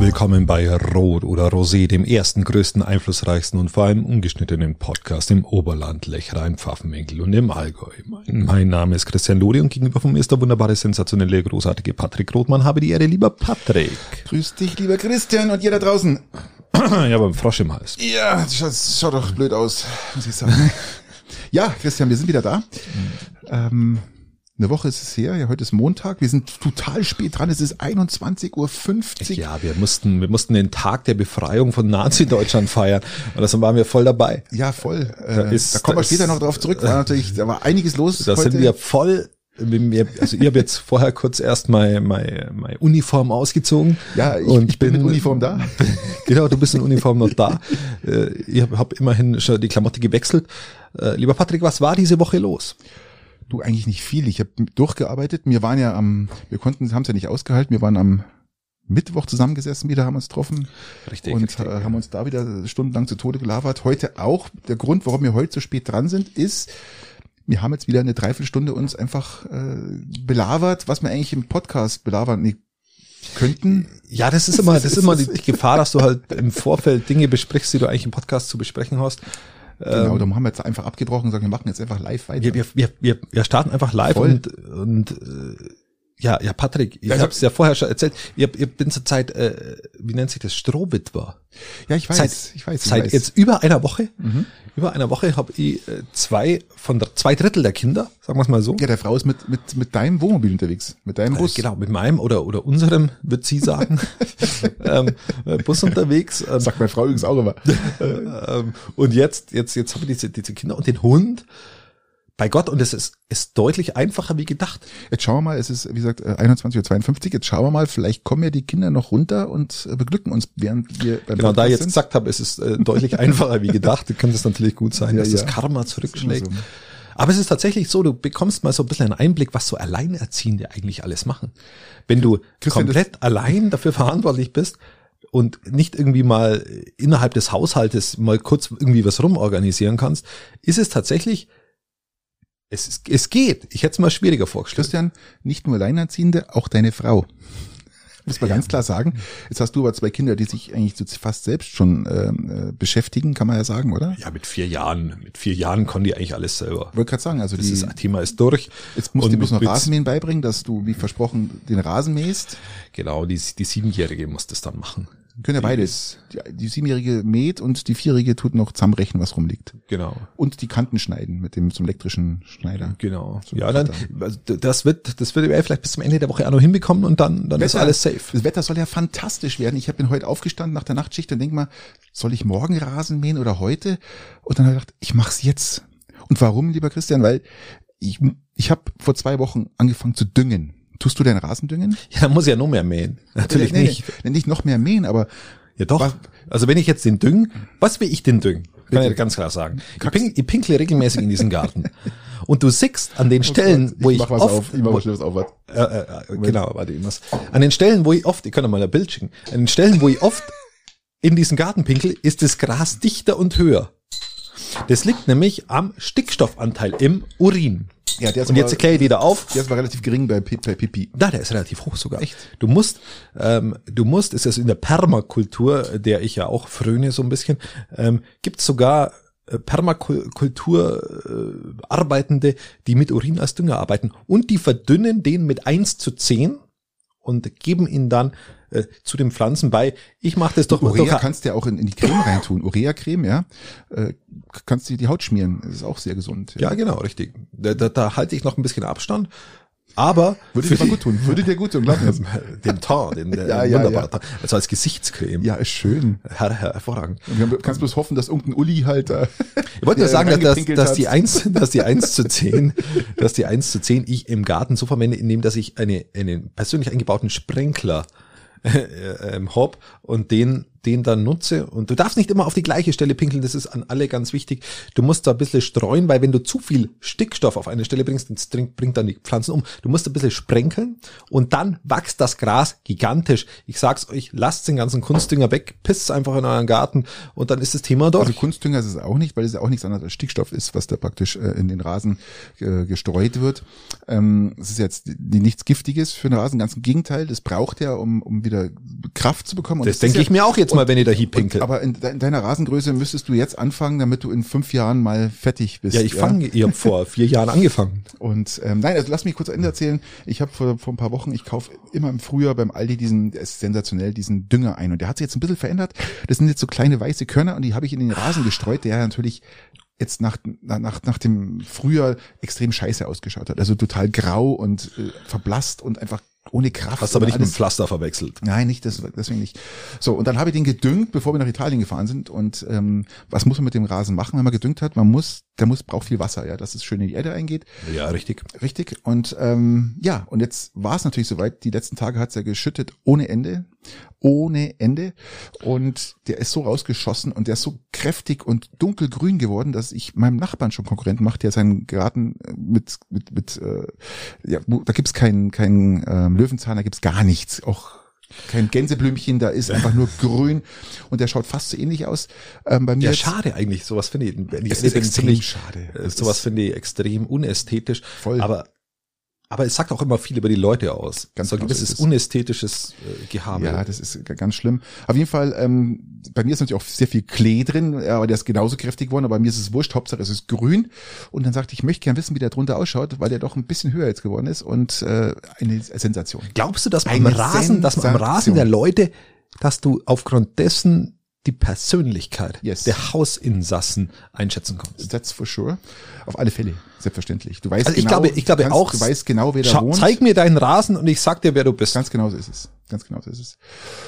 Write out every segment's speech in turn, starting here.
Willkommen bei Rot oder Rosé, dem ersten, größten, einflussreichsten und vor allem ungeschnittenen Podcast im Oberland, Lechrein, Pfaffenwinkel und im Allgäu. Mein Name ist Christian Lodi und gegenüber von mir ist der wunderbare, sensationelle, großartige Patrick Rothmann. Habe die Ehre, lieber Patrick. Grüß dich, lieber Christian und ihr da draußen. ja, aber Frosch im Hals. Ja, das schaut, doch blöd aus, muss ich sagen. ja, Christian, wir sind wieder da. Ähm, eine Woche ist es her, ja, heute ist Montag, wir sind total spät dran, es ist 21.50 Uhr. Ja, wir mussten, wir mussten den Tag der Befreiung von Nazi-Deutschland feiern und deshalb waren wir voll dabei. Ja, voll. Da Äh, ist- da kommen wir später ist- noch drauf zurück, war natürlich, da war einiges los Da heute. sind wir voll, also ich habe jetzt vorher kurz erst meine, meine, meine Uniform ausgezogen. Ja, ich- und ich bin mit Uniform da. genau, du bist in Uniform noch da. Äh, Ich habe hab immerhin schon die Klamotte gewechselt. Äh, Lieber Patrick, was war diese Woche los? Du, eigentlich nicht viel. Ich habe durchgearbeitet. Wir waren ja am, wir konnten, haben es ja nicht ausgehalten. Wir waren am Mittwoch zusammengesessen wieder, haben uns getroffen Richtig, und richtig. äh, haben uns da wieder stundenlang zu Tode gelabert. Heute auch. Der Grund, warum wir heute so spät dran sind, ist, wir haben jetzt wieder eine Dreiviertelstunde uns einfach äh, belabert, was wir eigentlich im Podcast belabern nee, könnten. Ja, das ist immer, das ist immer die, die Gefahr, dass du halt im Vorfeld Dinge besprichst, die du eigentlich im Podcast zu besprechen hast. Genau, darum haben wir jetzt einfach abgebrochen und gesagt, wir machen jetzt einfach live weiter. Wir, wir, wir, wir, wir starten einfach live Voll. und, und äh, ja, ja, Patrick, ich Also- habe es ja vorher schon erzählt, ihr, ihr bin zurzeit, äh, wie nennt sich das, Strohwitwer. ja, ich weiß, seit, ich weiß. ich Seit weiß. jetzt über einer Woche, über einer Woche habe ich äh, zwei von der, zwei Drittel der Kinder, sagen wir es mal so. Ja, der Frau ist mit, mit, mit deinem Wohnmobil unterwegs, mit deinem Bus. Genau, mit meinem oder, oder unserem, wird sie sagen, ähm, äh, Bus unterwegs. Ähm, Sagt meine Frau übrigens auch immer. ähm, und jetzt, jetzt, jetzt habe ich diese, diese Kinder und den Hund. Bei Gott, und es ist, ist deutlich einfacher wie gedacht. Jetzt schauen wir mal, es ist, wie gesagt, äh, 21.52 Uhr. Jetzt schauen wir mal, vielleicht kommen ja die Kinder noch runter und äh, beglücken uns, während wir beim Genau, da ich jetzt sind. gesagt habe, es ist äh, deutlich einfacher wie gedacht, könnte es natürlich gut sein, Ja, dass ja. das Karma zurückschlägt. Immer so. Aber es ist tatsächlich so, du bekommst mal so ein bisschen einen Einblick, was so Alleinerziehende eigentlich alles machen. Wenn du Christian, komplett allein dafür verantwortlich bist und nicht irgendwie mal innerhalb des Haushaltes mal kurz irgendwie was rumorganisieren kannst, ist es tatsächlich, es, ist, es geht. Ich hätte es mal schwieriger vorgestellt. Christian, nicht nur Alleinerziehende, auch deine Frau. Muss man ganz klar sagen. Jetzt hast du aber zwei Kinder, die sich eigentlich so fast selbst schon ähm, äh, beschäftigen, kann man ja sagen, oder? Ja, mit vier Jahren, mit vier Jahren konnte die eigentlich alles selber. Wollte gerade sagen, also Das die, ist, Thema ist durch. jetzt musst du bloß noch Rasenmähen beibringen, dass du, wie versprochen, den Rasen mähst. Genau, die, die Siebenjährige muss das dann machen. Können ja beides. Die, die Siebenjährige mäht und die Vierjährige tut noch zusammenrechnen, was rumliegt. Genau. Und die Kanten schneiden mit dem zum elektrischen Schneider. Genau. So ja, dann, also das wird, das wird er vielleicht bis zum Ende der Woche auch noch hinbekommen und dann, dann ist Wetter- alles safe. Das Wetter soll ja fantastisch werden. Ich bin heute aufgestanden nach der Nachtschicht und denk mal, soll ich morgen Rasen mähen oder heute? Und dann habe ich gedacht, ich mach's jetzt. Und warum, lieber Christian? Weil ich, ich habe vor zwei Wochen angefangen zu düngen. Tust du deinen Rasen düngen? Ja, muss ich ja noch mehr mähen. Natürlich Nee, nicht. Nee, nicht noch mehr mähen, aber Ja doch. Was- Also wenn ich jetzt den düng, was will ich denn düngen? Kann ich ganz klar sagen. Ich, pink, ich pinkle regelmäßig in diesen Garten. Und du siehst an den Stellen, wo Oh ich ich, mach was oft, auf, ich mach wo, was Schlimmes auf. warte. äh, äh, genau, warte, ich muss. An den Stellen, wo ich oft, ich kann mal ein Bild schicken, an den Stellen, wo ich oft in diesen Garten pinkel, ist das Gras dichter und höher. Das liegt nämlich am Stickstoffanteil im Urin. Ja, der ist und jetzt aber- erkläre ich dir da auf. Der ist aber relativ gering bei, bei Pipi. Da, der ist relativ hoch sogar. Echt? Du musst, ähm, du musst, ist das in der Permakultur, der ich ja auch fröne so ein bisschen, ähm, gibt sogar äh, Permakultur äh, Arbeitende, die mit Urin als Dünger arbeiten und die verdünnen den mit 1 zu 10 und geben ihn dann äh, zu den Pflanzen bei. Ich mache das doch Urea doch, kannst du ja auch in, in die Creme reintun. Urea-Creme, ja. Äh, kannst du die Haut schmieren. Das ist auch sehr gesund. Ja, genau, richtig. Da, da, da halte ich noch ein bisschen Abstand. Aber Würde dir mal gut tun. Würde dir gut tun, glaub mir. den Tar, den, den Ja, ja, wunderbar ja. Tar. Also als Gesichtscreme. Ja, ist schön. Her, her, hervorragend. Wir kannst bloß hoffen, dass irgendein Uli halt da. Ich wollte nur sagen, dass, dass die eins, dass die eins zu zehn, dass die eins zu zehn ich im Garten so verwende, indem dass ich eine, einen persönlich eingebauten Sprenkler äh, ähm, hab und den den dann nutze, und du darfst nicht immer auf die gleiche Stelle pinkeln, das ist an alle ganz wichtig. Du musst da ein bisschen streuen, weil wenn du zu viel Stickstoff auf eine Stelle bringst, das bringt dann die Pflanzen um. Du musst ein bisschen sprenkeln und dann wächst das Gras gigantisch. Ich sag's euch, lasst den ganzen Kunstdünger weg, pisst einfach in euren Garten und dann ist das Thema durch. Also Kunstdünger ist es auch nicht, weil es ja auch nichts anderes als Stickstoff ist, was da praktisch äh, in den Rasen äh, gestreut wird. Ähm, es ist jetzt nichts Giftiges für den Rasen, ganz im Gegenteil, das braucht er, um, um wieder Kraft zu bekommen. Und das denke ja, ich mir auch jetzt mal, wenn ihr da hier pinkelt. Aber in, in, deiner Rasengröße müsstest du jetzt anfangen, damit du in fünf Jahren mal fertig bist. Ja, ich fange, ihr habt vor vier Jahren angefangen. Und ähm, nein, also lass mich kurz Ende erzählen. Ich habe vor, vor ein paar Wochen, ich kaufe immer im Frühjahr beim Aldi diesen, der ist sensationell, diesen Dünger ein. Und der hat sich jetzt ein bisschen verändert. Das sind jetzt so kleine weiße Körner und die habe ich in den Rasen gestreut, der natürlich jetzt nach, nach, nach dem Frühjahr extrem scheiße ausgeschaut hat. Also total grau und äh, verblasst und einfach ohne Kraft. Hast aber nicht alles. mit Pflaster verwechselt. Nein, nicht das, deswegen nicht. So, und dann habe ich den gedüngt, bevor wir nach Italien gefahren sind. Und ähm, was muss man mit dem Rasen machen, wenn man gedüngt hat? Man muss, der muss braucht viel Wasser, ja, dass es schön in die Erde eingeht. Ja, richtig. Richtig. Und ähm, ja, und jetzt war es natürlich soweit. Die letzten Tage hat es ja geschüttet ohne Ende ohne Ende. Und der ist so rausgeschossen und der ist so kräftig und dunkelgrün geworden, dass ich meinem Nachbarn schon Konkurrent mache, der seinen Garten mit, mit, mit äh, ja, da gibt's keinen keinen ähm, Löwenzahn, da gibt's gar nichts. Auch kein Gänseblümchen, da ist einfach nur grün und der schaut fast so ähnlich aus. Ähm, bei mir ja, schade eigentlich. Sowas finde ich, wenn ich es ist extrem ziemlich, schade. Äh, sowas finde ich extrem unästhetisch. Voll. Aber aber es sagt auch immer viel über die Leute aus. Ganz so ein genau gewisses so unästhetisches äh, Gehabe. Ja, das ist ganz schlimm. Auf jeden Fall, ähm, bei mir ist natürlich auch sehr viel Klee drin, aber der ist genauso kräftig geworden, aber bei mir ist es wurscht, Hauptsache es ist grün. Und dann sagte ich, ich möchte gern wissen, wie der drunter ausschaut, weil der doch ein bisschen höher jetzt geworden ist und äh, eine Sensation. Glaubst du, dass am Rasen, dass am Rasen der Leute, dass du aufgrund dessen die Persönlichkeit yes. der Hausinsassen einschätzen kannst. That's for sure. Auf alle Fälle, selbstverständlich. Du weißt also ich genau, glaube, ich glaube kannst, auch, du weißt genau, wer da wohnt. Zeig mir deinen Rasen und ich sag dir, wer du bist. Ganz genau so ist es. Ganz genau so ist es.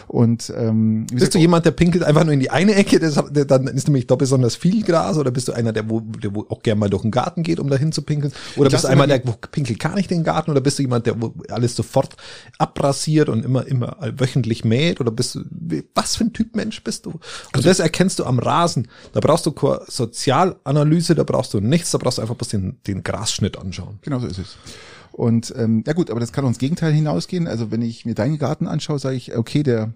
Und ähm, bist gesagt, du jemand, der pinkelt einfach nur in die eine Ecke, das, dann ist nämlich da besonders viel Gras, oder bist du einer, der wo, der wo auch gerne mal durch den Garten geht, um dahin zu pinkeln? Oder bist du einmal der, wo pinkelt gar nicht den Garten, oder bist du jemand, der wo alles sofort abrasiert und immer immer wöchentlich mäht? Oder bist du was für ein Typ Mensch bist du? Und also, das erkennst du am Rasen. Da brauchst du Sozialanalyse, da brauchst du nichts, da brauchst du einfach bloß den, den Grasschnitt anschauen. Genau so ist es. Und ähm, ja gut, aber das kann uns Gegenteil hinausgehen. Also wenn ich mir deinen Garten anschaue, sage ich, okay, der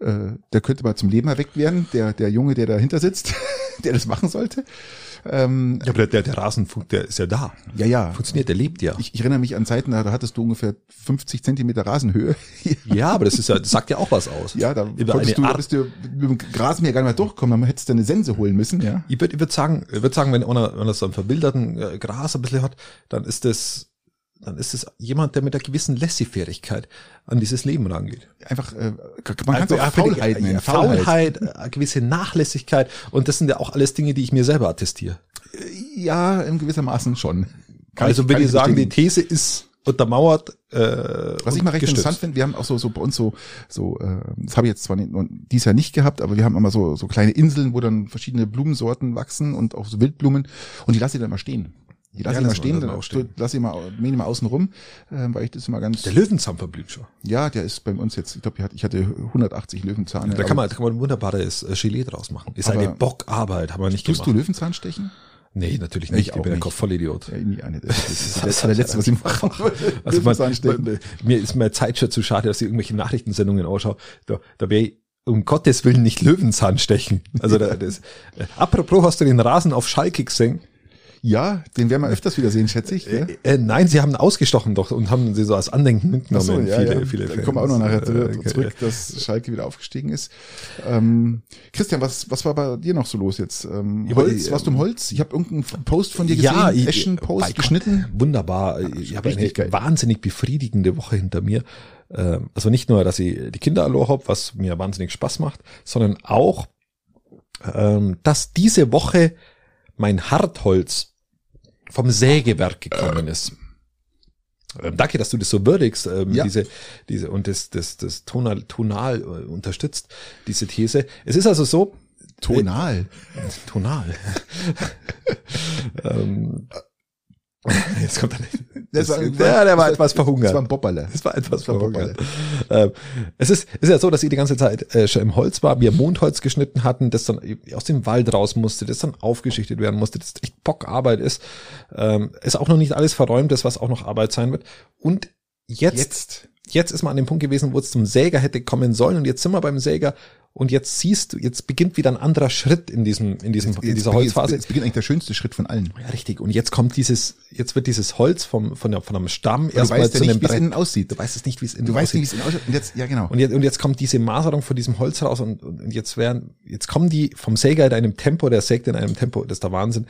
äh, der könnte mal zum Leben erweckt werden, der der Junge, der dahinter sitzt, der das machen sollte. Ähm, ja, aber der, der Rasenfunk, der ist ja da. Ja, ja. Funktioniert, der lebt ja. Ich, ich erinnere mich an Zeiten, da hattest du ungefähr 50 Zentimeter Rasenhöhe. ja, aber das ist ja, das sagt ja auch was aus. Ja, da Über konntest du, bist du mit dem Rasenmäher gar nicht mehr durchkommen, dann hättest du eine Sense holen müssen, ja. Ich würde ich würd sagen, ich würde sagen, wenn einer, wenn er so einen verwilderten äh, Gras ein bisschen hat, dann ist das dann ist es jemand, der mit einer gewissen Lässigfähigkeit an dieses Leben rangeht. Einfach, äh, man kann es auch Faulheit nennen. Faulheit, Faulheit, eine gewisse Nachlässigkeit und das sind ja auch alles Dinge, die ich mir selber attestiere. Ja, in gewissermaßen schon. Kann also ich, würde ich sagen, die These ist untermauert. Äh, Was ich mal recht interessant finde, wir haben auch so so bei uns so so äh, das habe ich jetzt zwar nicht, dies Jahr nicht gehabt, aber wir haben immer so so kleine Inseln, wo dann verschiedene Blumensorten wachsen und auch so Wildblumen und die lasse ich dann mal stehen. Die lasse ja, ich mal stehen, dann stehen. lass ich mal, mähe mal außen rum, äh, weil ich das immer ganz. Der Löwenzahn verblüht schon. Ja, der ist bei uns jetzt, ich glaube, ich hatte 180 Löwenzahne. Da kann man, da kann man ein wunderbares äh, Gelee draus machen. Ist eine Bockarbeit, haben wir nicht tust gemacht. Tust du Löwenzahn stechen? Nee, natürlich nicht. Ich, ich bin ein Vollidiot. Ja, nie eine. Das ist, das ist der letzte, was ich mache. Also man, mir ist meine Zeit schon zu schade, dass ich irgendwelche Nachrichtensendungen ausschaue. Da, da wäre ich um Gottes Willen nicht Löwenzahn stechen. Also da, das, äh, apropos, hast du den Rasen auf Schalke gesehen? Ja, den werden wir öfters wieder sehen, schätze ich. Äh, äh, nein, sie haben ausgestochen doch und haben sie so als Andenken mitgenommen. So, ja, viele, ja. viele Dann kommen wir auch noch nachher äh, zurück, dass Schalke wieder aufgestiegen ist. Ähm, Christian, was, was war bei dir noch so los jetzt? Ähm, Holz, warst du im Holz? Ich habe irgendeinen Post von dir gesehen, ja, Eschen-Post geschnitten. Wunderbar. Ich habe eine geil. wahnsinnig befriedigende Woche hinter mir. Ähm, also nicht nur, dass ich die Kinder allein habe, was mir wahnsinnig Spaß macht, sondern auch, ähm, dass diese Woche mein Hartholz vom Sägewerk gekommen ist. Ähm, danke, dass du das so würdigst, ähm, ja. diese, diese und das, das, das tonal, tonal äh, unterstützt, diese These. Es ist also so. Tonal. Äh, tonal. ähm, Jetzt kommt er nicht. Das war- ja, der war das- etwas verhungert. Das war ein Bobberle. Das war etwas verhungert. Ähm, es ist, ist ja so, dass ich die ganze Zeit äh, schon im Holz war, wir Mondholz geschnitten hatten, das dann aus dem Wald raus musste, das dann aufgeschichtet werden musste, das echt Bockarbeit ist. Ähm, ist auch noch nicht alles verräumt, das was auch noch Arbeit sein wird. Und jetzt, jetzt, Jetzt. ist man an dem Punkt gewesen, wo es zum Säger hätte kommen sollen und jetzt sind wir beim Säger und jetzt siehst du, jetzt beginnt wieder ein anderer Schritt in diesem, in diesem, in Jetzt dieser beginnt- Holzphase. Jetzt beginnt eigentlich der schönste Schritt von allen. Ja, richtig. Und jetzt kommt dieses, jetzt wird dieses Holz vom, von, der, von einem Stamm Du erstmal weißt ja zu einem nicht, wie es Brett. innen aussieht. Du weißt es nicht, wie es innen Du weißt aussieht. nicht, wie es innen aussieht. Und jetzt, ja genau. Und jetzt, und jetzt kommt diese Maserung von diesem Holz raus und, und jetzt werden, jetzt kommen die vom Säger in einem Tempo, der sägt in einem Tempo, das ist der Wahnsinn.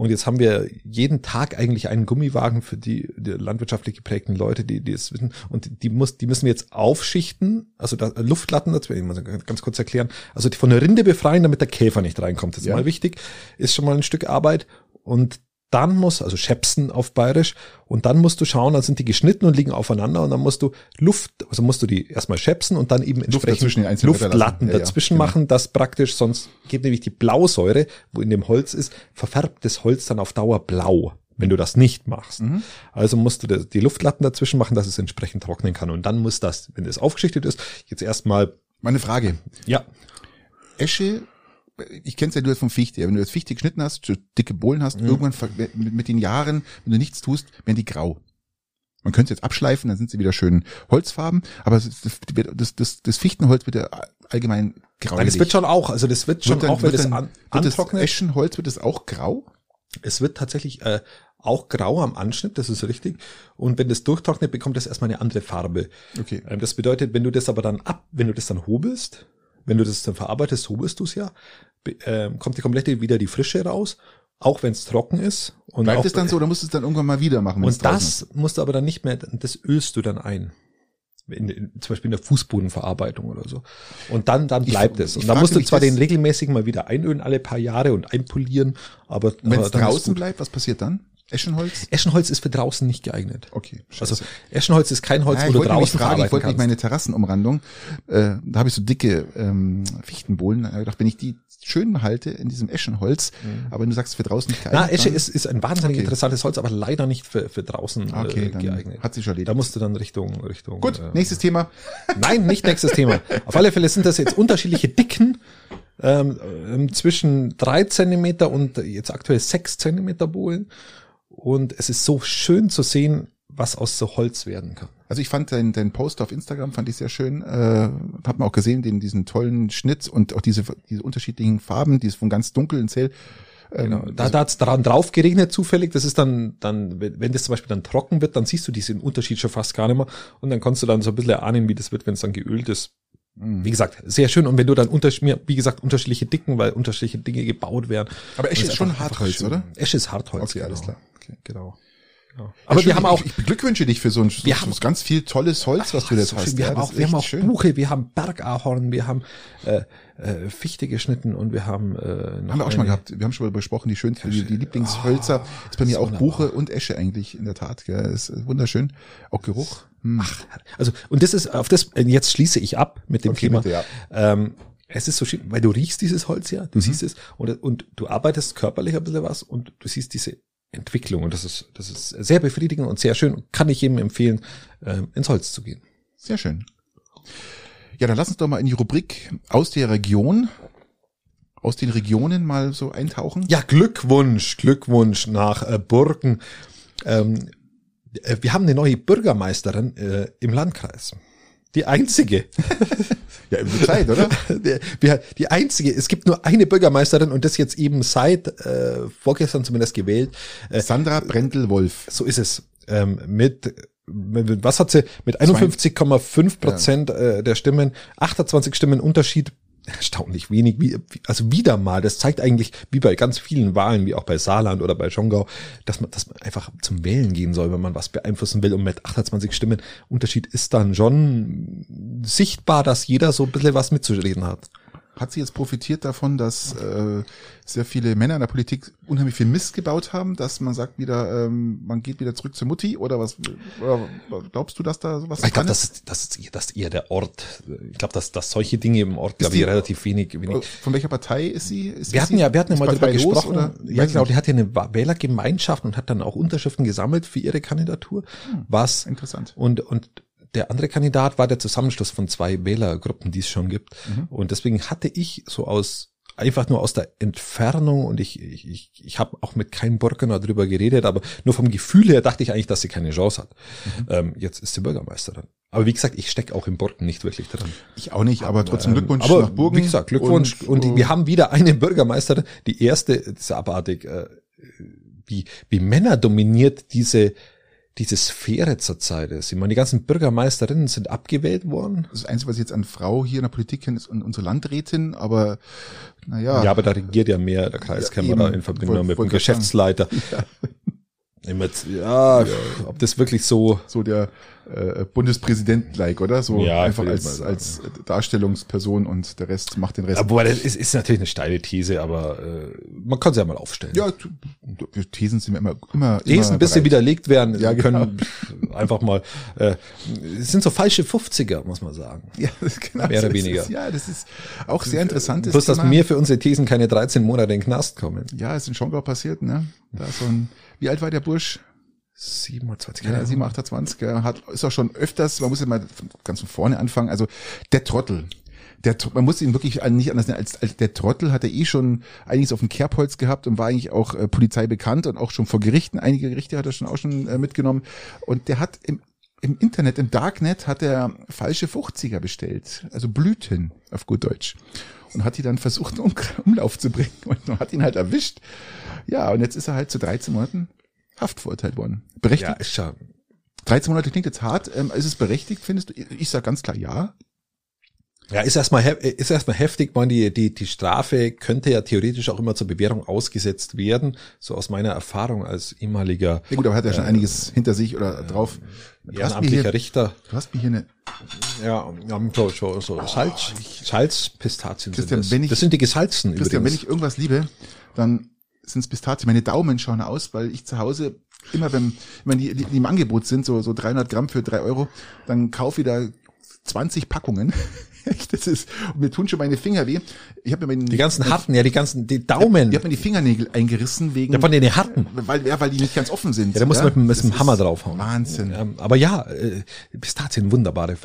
Und jetzt haben wir jeden Tag eigentlich einen Gummiwagen für die, die landwirtschaftlich geprägten Leute, die, die es wissen. Und die muss, die müssen wir jetzt aufschichten, also da, Luftlatten, das will ich mal ganz kurz erklären. Also die von der Rinde befreien, damit der Käfer nicht reinkommt. Das ist Ja. mal wichtig. Ist schon mal ein Stück Arbeit. Und dann muss, also schäpsen auf Bayerisch, und dann musst du schauen, dann sind die geschnitten und liegen aufeinander und dann musst du Luft, also musst du die erstmal schäpsen und dann eben entsprechend dazwischen, einzelnen Bretter Luftlatten. Ja, dazwischen genau. machen, das praktisch, sonst geht nämlich die Blausäure, wo in dem Holz ist, verfärbt das Holz dann auf Dauer blau, wenn du das nicht machst. Mhm. Also musst du die Luftlatten dazwischen machen, dass es entsprechend trocknen kann. Und dann muss das, wenn das aufgeschichtet ist, jetzt erstmal, Meine Frage. ja, Esche, ich kenn's ja nur vom Fichte. Wenn du jetzt Fichte geschnitten hast, so dicke Bohlen hast, Mhm. irgendwann mit, mit den Jahren, wenn du nichts tust, werden die grau. Man könnte sie jetzt abschleifen, dann sind sie wieder schön holzfarben, aber es das, das, das, das Fichtenholz wird ja allgemein grau. Nein, es wird schon auch, also das wird schon auch, wenn das an, wird das antrocknet. Eschenholz, wird es auch grau? Es wird tatsächlich äh, auch grau am Anschnitt, das ist richtig. Und wenn das durchtrocknet, bekommt das erstmal eine andere Farbe. Okay. Ähm, das bedeutet, wenn du das aber dann ab, wenn du das dann hobelst, wenn du das dann verarbeitest, hobelst du es ja, ähm, kommt die komplette wieder die Frische raus, auch wenn es trocken ist. Und Bleibt auch, es dann so oder musst du es dann irgendwann mal wieder machen? Und das musst du aber dann nicht mehr, das ölst du dann ein. In, in, zum Beispiel in der Fußbodenverarbeitung oder so. Und dann, dann Ich- bleibt es. ich Und da fragte musst du zwar den regelmäßig mal wieder einölen, alle paar Jahre und einpolieren, aber, Wenn es dann ist draußen bleibt, was passiert dann? Eschenholz? Eschenholz ist für draußen nicht geeignet. Okay, Also scheiße. Eschenholz ist kein Holz, Ja, wo du draußen fragen, ich wollte mich kannst. meine Terrassenumrandung, äh, da habe ich so dicke ähm, Fichtenbohlen. Da gedacht, wenn ich die schön halte in diesem Eschenholz, aber wenn du sagst, für draußen nicht geeignet. Na, Esche ist, ist ein wahnsinnig Okay. interessantes Holz, aber leider nicht für, für draußen Okay, äh, geeignet. hat sich schon erledigt. Da musst du dann Richtung, Richtung. Gut, äh, nächstes Thema. Nein, nicht nächstes Thema. Auf alle Fälle sind das jetzt unterschiedliche Dicken ähm, ähm, zwischen drei Zentimeter und jetzt aktuell sechs Zentimeter Bohlen. Und es ist so schön zu sehen, was aus so Holz werden kann. Also ich fand deinen dein Post auf Instagram fand ich sehr schön. Äh, hat man auch gesehen, den diesen tollen Schnitt und auch diese diese unterschiedlichen Farben, dieses von ganz dunkel ins hell. Ähm, Genau. Da, da hat's daran drauf geregnet zufällig. Das ist dann, dann, wenn wenn das zum Beispiel dann trocken wird, dann siehst du diesen Unterschied schon fast gar nicht mehr. Und dann kannst du dann so ein bisschen erahnen, wie das wird, wenn es dann geölt ist. Mhm. Wie gesagt, sehr schön. Und wenn du dann unter, wie gesagt, unterschiedliche Dicken, weil unterschiedliche Dinge gebaut werden. Aber Esche Und ist schon Hartholz, schön. oder? Esche ist Hartholz. Okay, alles klar. Okay. Genau. Ja. Aber Aber wir haben auch, ich, beglückwünsche dich für so ein Wir so haben- ganz viel tolles Holz, was du jetzt so hast. wir ja, haben auch, ist wir haben auch schön. Buche, wir haben Bergahorn, wir haben äh, äh, Fichte geschnitten und wir haben äh, noch Haben wir auch schon mal gehabt. Wir haben schon mal besprochen, die schönsten, die, die Lieblingshölzer. ist bei mir ist auch wunderbar. Buche und Esche eigentlich in der Tat. Gell. Ist wunderschön. Auch Geruch. Hm. Ach, also und das ist auf das jetzt schließe ich ab mit dem Okay, Thema. bitte, ja. ähm, es ist so schön, weil du riechst dieses Holz ja, du Mhm. siehst es und, und du arbeitest körperlich ein bisschen was und du siehst diese Entwicklung und das ist das ist sehr befriedigend und sehr schön. Kann ich jedem empfehlen, ähm, ins Holz zu gehen. Sehr schön. Ja, dann lass uns doch mal in die Rubrik aus der Region, aus den Regionen mal so eintauchen. Ja, Glückwunsch, Glückwunsch nach äh, Burgen. Ähm, äh, wir haben eine neue Bürgermeisterin äh, im Landkreis. Die einzige. Ja, über Zeit, oder? Die, die einzige. Es gibt nur eine Bürgermeisterin und das jetzt eben seit äh, vorgestern zumindest gewählt. Äh, Sandra Brendel-Wolf. so ist es. Ähm, mit, was hat sie? Mit 51,5 Prozent äh, der Stimmen, 28 Stimmen Unterschied. Erstaunlich wenig, wie- also wieder mal, das zeigt eigentlich, wie bei ganz vielen Wahlen, wie auch bei Saarland oder bei Schongau, dass man, dass man einfach zum Wählen gehen soll, wenn man was beeinflussen will. Und mit 28 Stimmen Unterschied ist dann schon sichtbar, dass jeder so ein bisschen was mitzureden hat. Hat sie jetzt profitiert davon, dass äh, sehr viele Männer in der Politik unheimlich viel Mist gebaut haben, dass man sagt wieder, ähm, man geht wieder zurück zur Mutti oder was? Oder glaubst du, dass da sowas? Ich glaube, das ist, das ist das ist eher der Ort. Ich glaube, dass, dass solche Dinge im Ort, glaube ich, relativ wenig, wenig. Von welcher Partei ist sie? Ist wir hatten ja, wir hatten ja mal darüber gesprochen. Oder? Ja, genau. Die hat ja eine Wählergemeinschaft und hat dann auch Unterschriften gesammelt für ihre Kandidatur. Hm, was interessant. Und und der andere Kandidat war der Zusammenschluss von zwei Wählergruppen, die es schon gibt. Mhm. Und deswegen hatte ich so aus einfach nur aus der Entfernung und ich ich, ich, ich habe auch mit keinem Burgener drüber geredet, aber nur vom Gefühl her dachte ich eigentlich, dass sie keine Chance hat. Mhm. Ähm, jetzt ist sie Bürgermeisterin. Aber wie gesagt, ich stecke auch im Burgen nicht wirklich drin. Ich auch nicht, aber trotzdem Glückwunsch aber nach Burgen. Wie gesagt, Glückwunsch. Und, und, wir haben wieder eine Bürgermeisterin, die erste, das ist abartig, äh, wie, wie Männer dominiert diese diese Sphäre zurzeit ist. Ich meine, die ganzen Bürgermeisterinnen sind abgewählt worden. Das, Einzige, was ich jetzt an Frau hier in der Politik kenne, ist unsere Landrätin, aber naja. Ja, aber da regiert ja mehr der Kreiskämmerer ja, in Verbindung wollt, mit dem Geschäftsleiter. Ja. Ja, ja, ob das wirklich so so der äh, Bundespräsident-like, oder? So ja, einfach als, als Darstellungsperson und der Rest macht den Rest. Aber das ist, ist natürlich eine steile These, aber äh, man kann sie ja mal aufstellen. Ja, Thesen sind immer immer Thesen, immer bis sie widerlegt werden, ja, genau. können einfach mal äh, es sind so falsche 50er, muss man sagen. Ja, genau. Mehr oder weniger. Ist, ja, das ist auch sehr interessant. Bloß, dass mir für unsere Thesen keine 13 Monate in den Knast kommen. Ja, ist in Schongau passiert, ne? Da ist so ein, wie alt war der Bursch? 27, ja, 7, 28, ja, hat, ist auch schon öfters, man muss ja mal ganz von vorne anfangen, also der Trottel. Der, man muss ihn wirklich nicht anders nennen, als, als der Trottel hat er eh schon einiges auf dem Kerbholz gehabt und war eigentlich auch äh, Polizei bekannt und auch schon vor Gerichten, einige Gerichte hat er schon auch schon äh, mitgenommen und der hat im, im Internet, im Darknet hat er falsche 50er bestellt, also Blüten auf gut Deutsch und hat die dann versucht, um Umlauf zu bringen und man hat ihn halt erwischt. Ja, und jetzt ist er halt zu 13 Monaten Haft verurteilt worden. Berechtigt? Ja, ist ja. 13 Monate klingt jetzt hart. Ähm, ist es berechtigt, findest du? Ich sage ganz klar ja. Ja, ist erstmal ist erstmal heftig, man die die die Strafe könnte ja theoretisch auch immer zur Bewährung ausgesetzt werden, so aus meiner Erfahrung als ehemaliger. Ja gut, aber hat ja schon äh, einiges hinter sich oder drauf. Ehrenamtlicher Richter. Du hast mir hier eine ja, ja so, so, so oh, Salz, Salzpistazien Christian, sind das. Wenn ich, das sind die gesalzen Christian, übrigens. wenn ich irgendwas liebe, dann sind es Pistazien. Meine Daumen schauen aus, weil ich zu Hause immer, wenn, wenn die, die, die im Angebot sind, so, so 300 Gramm für drei Euro, dann kaufe ich da 20 Packungen das ist, und mir tun schon meine Finger weh. Ich habe mir meinen, die ganzen Harten, ja, die ganzen, die Daumen. Ich habe mir die Fingernägel eingerissen wegen. Ja, von den Harten. Weil, ja, weil die nicht ganz offen sind. Ja, da muss ja? man mit, mit dem Hammer draufhauen. Wahnsinn. Ja, aber ja, äh, Pistazien, wunderbare.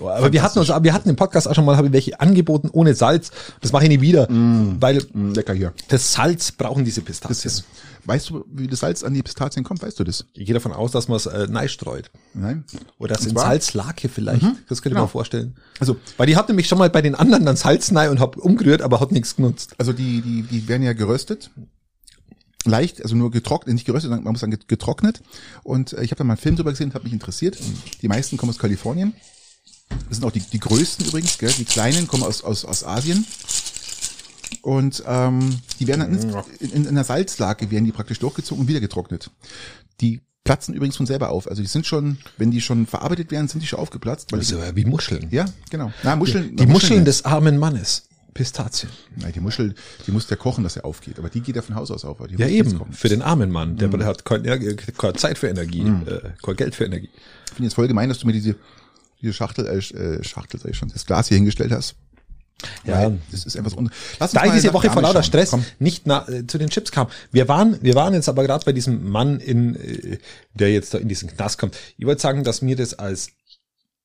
Aber wir hatten uns, wir hatten im Podcast auch schon mal, habe ich welche angeboten ohne Salz. Das mache ich nie wieder, mm, weil mm, lecker hier. Das Salz brauchen diese Pistazien. Das ist, Weißt du, wie das Salz an die Pistazien kommt? Weißt du das? Ich gehe davon aus, dass man es äh, neu streut. Nein. Oder das in Salzlake vielleicht. Mhm, das könnte genau. man vorstellen. Also, weil die hat nämlich schon mal bei den anderen dann Salz neu und hab umgerührt, aber hat nichts genutzt. Also die, die, die werden ja geröstet leicht, also nur getrocknet, nicht geröstet, man muss sagen getrocknet. Und äh, ich habe da mal einen Film drüber gesehen, hat mich interessiert. Die meisten kommen aus Kalifornien. Das sind auch die, die größten übrigens, gell? Die kleinen kommen aus, aus, aus Asien. Und ähm, die werden dann in, in, in der Salzlake werden die praktisch durchgezogen und wieder getrocknet. Die platzen übrigens von selber auf. Also die sind schon, wenn die schon verarbeitet werden, sind die schon aufgeplatzt. Weil das ist ja wie Muscheln. Ja, genau. Na, Muscheln, die, die Muscheln, Muscheln des armen Mannes. Pistazien. Nein, die Muschel, die muss der kochen, dass er aufgeht. Aber die geht ja von Haus aus auf. ja eben, für den armen Mann. Der mm. hat keine, keine, Zeit für Energie, mm. äh, kein Geld für Energie. Ich finde jetzt voll gemein, dass du mir diese, diese Schachtel, äh, Schachtel, sag ich schon, das Glas hier hingestellt hast. Ja, das ist etwas un Lass Da ich diese Woche vor lauter Stress Komm. nicht na, äh, zu den Chips kam. Wir waren, wir waren jetzt aber gerade bei diesem Mann in, äh, der jetzt da in diesen Knast kommt. Ich wollte sagen, dass mir das als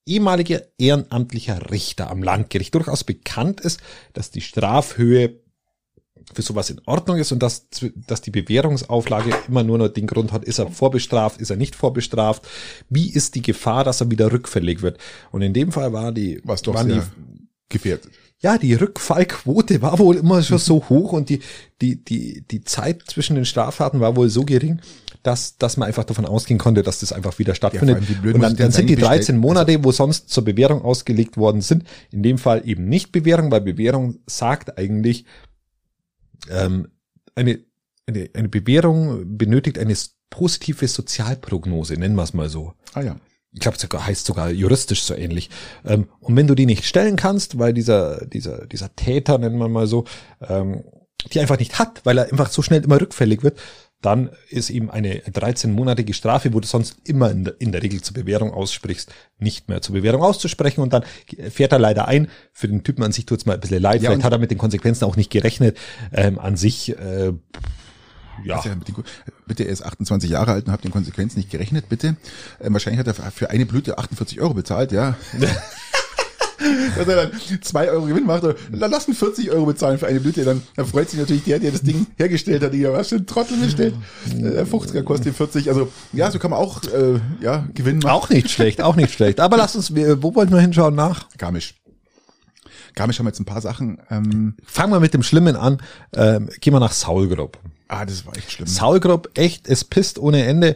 ehemaliger ehrenamtlicher Richter am Landgericht durchaus bekannt ist, dass die Strafhöhe für sowas in Ordnung ist und dass, dass die Bewährungsauflage immer nur noch den Grund hat, ist er vorbestraft, ist er nicht vorbestraft, wie ist die Gefahr, dass er wieder rückfällig wird. Und in dem Fall war die, Was doch waren die gefährdet ja, die Rückfallquote war wohl immer schon so hoch und die, die, die, die Zeit zwischen den Straftaten war wohl so gering, dass, dass man einfach davon ausgehen konnte, dass das einfach wieder stattfindet. Ja, und dann, dann sind die 13 Monate, wo sonst zur Bewährung ausgelegt worden sind, in dem Fall eben nicht Bewährung, weil Bewährung sagt eigentlich, ähm, eine, eine, eine Bewährung benötigt eine positive Sozialprognose, nennen wir es mal so. Ah ja. Ich glaube, sogar heißt sogar juristisch so ähnlich. Ähm, und wenn du die nicht stellen kannst, weil dieser, dieser, dieser Täter, nennen wir mal so, ähm, die einfach nicht hat, weil er einfach so schnell immer rückfällig wird, dann ist ihm eine 13-monatige Strafe, wo du sonst immer in der, in der, Regel zur Bewährung aussprichst, nicht mehr zur Bewährung auszusprechen und dann fährt er leider ein. Für den Typen an sich tut's mal ein bisschen leid, ja, vielleicht hat er mit den Konsequenzen auch nicht gerechnet. Ähm, an sich, äh, ja. ja bitte, er ist 28 Jahre alt und hat den Konsequenzen nicht gerechnet, bitte. Ähm, wahrscheinlich hat er für eine Blüte 48 Euro bezahlt, ja. dass er dann zwei Euro Gewinn macht, lass ihn 40 Euro bezahlen für eine Blüte, dann, dann freut sich natürlich der, der das Ding hergestellt hat, der was für ein Trottel bestellt. Äh, der 50er kostet 40, also ja, so kann man auch äh, ja, Gewinn machen. Auch nicht schlecht, auch nicht schlecht. Aber lass uns, wo wollten wir hinschauen nach? Garmisch. Garmisch haben wir jetzt ein paar Sachen. Ähm, Fangen wir mit dem Schlimmen an. Ähm, gehen wir nach Saulgrub. Ah, das war echt schlimm. Saulgrub, echt, es pisst ohne Ende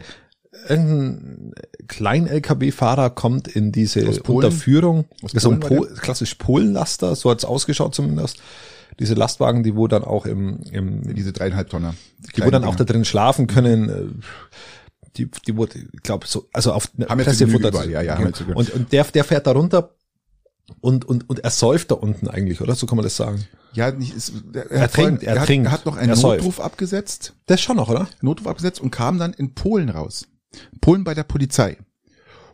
irgendein Klein-LKW-Fahrer kommt in diese Unterführung, Aus so ein Pol klassisch Polenlaster, so hat's ausgeschaut zumindest. Diese Lastwagen, die wo dann auch im, im diese dreieinhalb Tonner, die, die wo dann Dinger. auch da drin schlafen können. Äh, die, die wurde, ich glaube, so, also auf Pressefutter. Ja, ja, genau. und, und der, der fährt da runter und, und, und er säuft da unten eigentlich, oder? So kann man das sagen. Ja, nicht, ist, er, er, trinkt, er, er, trinkt. Er hat noch einen Notruf abgesetzt. Der ist schon noch, oder? Notruf abgesetzt und kam dann in Polen raus. Polen bei der Polizei.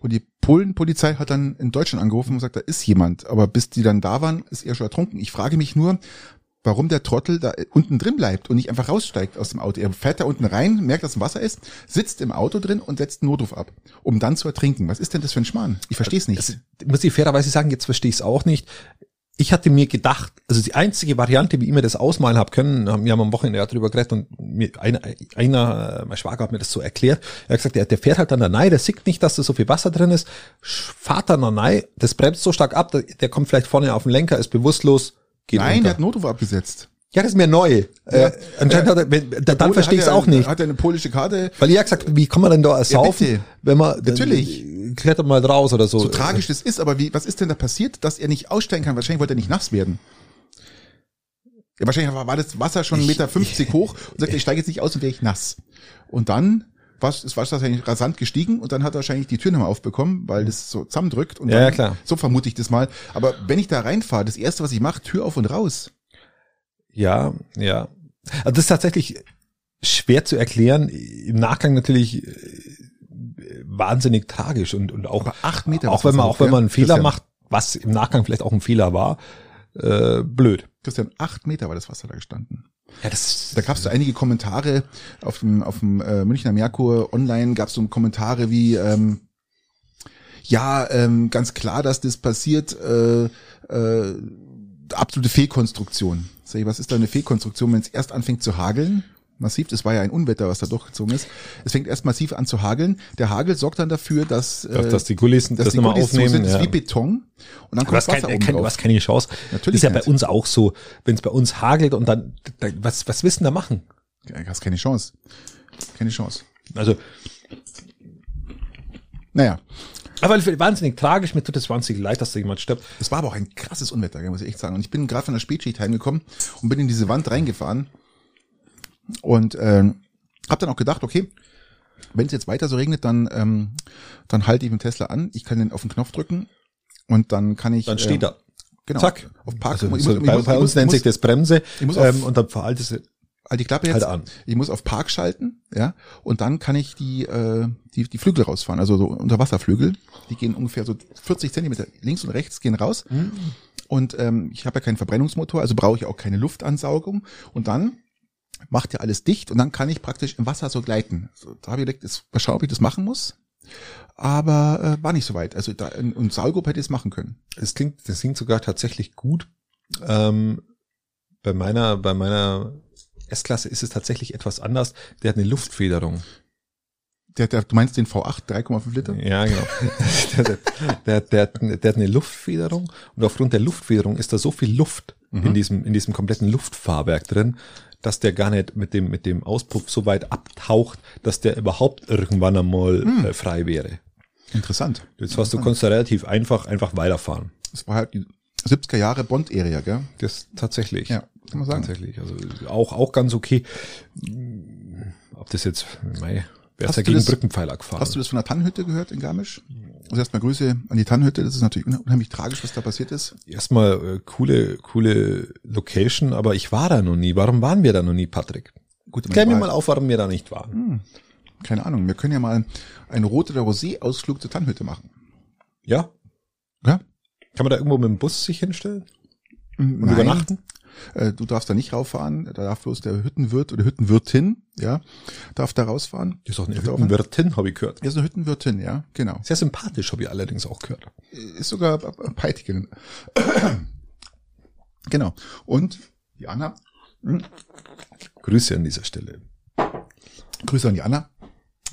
Und die Polen-Polizei hat dann in Deutschland angerufen und gesagt, da ist jemand. Aber bis die dann da waren, ist er schon ertrunken. Ich frage mich nur, warum der Trottel da unten drin bleibt und nicht einfach raussteigt aus dem Auto. Er fährt da unten rein, merkt, dass Wasser ist, sitzt im Auto drin und setzt einen Notruf ab, um dann zu ertrinken. Was ist denn das für ein Schmarrn? Ich verstehe es nicht. Das, muss ich fairerweise sagen, jetzt verstehe ich es auch nicht ich hatte mir gedacht, also die einzige Variante, wie ich mir das ausmalen habe können, wir haben am Wochenende ja drüber geredet und mir einer, einer, mein Schwager hat mir das so erklärt, er hat gesagt, der, der fährt halt dann da rein, der sieht nicht, dass da so viel Wasser drin ist, fahrt dann da rein, das bremst so stark ab, der, der kommt vielleicht vorne auf den Lenker, ist bewusstlos, geht Nein, unter. der hat Notruf abgesetzt. Ja, das ist mir neu. Ja, äh, anscheinend ja, hat er, wenn, da, dann verstehe ich es auch nicht. Hat er eine polische Karte? Weil ich ja gesagt, wie kann man denn da ersaufen, ja, wenn man natürlich klettert mal raus oder so. So tragisch das ist, aber wie was ist denn da passiert, dass er nicht aussteigen kann? Wahrscheinlich wollte er nicht nass werden. Ja, wahrscheinlich war das Wasser schon 1,50 Meter 50 hoch und sagte, ich steige jetzt nicht aus und wäre ich nass. Und dann was ist wahrscheinlich rasant gestiegen und dann hat er wahrscheinlich die Tür nochmal aufbekommen, weil das so zusammendrückt und ja, dann, klar. so vermute ich das mal. Aber wenn ich da reinfahre, das erste, was ich mache, Tür auf und raus. Ja, ja. Also das ist tatsächlich schwer zu erklären. Im Nachgang natürlich äh, wahnsinnig tragisch und, und auch, Aber acht Meter, auch wenn man, auch wenn man einen Fehler macht, was im Nachgang vielleicht auch ein Fehler war, äh, blöd. Christian, acht Meter war das Wasser da gestanden. Ja, das, da gab es so einige Kommentare auf dem, auf dem äh, Münchner Merkur online, gab es so Kommentare wie, ähm, ja, ähm, ganz klar, dass das passiert, äh, äh, absolute Fehlkonstruktion. Sag ich, was ist da eine Fehlkonstruktion, wenn es erst anfängt zu hageln? Massiv, das war ja ein Unwetter, was da durchgezogen ist. Es fängt erst massiv an zu hageln. Der Hagel sorgt dann dafür, dass, äh, dass die Kulissen dass das die nochmal aufnehmen. Sind, ja. ist wie Beton. Und dann kommt was Wasser kein, kein, Du hast keine Chance. Natürlich. ist ja bei uns auch so. Wenn es bei uns hagelt und dann, was, was wissen da machen? Du hast keine Chance. Keine Chance. Also, naja. Aber wahnsinnig tragisch, mir tut es wahnsinnig leid, dass da jemand stirbt. Es war aber auch ein krasses Unwetter, muss ich echt sagen. Und ich bin gerade von der Spätschicht heimgekommen und bin in diese Wand reingefahren und ähm, habe dann auch gedacht, okay, wenn es jetzt weiter so regnet, dann ähm, dann halte ich mit Tesla an. Ich kann den auf den Knopf drücken und dann kann ich. Dann steht äh, er. Genau. Zack. Auf Park. Also, so bei, bei uns nennt sich das Bremse. Ich muss auf, ähm, und dann verhaltet es halt die Klappe jetzt halt an. Ich muss auf Park schalten, ja, und dann kann ich die äh, die die Flügel rausfahren, also so Unterwasserflügel. Die gehen ungefähr so 40 Zentimeter links und rechts gehen raus. Mhm. Und ähm, ich habe ja keinen Verbrennungsmotor, also brauche ich auch keine Luftansaugung. Und dann macht ja alles dicht und dann kann ich praktisch im Wasser so gleiten. So, da habe ich gedacht, ist, mal schauen, ob ich das machen muss. Aber äh, war nicht so weit. Also da, und Saugruppe hätte ich es machen können. Das klingt, das klingt sogar tatsächlich gut. Ähm, bei meiner, bei meiner S-Klasse ist es tatsächlich etwas anders. Der hat eine Luftfederung. Der, der, du meinst den V8 3,5 Liter? Ja, genau. der, der, der, der, der hat eine Luftfederung und aufgrund der Luftfederung ist da so viel Luft mhm. in diesem, in diesem kompletten Luftfahrwerk drin, dass der gar nicht mit dem, mit dem Auspuff so weit abtaucht, dass der überhaupt irgendwann einmal mhm. äh, frei wäre. Interessant. Jetzt hast du konntest du relativ einfach, einfach weiterfahren. Das war halt die 70er Jahre Bond-Area, gell? Das tatsächlich. Ja, kann man sagen. Tatsächlich. Also auch, auch ganz okay. Ob das jetzt, mei, wer ist ja gegen das, Brückenpfeiler gefahren? Hast du das von der Tannenhütte gehört in Garmisch? Also erstmal Grüße an die Tannhütte. Das ist natürlich unheimlich tragisch, was da passiert ist. Erstmal äh, coole, coole Location, aber ich war da noch nie. Warum waren wir da noch nie, Patrick? Gut, Klär mir mal auf, warum wir da nicht waren. Hm, keine Ahnung. Wir können ja mal einen Rot- oder Rosé-Ausflug zur Tannhütte machen. Ja? Ja? Kann man da irgendwo mit dem Bus sich hinstellen und Nein. übernachten? Äh, Du darfst da nicht rauffahren. Da darf bloß der Hüttenwirt oder Hüttenwirtin, ja, darf da rausfahren. Das ist auch eine Darf Hüttenwirtin, habe ich gehört. Ja, so eine Hüttenwirtin, ja, genau. Sehr sympathisch, habe ich allerdings auch gehört. Ist sogar Peitigerin. genau. Und die Anna. hm, Grüße an dieser Stelle. Grüße an die Anna.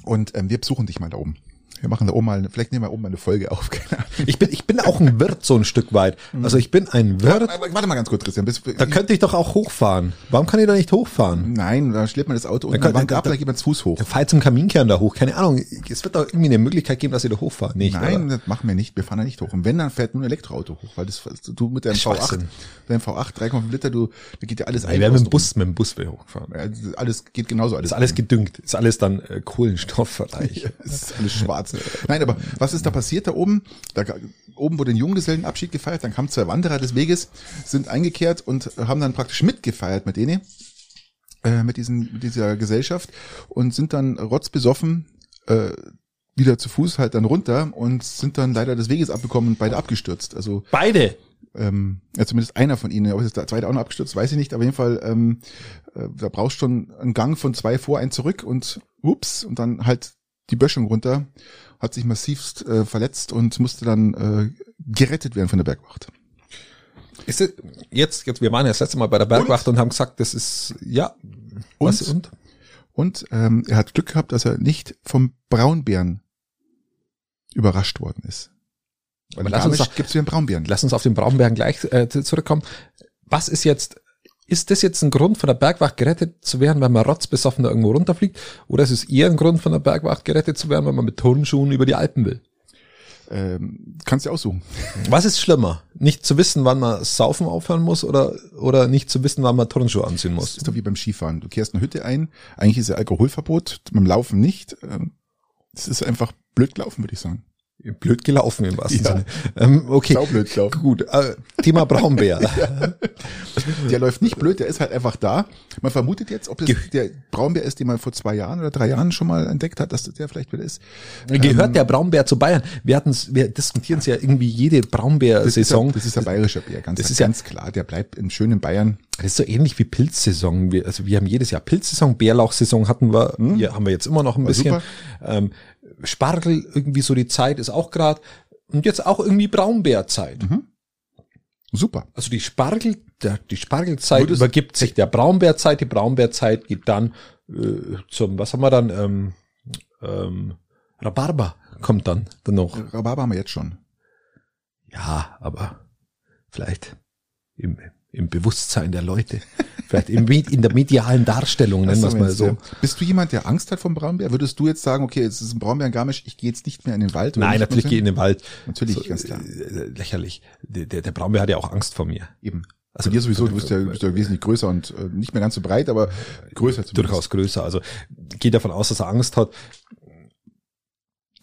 Und ähm, wir besuchen dich mal da oben. Wir machen da oben mal, vielleicht nehmen wir oben mal eine Folge auf. Ich bin, ich bin auch ein Wirt so ein Stück weit. Also ich bin ein Wirt. Warte, warte mal ganz kurz, Christian. Bis, Da könnte ich doch auch hochfahren. Warum kann ich da nicht hochfahren? Nein, da schlägt man das Auto und kann- dann da- gab da- da jemand zu Fuß hoch. Der fährt zum Kaminkern da hoch. Keine Ahnung. Es wird doch irgendwie eine Möglichkeit geben, dass ich da hochfahre. Nicht, Nein, oder? das machen wir nicht. Wir fahren da nicht hoch. Und wenn, dann fährt nur ein Elektroauto hoch, weil das du mit deinem V8, Schwachsinn. deinem V8 3,5 Liter, du, da geht ja alles Ich wäre mit dem Bus, mit dem Bus rum. Ja, alles geht genauso alles. Ist alles gedüngt. Ist alles dann äh, kohlenstoffreich. Es ist alles schwarz. Nein, aber was ist da passiert da oben? Da, oben wurde ein Junggesellenabschied gefeiert, dann kamen zwei Wanderer des Weges, sind eingekehrt und haben dann praktisch mitgefeiert mit denen, äh, mit, diesen, mit dieser Gesellschaft und sind dann rotzbesoffen äh, wieder zu Fuß halt dann runter und sind dann leider des Weges abgekommen und beide abgestürzt. Also Beide. ähm, ja, zumindest einer von ihnen, ob jetzt der zweite auch noch abgestürzt, weiß ich nicht, aber auf jeden Fall, ähm, äh, da brauchst schon einen Gang von zwei vor, ein zurück und ups, und dann halt die Böschung runter, hat sich massivst äh, verletzt und musste dann äh, gerettet werden von der Bergwacht. Ist es, jetzt, jetzt, wir waren ja das letzte Mal bei der Bergwacht und, haben gesagt, das ist, ja. Was und? Und ähm, er hat Glück gehabt, dass er nicht vom Braunbären überrascht worden ist. Weil lass uns gibt's wieder einen Braunbären. Lass uns auf den Braunbären gleich äh, zurückkommen. Was ist jetzt, ist das jetzt ein Grund von der Bergwacht gerettet zu werden, wenn man rotzbesoffen da irgendwo runterfliegt? Oder ist es eher ein Grund von der Bergwacht gerettet zu werden, wenn man mit Turnschuhen über die Alpen will? Ähm, kannst du aussuchen. Was ist schlimmer? Nicht zu wissen, wann man saufen aufhören muss oder, oder nicht zu wissen, wann man Turnschuhe anziehen Das muss? ist doch wie beim Skifahren. Du kehrst eine Hütte ein, eigentlich ist ja Alkoholverbot, beim Laufen nicht. Ähm, Es ist einfach blöd gelaufen, würde ich sagen. Blöd gelaufen im wahrsten Ja. Sinne. Ähm, okay. Saublöd gelaufen. Gut. Äh, Thema Braunbär. Der läuft nicht blöd, der ist halt einfach da. Man vermutet jetzt, ob das Ge- der Braunbär ist, den man vor zwei Jahren oder drei Jahren schon mal entdeckt hat, dass das der vielleicht wieder ist. Gehört der Braunbär zu Bayern? Wir hatten's, wir diskutieren es ja irgendwie jede Das ja, Braunbär-Saison. das ist ein bayerischer Bär, ganz, Das ist ja- ganz klar. Der bleibt im schönen Bayern. Das ist so ähnlich wie Pilzsaison. Wir, also wir haben jedes Jahr Pilzsaison, Bärlauchsaison hatten wir, hier haben wir jetzt immer noch ein bisschen. Ähm, Spargel, irgendwie so die Zeit ist auch gerade. Und jetzt auch irgendwie Braunbärzeit. Super. Also die Spargel, der, die Spargelzeit Würdest- übergibt sich der Braunbärzeit. Die Braunbärzeit geht dann äh, zum, was haben wir dann? Ähm, ähm, Rhabarber kommt dann, dann noch. Rhabarber haben wir jetzt schon. Ja, aber vielleicht im, im Bewusstsein der Leute. Vielleicht im, in der medialen Darstellung, nennen wir es mal so. ja. Bist du jemand, der Angst hat vom Braunbär? Würdest du jetzt sagen, okay, es ist ein Braunbär in Garmisch, ich gehe jetzt nicht mehr in den Wald? Nein, natürlich gehe ich in den Wald. Natürlich, ganz klar. äh, Lächerlich. Der, der, der Braunbär hat ja auch Angst vor mir. Eben. Also dir sowieso, du bist ja, bist ja wesentlich größer und äh, nicht mehr ganz so breit, aber größer zumindest. Durchaus größer. Also geht davon aus, dass er Angst hat.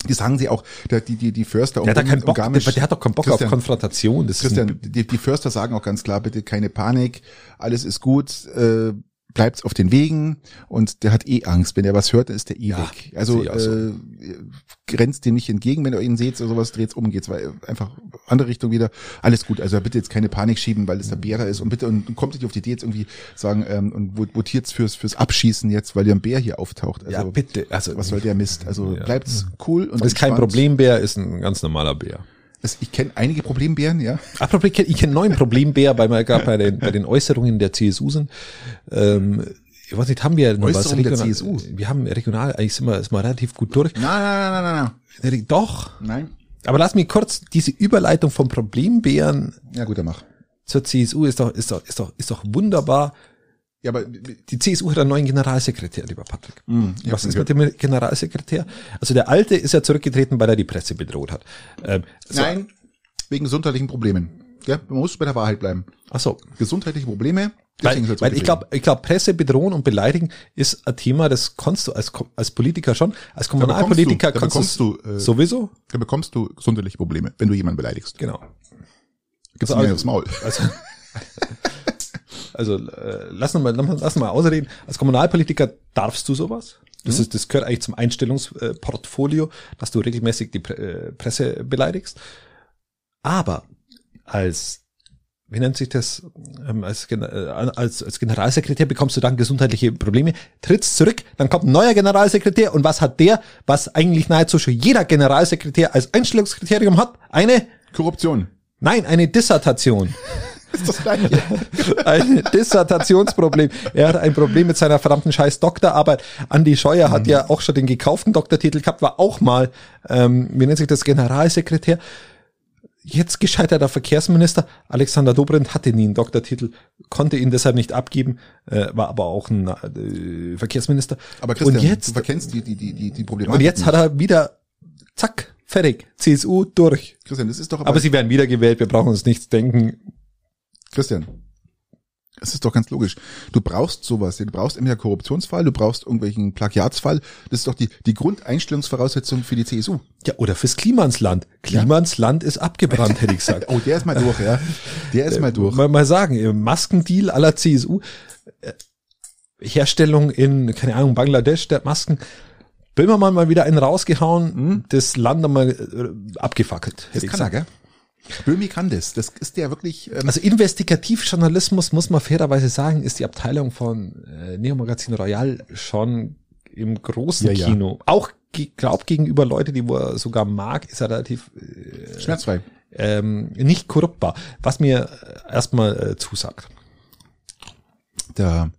Die sagen sie auch, der, die, die, die Förster Der hat, keinen Bock, Garmisch, der, der hat doch keinen Bock Christian, auf Konfrontation. Das ist Christian, die, die Förster sagen auch ganz klar, bitte keine Panik, alles ist gut, äh, bleibt auf den Wegen und der hat eh Angst. Wenn er was hört, dann ist der eh Ja, weg. Also so. äh, grenzt dem nicht entgegen, wenn ihr ihn seht oder sowas, dreht's um, geht's weil einfach andere Richtung wieder. Alles gut. Also bitte jetzt keine Panik schieben, weil es der Bär da ist und bitte und, und kommt nicht auf die Idee jetzt irgendwie sagen ähm, und vot- votiert's fürs fürs Abschießen jetzt, weil der ein Bär hier auftaucht. Also ja, bitte. Also, was soll der Mist? Also Ja. bleibt's cool und das ist kein entspannt. Problembär, ist ein ganz normaler Bär. Es- Ich kenne einige Problembären, ja. Apropos, ich kenne neuen Problembär, weil wir gerade bei den, bei den Äußerungen der CSU sind. Ähm, ich weiß nicht, haben wir noch was Äußerungen der regional? CSU? Wir haben regional, eigentlich sind wir, sind wir relativ gut durch. Nein, nein, nein, nein, nein. Doch. nein. Aber lass mich kurz diese Überleitung vom Problembären Ja gut, dann mach. zur CSU ist doch, ist doch, ist doch, ist doch wunderbar. Ja, aber Die CSU hat einen neuen Generalsekretär, lieber Patrick. Ich Was ist mit dem Generalsekretär? Also der alte ist ja zurückgetreten, weil er die Presse bedroht hat. Ähm, so, Nein, wegen gesundheitlichen Problemen. Ja, man muss bei der Wahrheit bleiben. Ach so. Gesundheitliche Probleme, Weil, so weil ich glaube, ich glaube, Presse bedrohen und beleidigen ist ein Thema, das kannst du als, als Politiker schon, als Kommunalpolitiker da bekommst du, kannst du, äh, sowieso. Da bekommst du gesundheitliche Probleme, wenn du jemanden beleidigst. Genau. Gibt's also, aufs Maul. Also, also äh, lass uns mal, lass mal ausreden. Als Kommunalpolitiker darfst du sowas. Das mhm. ist, das gehört eigentlich zum Einstellungsportfolio, dass du regelmäßig die äh, Presse beleidigst. Aber als wie nennt sich das, ähm, als, äh, als, als Generalsekretär bekommst du dann gesundheitliche Probleme, trittst zurück, dann kommt ein neuer Generalsekretär und was hat der, was eigentlich nahezu schon jeder Generalsekretär als Einstellungskriterium hat? Eine Korruption. Nein, eine Dissertation. ist das gleiche. ein Dissertationsproblem. Er hat ein Problem mit seiner verdammten scheiß Doktorarbeit. Andi Scheuer mhm. hat ja auch schon den gekauften Doktortitel gehabt, war auch mal, ähm, wie nennt sich das, Generalsekretär jetzt gescheiterter Verkehrsminister. Alexander Dobrindt hatte nie einen Doktortitel, konnte ihn deshalb nicht abgeben, äh, war aber auch ein äh, Verkehrsminister. Aber Christian, und jetzt, du verkennst die, die, die, die, die Problematik. Und jetzt nicht. hat er wieder, zack, fertig, CSU durch. Christian, das ist doch aber, aber sie werden wiedergewählt, wir brauchen uns nichts denken. Christian, es ist doch ganz logisch. Du brauchst sowas. Du brauchst entweder Korruptionsfall, du brauchst irgendwelchen Plagiatsfall. Das ist doch die, die Grundeinstellungsvoraussetzung für die CSU. Ja, oder fürs Klima ins Land. Klima ins Land ist abgebrannt, hätte ich gesagt. oh, der ist mal durch, ja. Der ist mal durch. Mal, mal sagen, Maskendeal aller CSU. Äh, Herstellung in, keine Ahnung, Bangladesch der Masken. Böhmermann mal wieder einen rausgehauen, hm? das Land einmal äh, abgefackelt. Das kann er, gell? Böhmi kann das. Das ist der wirklich. Ähm also Investigativjournalismus, muss man fairerweise sagen, ist die Abteilung von äh, Neo Magazin Royal schon im großen ja, Kino. Ja. Auch glaub gegenüber Leute, die wo er sogar mag, ist er relativ äh, schmerzfrei. Ähm, nicht korruptbar. Was mir erstmal äh, zusagt. Der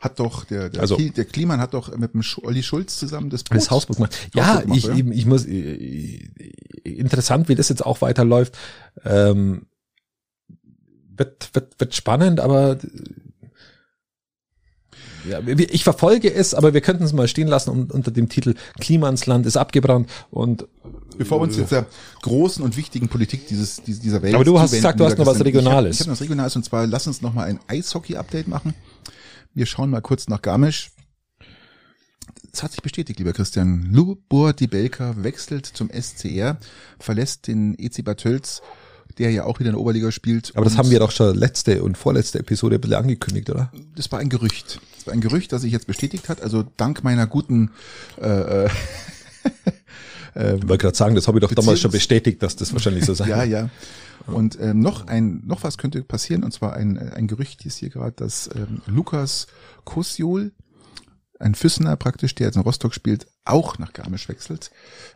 hat doch, der, der, also, der Kliman hat doch mit dem Olli Schulz zusammen das, Boot, das Hausboot gemacht. Ja, Hausboot gemacht, ich, ich muss, interessant, wie das jetzt auch weiterläuft. Ähm, wird, wird, wird spannend, aber ja, ich verfolge es, aber wir könnten es mal stehen lassen unter dem Titel Klima ins Land ist abgebrannt und bevor wir uns jetzt der großen und wichtigen Politik dieses dieser Welt Aber du hast gesagt, du hast noch was Regionales. Ich habe hab noch was Regionales und zwar lass uns noch mal ein Eishockey Update machen. Wir schauen mal kurz nach Garmisch. Es hat sich bestätigt, lieber Christian. Lubor Dibelka wechselt zum SCR, verlässt den EC Bad Tölz, der ja auch wieder in der Oberliga spielt. Aber das haben wir doch schon letzte und vorletzte Episode ein bisschen angekündigt, oder? Das war ein Gerücht. Das war ein Gerücht, das sich jetzt bestätigt hat. Also dank meiner guten äh, äh, ähm, ich wollte gerade sagen, das habe ich doch damals schon bestätigt, dass das wahrscheinlich so sein Ja, ja. Und ähm, noch ein, noch was könnte passieren, und zwar ein, ein Gerücht ist hier gerade, dass ähm, Lukas Kosiol, ein Füssener praktisch, der jetzt in Rostock spielt, auch nach Garmisch wechselt.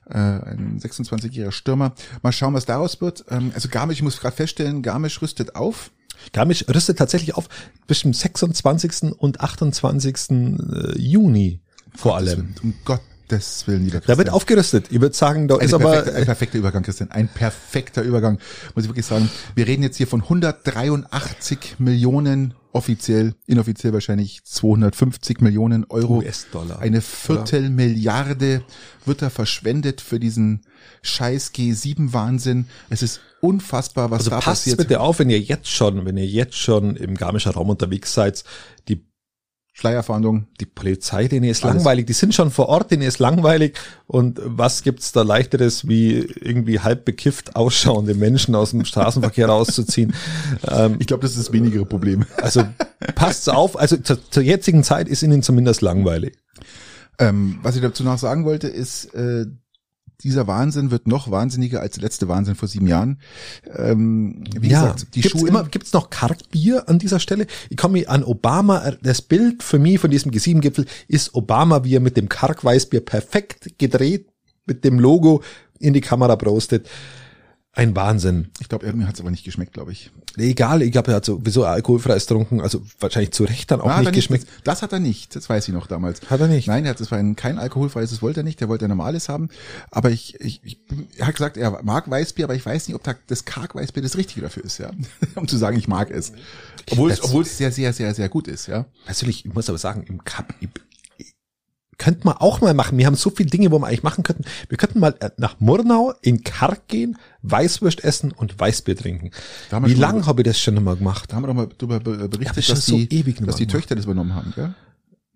Äh, ein 26-jähriger Stürmer. Mal schauen, was daraus wird. Ähm, also Garmisch, ich muss gerade feststellen, Garmisch rüstet auf. Garmisch rüstet tatsächlich auf bis zum 26. und 28. Äh, Juni vor allem. Um Gott Gottes Willen, lieber Christian. Da wird aufgerüstet. Ich würde sagen, da ist aber... Ein perfekter Übergang, Christian. Ein perfekter Übergang, muss ich wirklich sagen. Wir reden jetzt hier von 183 Millionen offiziell, inoffiziell wahrscheinlich 250 Millionen Euro. US-Dollar. Eine Viertelmilliarde wird da verschwendet für diesen scheiß G7-Wahnsinn. Es ist unfassbar, was also da passt passiert. bitte auf, wenn ihr jetzt schon, wenn ihr jetzt schon im Garmischer Raum unterwegs seid, die Schleierfahndung. Die Polizei, denen ist Alles. langweilig. Die sind schon vor Ort, denen ist langweilig. Und was gibt's da leichteres, wie irgendwie halb bekifft ausschauende Menschen aus dem Straßenverkehr rauszuziehen? Ähm, ich glaube, das ist das wenigere Problem. Also passt auf. Also zur, zur jetzigen Zeit ist ihnen zumindest langweilig. Ähm, was ich dazu noch sagen wollte, ist, äh, dieser Wahnsinn wird noch wahnsinniger als der letzte Wahnsinn vor sieben Jahren. Ähm, wie ja, gesagt, die gibt's Schulen. Immer, gibt's noch Kartbier an dieser Stelle? Ich komme an Obama, das Bild für mich von diesem G7-Gipfel ist Obama, wie er mit dem Karg-Weißbier perfekt gedreht mit dem Logo in die Kamera prostet. Ein Wahnsinn. Ich glaube, irgendwie hat es aber nicht geschmeckt, glaube ich. Egal, ich glaube, er hat sowieso alkoholfreies getrunken, also wahrscheinlich zu Recht dann auch ah, nicht geschmeckt. Nicht, das, das, hat er nicht, das weiß ich noch damals. Hat er nicht? Nein, er hat das war ein, kein alkoholfreies, das wollte er nicht, der wollte ein normales haben. Aber ich, ich, ich er hat gesagt, er mag Weißbier, aber ich weiß nicht, ob da das Karg-Weißbier das Richtige dafür ist, ja. um zu sagen, ich mag es. Obwohl es, obwohl es sehr, sehr, sehr, sehr gut ist, ja. Natürlich, ich muss aber sagen, im Cup, könnten wir auch mal machen. Wir haben so viele Dinge, wo wir eigentlich machen könnten. Wir könnten mal äh, nach Murnau in Karg gehen, Weißwurst essen und Weißbier trinken. Wie lange habe ich das schon mal gemacht? Da haben wir doch mal darüber be- Ja, das berichtet, ist dass, schon so die, ewig dass die. Töchter das übernommen haben, gell?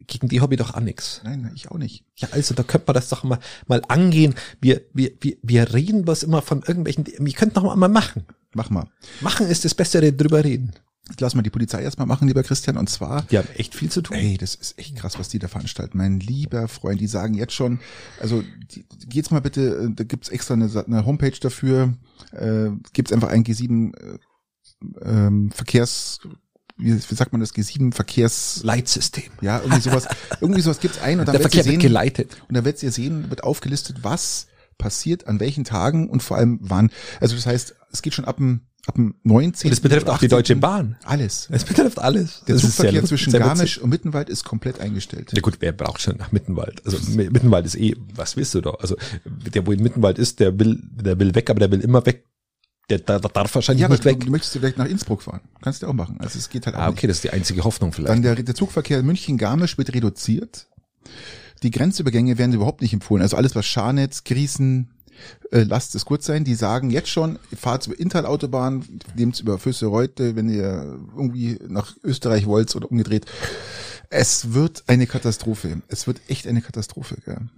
Gegen die habe ich doch auch nix. Nein, ich auch nicht. Ja, also da könnte man das doch mal, mal angehen. Wir, wir, wir, wir reden was immer von irgendwelchen, wir könnten doch mal machen. Mach mal. Machen ist das Bessere, drüber reden. Lass mal die Polizei erstmal machen, lieber Christian. Und zwar, Die haben echt viel zu tun. ey, das ist echt krass, was die da veranstalten. Mein lieber Freund, die sagen jetzt schon, also die, geht's mal bitte, äh, da gibt's extra eine, eine Homepage dafür, äh, gibt's einfach ein G7 äh, ähm, Verkehrs, wie, wie sagt man das, G7 Verkehrs, Leitsystem. ja, irgendwie sowas, irgendwie sowas gibt's ein und dann Der Verkehr ihr wird sehen, geleitet. Und da werdet ihr sehen, wird aufgelistet, was passiert an welchen Tagen und vor allem wann. Also das heißt, es geht schon ab dem, ab dem 19. Und das betrifft auch die 18.. Deutsche Bahn. Alles. Es betrifft alles. Der Das Zugverkehr zwischen sehr Garmisch und Mittenwald ist komplett eingestellt. Ja gut, wer braucht schon nach Mittenwald? Also Mi- Mittenwald ist eh, was willst du da? Also der, wo in Mittenwald ist, der will, der will weg, aber der will immer weg. Der, der, der darf wahrscheinlich Ja, aber nicht du, weg. du möchtest vielleicht nach Innsbruck fahren. Kannst du auch machen. Also es geht halt auch Ah, nicht. okay, das ist die einzige Hoffnung vielleicht. Dann der, der Zugverkehr München-Garmisch wird reduziert. Die Grenzübergänge werden überhaupt nicht empfohlen. Also alles, was Scharnetz, Griesen, äh, lasst es gut sein. Die sagen jetzt schon, fahrt über Inntal-Autobahn, nehmt über Füsse Reute, wenn ihr irgendwie nach Österreich wollt oder umgedreht. Es wird eine Katastrophe. Es wird echt eine Katastrophe. Gell?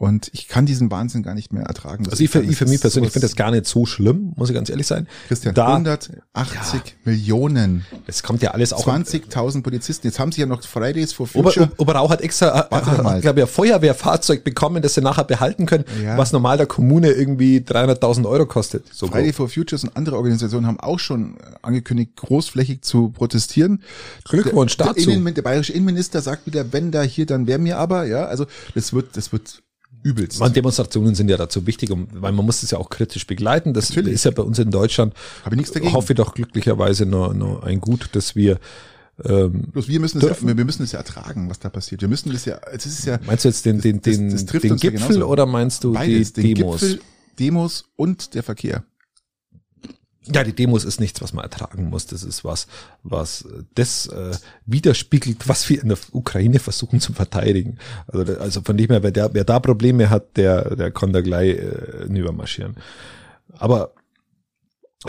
Und ich kann diesen Wahnsinn gar nicht mehr ertragen. also ich für, ich für mich persönlich finde das gar nicht so schlimm, muss ich ganz ehrlich sein. Christian, da, 180 Millionen, es kommt ja alles auch. 20.000 Polizisten. Jetzt haben sie ja noch Fridays for Ober, Future. Oberau hat extra, Warte doch mal. ich glaube, ja, Feuerwehrfahrzeug bekommen, das sie nachher behalten können, Ja. was normal der Kommune irgendwie 300.000 Euro kostet. So Friday grob. for Futures und andere Organisationen haben auch schon angekündigt, großflächig zu protestieren. Glückwunsch der, dazu. Der, Innen, der bayerische Innenminister sagt wieder, wenn da hier, dann wär mir aber, ja, also das wird, das wird übelst. Man, Demonstrationen sind ja dazu wichtig, um, weil man muss das ja auch kritisch begleiten. Das Natürlich. ist ja bei uns in Deutschland, Habe ich nichts dagegen. hoffe doch glücklicherweise noch, noch ein Gut, dass wir, ähm, Bloß wir müssen, das ja, dürfen- wir müssen das ja ertragen, was da passiert. Wir müssen das ja, es ist ja meinst du jetzt den, den, Das- den, das trifft den ja Gipfel genauso. oder meinst du beides, die den Demos? Gipfel, Demos und der Verkehr. Ja, die Demos ist nichts, was man ertragen muss. Das ist was, was äh, das äh, widerspiegelt, was wir in der Ukraine versuchen zu verteidigen. Also, also von dem her, wer, der, wer da Probleme hat, der, der kann da gleich äh, hinübermarschieren. Aber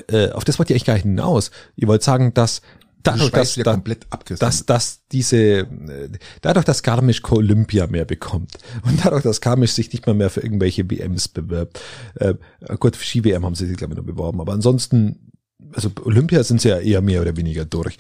äh, auf das wollte ich eigentlich gar nicht hinaus. Ich wollte sagen, dass dadurch, Das dass, wieder da, dass, dass diese, äh, dadurch, dass Garmisch Olympia mehr bekommt und dadurch, dass Garmisch sich nicht mal mehr für irgendwelche WMs bewirbt, äh, gut, für Ski-WM haben sie sich, glaube ich, noch beworben, aber ansonsten, also Olympia sind sie ja eher mehr oder weniger durch.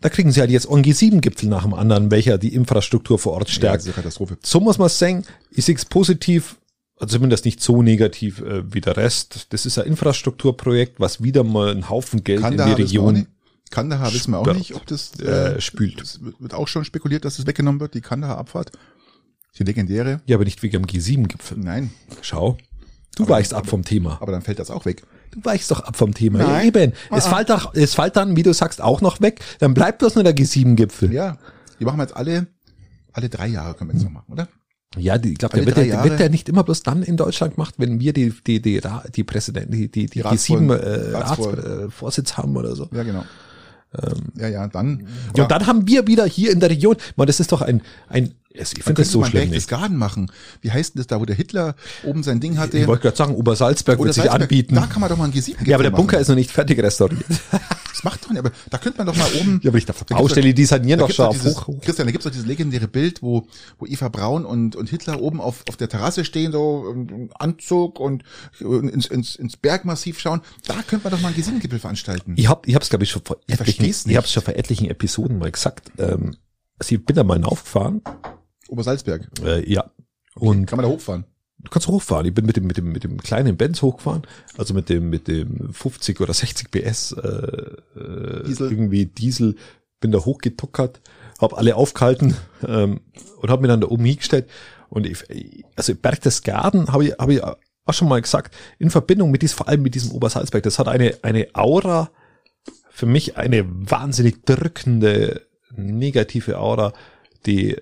Da kriegen sie halt jetzt einen G7-Gipfel nach dem anderen, welcher die Infrastruktur vor Ort ja, stärkt. eine Katastrophe. So muss man sagen, ich sehe es positiv, also zumindest nicht so negativ äh, wie der Rest. Das ist ein Infrastrukturprojekt, was wieder mal einen Haufen Geld in die Region. Kandahar wissen wir auch nicht, ob das äh, spült. Es wird auch schon spekuliert, dass es weggenommen wird, die Kandahar-Abfahrt. Die legendäre. Ja, aber nicht wegen dem G7-Gipfel. Nein, Schau. Du Aber- weichst ab vom Thema. aber dann fällt das auch weg. Du weichst doch ab vom Thema. Nein. Ja, eben. Es Ah. fällt, doch, es fällt dann, wie du sagst, auch noch weg. Dann bleibt bloß nur der G7-Gipfel. Ja, Ja, die machen wir jetzt alle, alle drei Jahre können wir jetzt noch machen, oder? die, ich glaube, der wird, der, wird der nicht immer bloß dann in Deutschland gemacht, wenn wir die, die, die, die Präsidenten, die, die, die, Die G7 äh, Ratsvor- Ratsvorsitz äh, haben oder so. Ja, genau. Ja, ja, dann. Ja, und dann haben wir wieder hier in der Region, man, das ist doch ein, ein, ich finde das so schlimm nicht. Garden machen. Wie heißt denn das da, wo der Hitler oben sein Ding hatte? Ich wollte gerade sagen, Obersalzberg Oder wird sich anbieten. Da kann man doch mal ein G7 Ja, aber der Bunker ist noch nicht fertig restauriert. Das macht doch nicht, aber da könnte man doch mal oben. Ja, aber ich dachte, Da gibt's Baustelle, die sanieren doch schon auf dieses, hoch, hoch. Christian, da gibt's doch dieses legendäre Bild, wo, wo Eva Braun und, und Hitler oben auf, auf der Terrasse stehen, so im Anzug und ins, ins, ins Bergmassiv schauen. Da könnte man doch mal einen G7-Gipfel veranstalten. Ich hab, ich hab's glaube ich schon vor etlichen, ich hab's schon vor etlichen Episoden mal gesagt. Ähm, also ich bin da mal aufgefahren, Obersalzberg. äh, ja. Und Kann man da hochfahren? du kannst hochfahren. Ich bin mit dem, mit dem, mit dem kleinen Benz hochgefahren, also mit dem, mit dem 50 oder 60 PS äh, äh, Diesel. irgendwie Diesel, bin da hochgetuckert, hab alle aufgehalten ähm, und hab mir dann da oben hingestellt. Und ich, also Berchtesgaden habe ich, habe ich auch schon mal gesagt, in Verbindung mit diesem, vor allem mit diesem Obersalzberg, das hat eine, eine Aura, für mich eine wahnsinnig drückende, negative Aura, die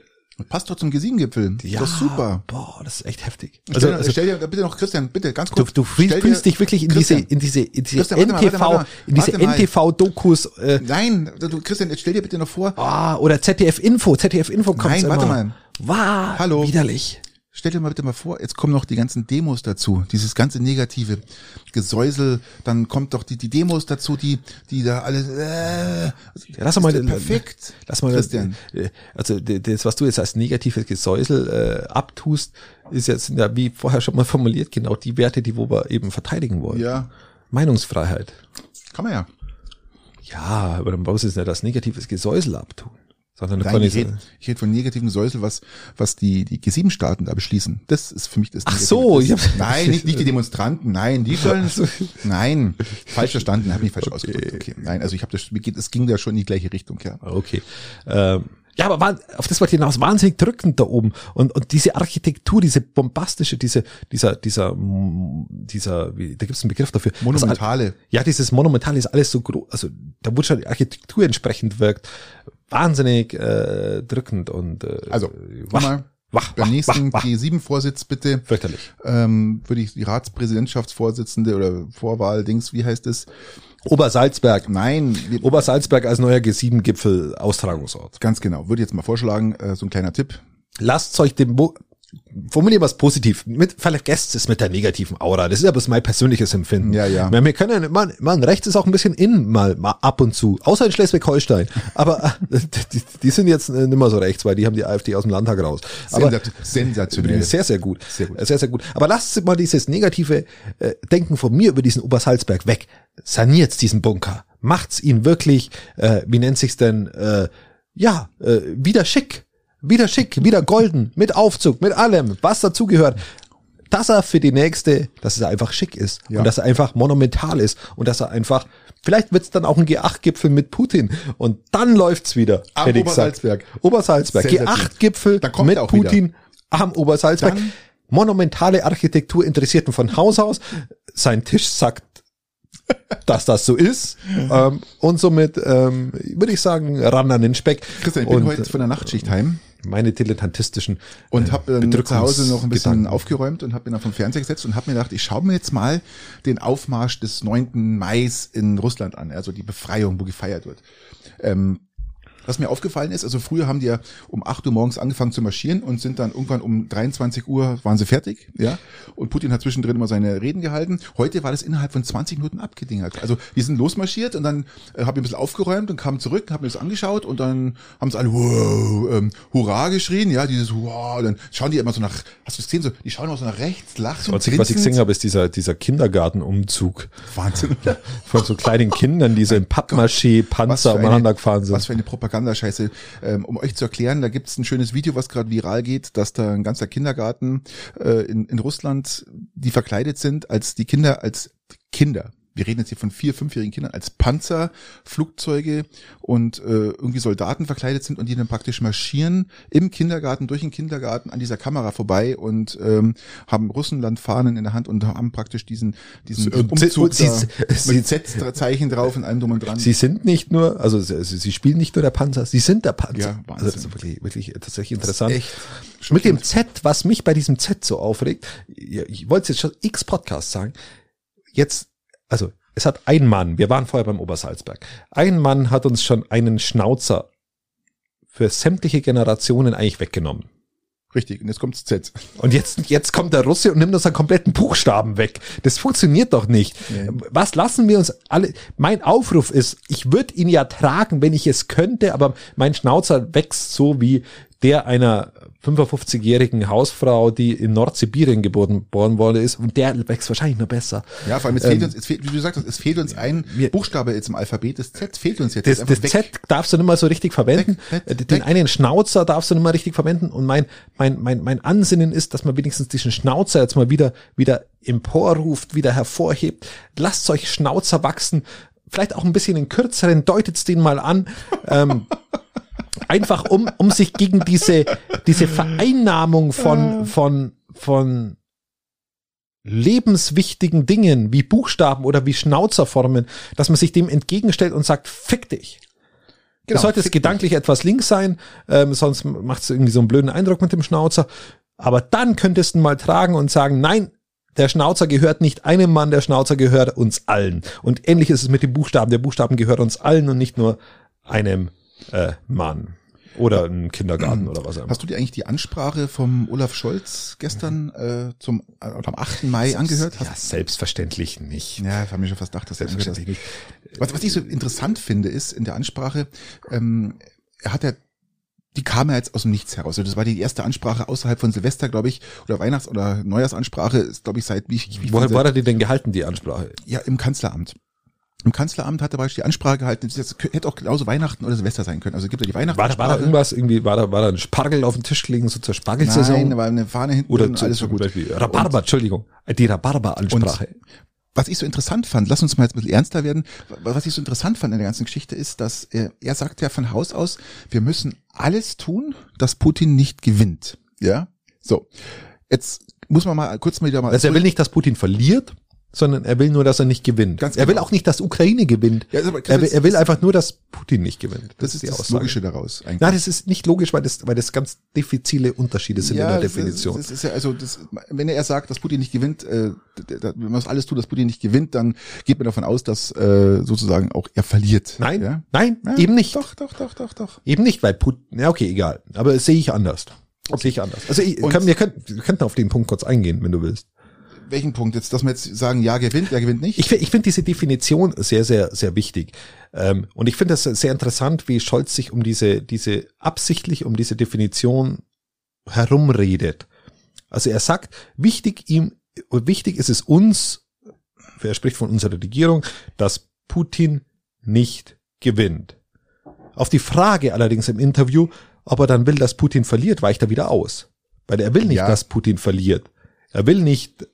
Passt doch zum G7-Gipfel. ja, Das ist super. Boah, das ist echt heftig. Also, Also, also stell dir bitte noch, Christian, bitte ganz du, kurz. du stell fühlst, dich wirklich in diese, Christian, in diese, in diese Christian, warte mal, NTV, mal, in diese. NTV-Dokus, äh, Nein, du, Christian, jetzt stell dir bitte noch vor. ah, oder ZDF Info, ZDF Info kommt Nein, warte immer. mal. War Hallo. widerlich. Stell dir mal bitte mal vor, jetzt kommen noch die ganzen Demos dazu, dieses ganze negative Gesäusel, dann kommt doch die, die Demos dazu, die, die da alles, äh, Ja, lass mal, perfekt. Lass mal, Christian. also das, was du jetzt als negatives Gesäusel äh, abtust, ist jetzt ja wie vorher schon mal formuliert genau die Werte, die wo wir eben verteidigen wollen. Ja, Meinungsfreiheit. kann man ja. Ja, aber dann brauchst du jetzt nicht das negatives Gesäusel abtun, sondern Nein, ich rede ich red von negativen Säusel, was, was die, die G7-Staaten da beschließen. Das ist für mich das Ach so, das, ich hab- Nein, nicht, nicht die Demonstranten, nein, die sollen, nein, falsch verstanden, habe mich falsch ausgedrückt. Okay, nein, also ich habe das, es ging da schon in die gleiche Richtung, ja. Okay. Ähm, ja, aber war, auf das wollte ich hinaus, wahnsinnig drückend da oben. Und, und diese Architektur, diese bombastische, diese, dieser, dieser, dieser, wie, da gibt es einen Begriff dafür. Monumentale. Also, ja, dieses Monumentale ist alles so groß, also da wurde schon die Architektur entsprechend wirkt. Wahnsinnig äh, drückend und äh, Also, wach, nochmal, wach, beim wach, nächsten wach, wach. G7-Vorsitz bitte, Fürchterlich. ähm, würde ich die Ratspräsidentschaftsvorsitzende oder Vorwahl-Dings, wie heißt es? Obersalzberg. Nein, Obersalzberg als neuer G7-Gipfel Austragungsort. ganz genau, würde ich jetzt mal vorschlagen, äh, so ein kleiner Tipp. lasst euch dem Mo formulieren wir es positiv. Mit, vergesst es mit der negativen Aura. Das ist bloß mein persönliches Empfinden. Ja, ja. Wir, können, man, man, rechts ist auch ein bisschen in, mal, mal ab und zu. Außer in Schleswig-Holstein. Aber äh, die, die sind jetzt äh, nicht mehr so rechts, weil die haben die AfD aus dem Landtag raus. Aber Sensat- sensationell. sehr, sehr gut. Sehr gut. Sehr, sehr gut. Aber lasst mal dieses negative äh, Denken von mir über diesen Obersalzberg weg. Saniert's diesen Bunker. Macht's ihn wirklich, äh, wie nennt sich's denn, äh, ja, äh, wieder schick. Wieder schick, wieder golden, mit Aufzug, mit allem, was dazugehört. Dass er für die nächste, dass er einfach schick ist Ja. und dass er einfach monumental ist und dass er einfach, vielleicht wird's dann auch ein G8-Gipfel mit Putin und dann läuft's wieder. Am. Obersalzberg. Obersalzberg. Sensationell. G8-Gipfel Da kommt mit Putin am Obersalzberg. Dann- Monumentale Architektur interessierten von Haus aus. Sein Tisch sagt, dass das so ist. ähm, und somit ähm, würde ich sagen, ran an den Speck. Christian, ich bin und heute von der Nachtschicht heim meine dilettantistischen und äh, habe dann zu Hause noch ein bisschen Bedrückungsgedanken. aufgeräumt und habe mir dann vom Fernseher gesetzt und habe mir gedacht, ich schaue mir jetzt mal den Aufmarsch des 9. Mai in Russland an, also die Befreiung, wo gefeiert wird. Ähm, was mir aufgefallen ist, also früher haben die ja um 8 Uhr morgens angefangen zu marschieren und sind dann irgendwann um 23 Uhr waren sie fertig, ja. Und Putin hat zwischendrin immer seine Reden gehalten. Heute war das innerhalb von 20 Minuten abgedingert. Also die sind losmarschiert und dann äh, habe ich ein bisschen aufgeräumt und kamen zurück, habe mir das angeschaut und dann haben sie alle wow, ähm, Hurra geschrien, ja, dieses wow, dann schauen die immer so nach, hast du es gesehen, so, die schauen auch so nach rechts, lachen. Das Einzige, was ich gesehen habe, ist dieser, dieser Kindergartenumzug Wahnsinn. von so kleinen Kindern, die so in Pappmaché-Panzer umeinander gefahren sind. Was für eine Propagandascheiße. Ähm, um euch zu erklären, da gibt's ein schönes Video, was gerade viral geht, dass da ein ganzer Kindergarten äh, in, in Russland, die verkleidet sind, als die Kinder, als Kinder. Wir reden jetzt hier von vier, fünfjährigen Kindern als Panzer, Flugzeuge und äh, irgendwie Soldaten verkleidet sind und die dann praktisch marschieren im Kindergarten, durch den Kindergarten an dieser Kamera vorbei und ähm, haben Russenlandfahnen in der Hand und haben praktisch diesen, diesen Und Umzug sie- da sie- mit Z-Zeichen drauf und allem drum und dran. Sie sind nicht nur, also sie, sie spielen nicht nur der Panzer, sie sind der Panzer. Ja, Wahnsinn. also das ist wirklich, wirklich tatsächlich interessant. Mit dem Z, was mich bei diesem Z so aufregt, ja, ich wollte es jetzt schon x Podcasts sagen, jetzt, also es hat ein Mann, wir waren vorher beim Obersalzberg, ein Mann hat uns schon einen Schnauzer für sämtliche Generationen eigentlich weggenommen. Richtig, und jetzt kommt's Z. Und jetzt, jetzt kommt der Russe und nimmt uns einen kompletten Buchstaben weg. Das funktioniert doch nicht. Nee. Was lassen wir uns alle? Mein Aufruf ist, ich würde ihn ja tragen, wenn ich es könnte, aber mein Schnauzer wächst so wie der einer 55-jährigen Hausfrau, die in Nordsibirien geboren, worden ist, und der wächst wahrscheinlich noch besser. Ja, vor allem, es fehlt uns, es fehlt, wie du sagst, es fehlt uns ein wir- Buchstabe jetzt im Alphabet, das Z fehlt uns jetzt. Das, das einfach Z darfst du nicht mal so richtig verwenden. Weg, weg, Äh, Den weg. einen Schnauzer darfst du nicht mal richtig verwenden. Und mein, mein, mein, mein Ansinnen ist, dass man wenigstens diesen Schnauzer jetzt mal wieder, wieder emporruft, wieder hervorhebt. Lasst euch Schnauzer wachsen. Vielleicht auch ein bisschen in kürzeren, deutet's den mal an. Ähm, einfach um, um sich gegen diese, diese Vereinnahmung von, von, von lebenswichtigen Dingen wie Buchstaben oder wie Schnauzerformen, dass man sich dem entgegenstellt und sagt, fick dich. Genau, sollte fick gedanklich etwas links sein, ähm, sonst macht es irgendwie so einen blöden Eindruck mit dem Schnauzer. Aber dann könntest du mal tragen und sagen, nein, der Schnauzer gehört nicht einem Mann, der Schnauzer gehört uns allen. Und ähnlich ist es mit dem Buchstaben. Der Buchstaben gehört uns allen und nicht nur einem äh, Mann. Oder ein Kindergarten oder was auch immer. Hast du dir eigentlich die Ansprache vom Olaf Scholz gestern äh, zum äh, am 8. Mai angehört? Ja, selbstverständlich nicht. Ja, ich habe mir schon fast gedacht, dass hast. Selbstverständlich nicht. Was, was ich so interessant finde, ist in der Ansprache, ähm, er hat ja, die kam ja jetzt aus dem Nichts heraus. Also das war die erste Ansprache außerhalb von Silvester, glaube ich, oder Weihnachts- oder Neujahrsansprache, ist, glaube ich, seit wie, wie Woher war er die denn gehalten, die Ansprache? Ja, im Kanzleramt. Im Kanzleramt hat er beispielsweise die Ansprache gehalten, das hätte auch genauso Weihnachten oder Silvester sein können. Also gibt er die War, da- war da irgendwas irgendwie, war da, war da ein Spargel auf dem Tisch gelegen, so zur Spargelsaison? Nein, da war eine Fahne hinten Oder zu, alles so gut. Rhabarber, Entschuldigung, die Rhabarber-Ansprache. Was ich so interessant fand, lass uns mal jetzt ein bisschen ernster werden, was ich so interessant fand in der ganzen Geschichte ist, dass er, er sagt ja von Haus aus, wir müssen alles tun, dass Putin nicht gewinnt. Ja, so. Jetzt muss man mal kurz mal wieder mal. Also er will nicht, dass Putin verliert, sondern er will nur, dass er nicht gewinnt. Ganz er will genau. auch nicht, dass Ukraine gewinnt. Ja, aber er, will, er will das- einfach nur, dass Putin nicht gewinnt. das ist die das Aussage. Logische daraus eigentlich. Nein, das ist nicht logisch, weil das, weil das ganz diffizile Unterschiede sind in der das Definition. Ist, das ist ja also, das, wenn er sagt, dass Putin nicht gewinnt, äh, wenn man das alles tut, dass Putin nicht gewinnt, dann geht man davon aus, dass äh, sozusagen auch er verliert. nein, ja? nein, Ja, eben nicht. Doch, doch, doch, doch, doch. Eben nicht, weil Putin, ja okay, egal. Aber das sehe ich anders. Das sehe ich anders. Also ich, kann, wir, können, wir könnten auf den Punkt kurz eingehen, wenn du willst. Welchen Punkt jetzt, dass wir jetzt sagen, ja gewinnt, ja gewinnt nicht? Ich, ich finde diese Definition sehr, sehr, sehr wichtig. Ähm, und ich finde das sehr interessant, wie Scholz sich um diese, diese absichtlich um diese Definition herumredet. Also er sagt, wichtig ihm, wichtig ist es uns, er spricht von unserer Regierung, dass Putin nicht gewinnt. Auf die Frage allerdings im Interview, ob er dann will, dass Putin verliert, weicht er wieder aus. Weil er will nicht, Ja. dass Putin verliert. Er will nicht,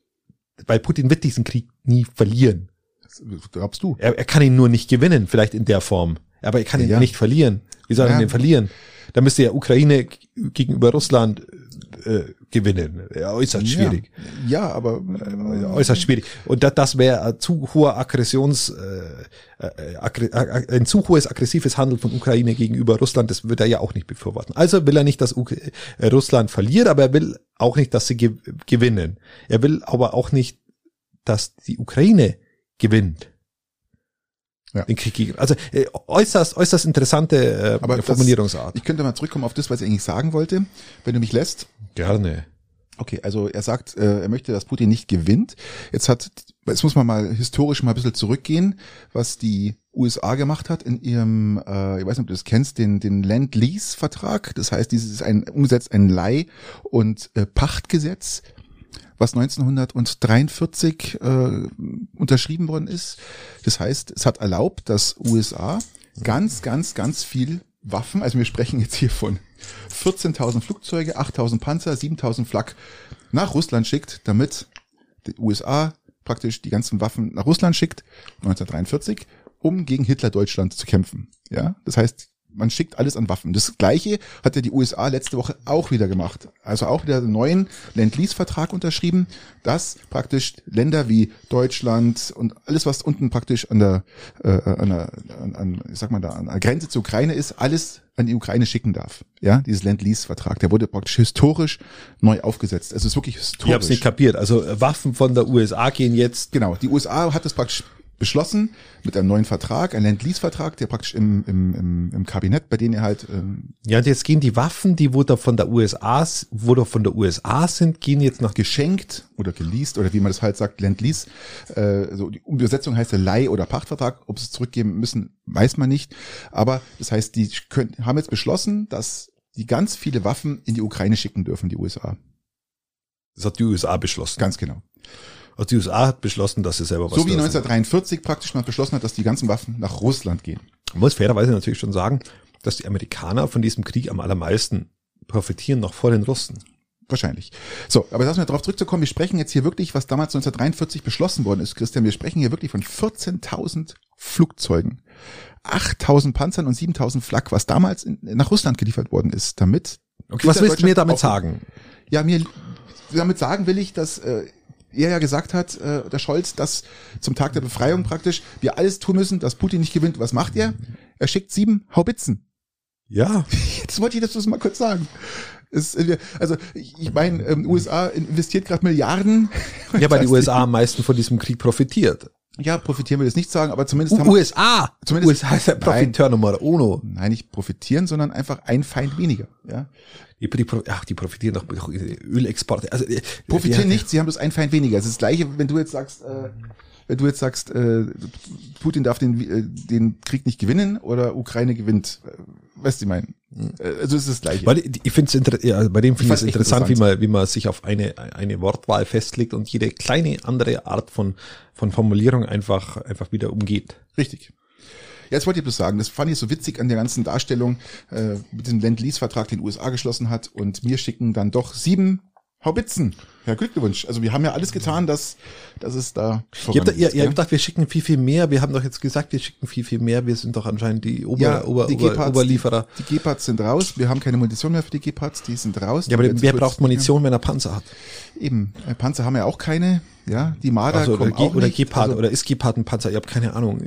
weil Putin wird diesen Krieg nie verlieren. Glaubst du? Er, er kann ihn nur nicht gewinnen, vielleicht in der Form. Aber er kann ihn Ja. nicht verlieren. Wie soll er Ja. ihn denn verlieren? Da müsste ja Ukraine gegenüber Russland äh, gewinnen. Ja, äußerst schwierig. Ja, ja aber Äh, Äußerst schwierig. Und das, das wäre ein zu hoher Aggressions, äh, äh, ein zu hohes aggressives Handeln von Ukraine gegenüber Russland, das wird er ja auch nicht befürworten. Also will er nicht, dass Uk äh, Russland verliert, aber er will auch nicht, dass sie ge gewinnen. Er will aber auch nicht, dass die Ukraine gewinnt. Ja. Den Krieg gegen. Also äh, äußerst, äußerst interessante äh, Aber das- Formulierungsart. ich könnte mal zurückkommen auf das, was ich eigentlich sagen wollte, wenn du mich lässt. Gerne. Okay, also er sagt, äh, er möchte, dass Putin nicht gewinnt. Jetzt hat, jetzt muss man mal historisch mal ein bisschen zurückgehen, was die USA gemacht hat in ihrem, äh, ich weiß nicht, ob du das kennst, den, den Land-Lease-Vertrag. Das heißt, dieses ist ein umgesetzt ein Leih- und äh, Pachtgesetz, was 1943 äh, unterschrieben worden ist. Das heißt, es hat erlaubt, dass USA ganz, ganz, ganz viel Waffen, also wir sprechen jetzt hier von 14.000 Flugzeuge, 8.000 Panzer, 7.000 Flak nach Russland schickt, damit die USA praktisch die ganzen Waffen nach Russland schickt, 1943, um gegen Hitler-Deutschland zu kämpfen. Ja, das heißt, man schickt alles an Waffen. Das Gleiche hat ja die USA letzte Woche auch wieder gemacht. Also auch wieder einen neuen Land-Lease-Vertrag unterschrieben, dass praktisch Länder wie Deutschland und alles, was unten praktisch an der, äh, an der, an, an, ich sag mal da, an der Grenze zur Ukraine ist, alles an die Ukraine schicken darf. Ja, dieses Land-Lease-Vertrag, der wurde praktisch historisch neu aufgesetzt. Es ist wirklich historisch. Ich habe es nicht kapiert. Also äh, Waffen von der USA gehen jetzt Genau, die USA hat das praktisch beschlossen mit einem neuen Vertrag, ein Land-Lease-Vertrag, der praktisch im, im, im, im Kabinett, bei denen ihr halt, ähm, Ja, und jetzt gehen die Waffen, die wo da von der USA, wo da von der USA sind, gehen jetzt nach geschenkt oder geleast oder wie man das halt sagt, Land-Lease. Äh, so die Übersetzung heißt ja Leih- oder Pachtvertrag. Ob sie es zurückgeben müssen, weiß man nicht. Aber das heißt, die können, haben jetzt beschlossen, dass die ganz viele Waffen in die Ukraine schicken dürfen, die USA. Das hat die USA beschlossen. Ganz genau. Also die USA hat beschlossen, dass sie selber was so wie dürfen. 1943 praktisch man beschlossen hat, dass die ganzen Waffen nach Russland gehen. Man muss fairerweise natürlich schon sagen, dass die Amerikaner von diesem Krieg am allermeisten profitieren, noch vor den Russen. Wahrscheinlich. So, aber lassen wir darauf zurückzukommen. Wir sprechen jetzt hier wirklich, was damals 1943 beschlossen worden ist, Christian. Wir sprechen hier wirklich von 14.000 Flugzeugen, 8.000 Panzern und 7.000 Flak, was damals in, nach Russland geliefert worden ist, damit. Okay, was willst du mir damit sagen? Ja, mir damit sagen will ich, dass äh, er ja gesagt hat, äh, der Scholz, dass zum Tag der Befreiung praktisch wir alles tun müssen, dass Putin nicht gewinnt. Was macht er? Er schickt sieben Haubitzen. Ja, Das wollte ich das mal kurz sagen. Es, äh, also ich, ich meine, ähm, USA investiert gerade Milliarden. Ja, weil die USA am meisten von diesem Krieg profitiert. Ja, profitieren will ich nicht sagen, aber zumindest haben USA. Zumindest USA ist der Profiteur Nummer uno. Nein, nicht profitieren, sondern einfach ein Feind weniger. Ja. Die, die, ach, die profitieren doch Ölexporte. Also, äh, profitieren nicht, sie haben das ein Feind weniger. Es ist das gleiche, wenn du jetzt sagst, äh, wenn du jetzt sagst, äh, Putin darf den, äh, den Krieg nicht gewinnen oder Ukraine gewinnt. Weißt du, ich meine? Äh, also es ist das Gleiche. Weil ich finde es ja, bei dem finde ich es interessant, interessant, wie man wie man sich auf eine eine Wortwahl festlegt und jede kleine andere Art von von Formulierung einfach einfach wieder umgeht. Richtig. Jetzt wollte ich bloß sagen, das fand ich so witzig an der ganzen Darstellung äh, mit dem Land-Lease-Vertrag, den USA geschlossen hat und mir schicken dann doch sieben Haubitzen. Ja, Glückwunsch. Also wir haben ja alles getan, dass, dass es da voran ihr, ihr, habt gedacht, wir schicken viel, viel mehr. Wir haben doch jetzt gesagt, wir schicken viel, viel mehr. Wir sind doch anscheinend die, Ober, ja, Ober, die Ober, Oberlieferer. Die, die Gepards sind raus. Wir haben keine Munition mehr für die Gepards. Die sind raus. Ja, aber wer braucht Munition, wenn er Panzer hat? Eben. Äh, Panzer haben ja auch keine. Ja, die Marder also, kommen oder, auch oder nicht. Gepard, also, oder ist Gepard ein Panzer? Ich habe keine Ahnung.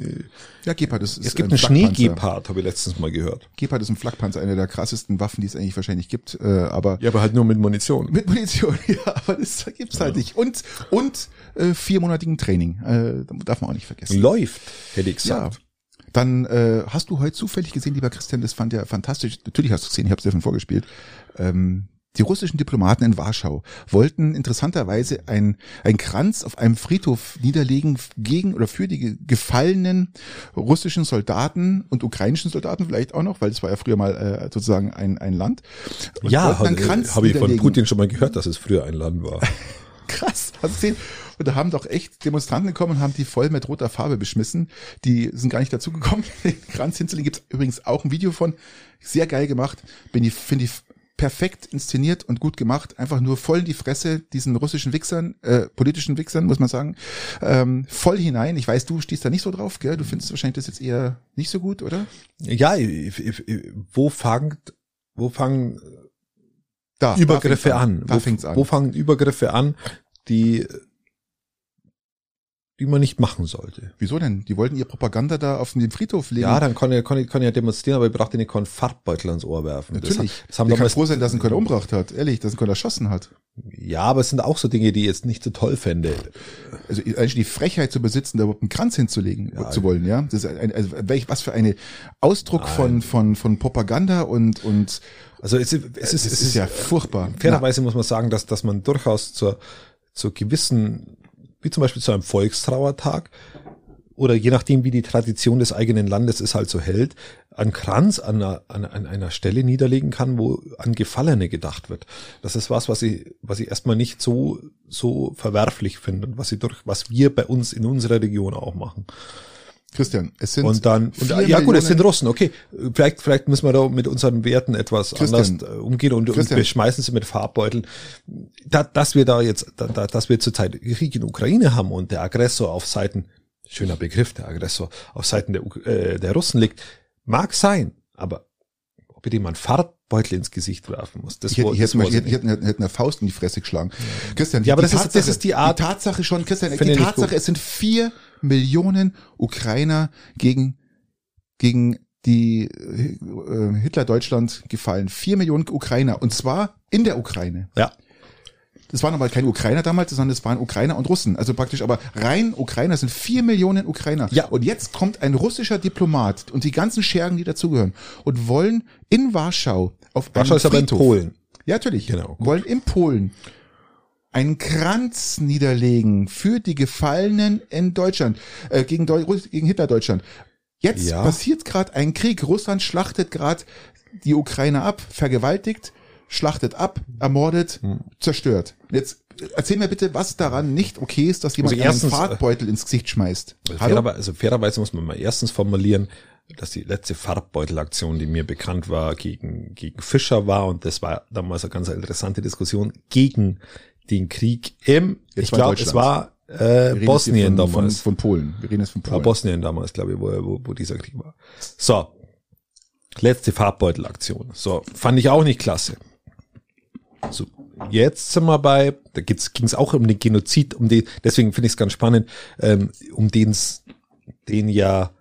Ja, Gepard ist, ist Es gibt einen Schneegepard, habe ich letztens mal gehört. Gepard ist ein Flakpanzer, eine der krassesten Waffen, die es eigentlich wahrscheinlich gibt. Äh, aber ja, aber halt nur mit Munition. Mit Munition, ja, aber das gibt's halt nicht. Und und äh, viermonatigen Training, äh, darf man auch nicht vergessen. Läuft, hätte ich gesagt. Ja. Dann äh, hast du heute zufällig gesehen, lieber Christian, das fand ja fantastisch. Natürlich hast du gesehen, ich habe es dir schon vorgespielt. Ähm, die russischen Diplomaten in Warschau wollten interessanterweise ein, ein Kranz auf einem Friedhof niederlegen gegen oder für die gefallenen russischen Soldaten und ukrainischen Soldaten vielleicht auch noch, weil es war ja früher mal äh, sozusagen ein, ein Land. Und ja, habe hab ich von Putin schon mal gehört, dass es früher ein Land war. Krass, hast du gesehen? Und da haben doch echt Demonstranten gekommen und haben die voll mit roter Farbe beschmissen. Die sind gar nicht dazu gekommen, den Kranz hinzulegen. Gibt übrigens auch ein Video von. Sehr geil gemacht. Bin ich, finde ich perfekt inszeniert und gut gemacht, einfach nur voll in die Fresse diesen russischen Wichsern, äh, politischen Wichsern, muss man sagen, ähm, voll hinein. Ich weiß, du stehst da nicht so drauf, gell? Du findest wahrscheinlich das jetzt eher nicht so gut, oder? Ja, wo fangt, wo fangen da, Übergriffe da an? Da wo, an. Wo fangen Übergriffe an, die die man nicht machen sollte. Wieso denn? Die wollten ihr Propaganda da auf dem Friedhof legen. Ja, dann kann er, er, er demonstrieren, aber ich brauchte nicht keinen Farbbeutel ans Ohr werfen. Natürlich. Das, das haben Wir kann froh sein, dass er einen umgebracht hat. Ehrlich, dass er einen erschossen hat. Ja, aber es sind auch so Dinge, die ich jetzt nicht so toll fände. Also eigentlich die Frechheit zu besitzen, da überhaupt einen Kranz hinzulegen ja, zu wollen, ja. Das ist ein, also welch, was für eine Ausdruck von, von, von Propaganda und, und also es, es, es, ist, es ist ja furchtbar. Fairerweise muss man sagen, dass, dass man durchaus zur, zur gewissen wie zum Beispiel zu einem Volkstrauertag oder je nachdem, wie die Tradition des eigenen Landes es halt so hält, einen Kranz an einer, an, an einer Stelle niederlegen kann, wo an Gefallene gedacht wird. Das ist was, was ich, was ich erstmal nicht so, so verwerflich finde und was ich durch, was wir bei uns in unserer Region auch machen. Christian, es sind und dann und, ja gut, es sind Russen. Okay, vielleicht vielleicht müssen wir da mit unseren Werten etwas Christian, anders äh, umgehen und, und wir schmeißen sie mit Farbbeuteln. Da, dass wir da jetzt, da, dass wir zurzeit Krieg in Ukraine haben und der Aggressor auf Seiten schöner Begriff, der Aggressor auf Seiten der äh, der Russen liegt, mag sein, aber ob ich jemand Farbbeutel ins Gesicht werfen muss. Das ich hätte, ich hätte, ich hätte, ich hätte, hätte eine Faust in die Fresse geschlagen. Ja. Christian, die, ja, aber das, Tatsache, ist, das ist die Art. Die Tatsache schon, Christian, die Tatsache, es sind vier Millionen Ukrainer gegen, gegen die äh, Hitler-Deutschland gefallen. Vier Millionen Ukrainer. Und zwar in der Ukraine. Ja. Das waren aber keine Ukrainer damals, sondern es waren Ukrainer und Russen. Also praktisch, aber rein Ukrainer sind vier Millionen Ukrainer. Ja. Und jetzt kommt ein russischer Diplomat und die ganzen Schergen, die dazugehören, und wollen in Warschau auf Warschau ist aber in Polen. Ja, natürlich. Genau. Gut. Wollen in Polen einen Kranz niederlegen für die Gefallenen in Deutschland, äh, gegen, Deu gegen Hitler-Deutschland. Jetzt ja. passiert gerade ein Krieg. Russland schlachtet gerade die Ukraine ab, vergewaltigt, schlachtet ab, ermordet, hm. zerstört. Jetzt erzähl mir bitte, was daran nicht okay ist, dass jemand also erstens, einen Farbbeutel ins Gesicht schmeißt. Also, fairerweise, also fairerweise muss man mal erstens formulieren, dass die letzte Farbbeutelaktion, die mir bekannt war, gegen, gegen Fischer war und das war damals eine ganz interessante Diskussion gegen den Krieg im, ich glaube, es war äh, Bosnien von, damals. Von, von, Polen. Wir reden jetzt von Polen. War Bosnien damals, glaube ich, wo, wo, wo dieser Krieg war. So. Letzte Farbbeutelaktion. So. Fand ich auch nicht klasse. So. Jetzt sind wir bei, da ging es auch um den Genozid, um den, deswegen finde ich es ganz spannend, ähm, um den's, den ja,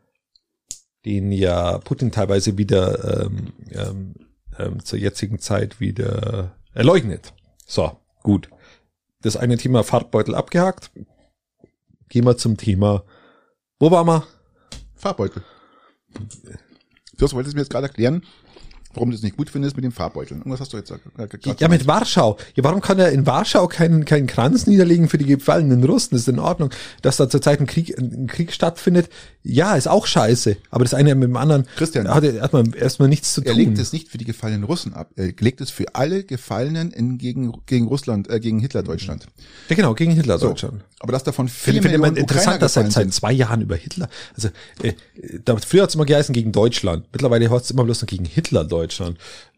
den ja Putin teilweise wieder ähm, ähm, ähm, zur jetzigen Zeit wieder erleugnet. So, gut. Das eine Thema Farbbeutel abgehakt. Gehen wir zum Thema. Wo waren wir? Farbbeutel. Du wolltest mir jetzt gerade erklären, warum du es nicht gut findest mit dem Farbbeutel. Irgendwas hast du jetzt gesagt. Ja, mit Warschau. Ja, warum kann er in Warschau keinen, keinen Kranz niederlegen für die gefallenen Russen? Das ist in Ordnung. Dass da zurzeit ein Krieg, ein Krieg stattfindet, ja, ist auch scheiße. Aber das eine mit dem anderen Christian, hat erstmal erstmal nichts zu tun. Er legt es nicht für die gefallenen Russen ab. Er legt es für alle Gefallenen in, gegen, gegen Russland, äh, gegen Hitler-Deutschland. Ja, genau, gegen Hitler-Deutschland. So, aber dass davon vier Finde Millionen interessant, dass seit, seit zwei Jahren über Hitler, also äh, da, früher hat es immer geheißen gegen Deutschland. Mittlerweile heißt es immer bloß noch gegen Hitler-Deutschland.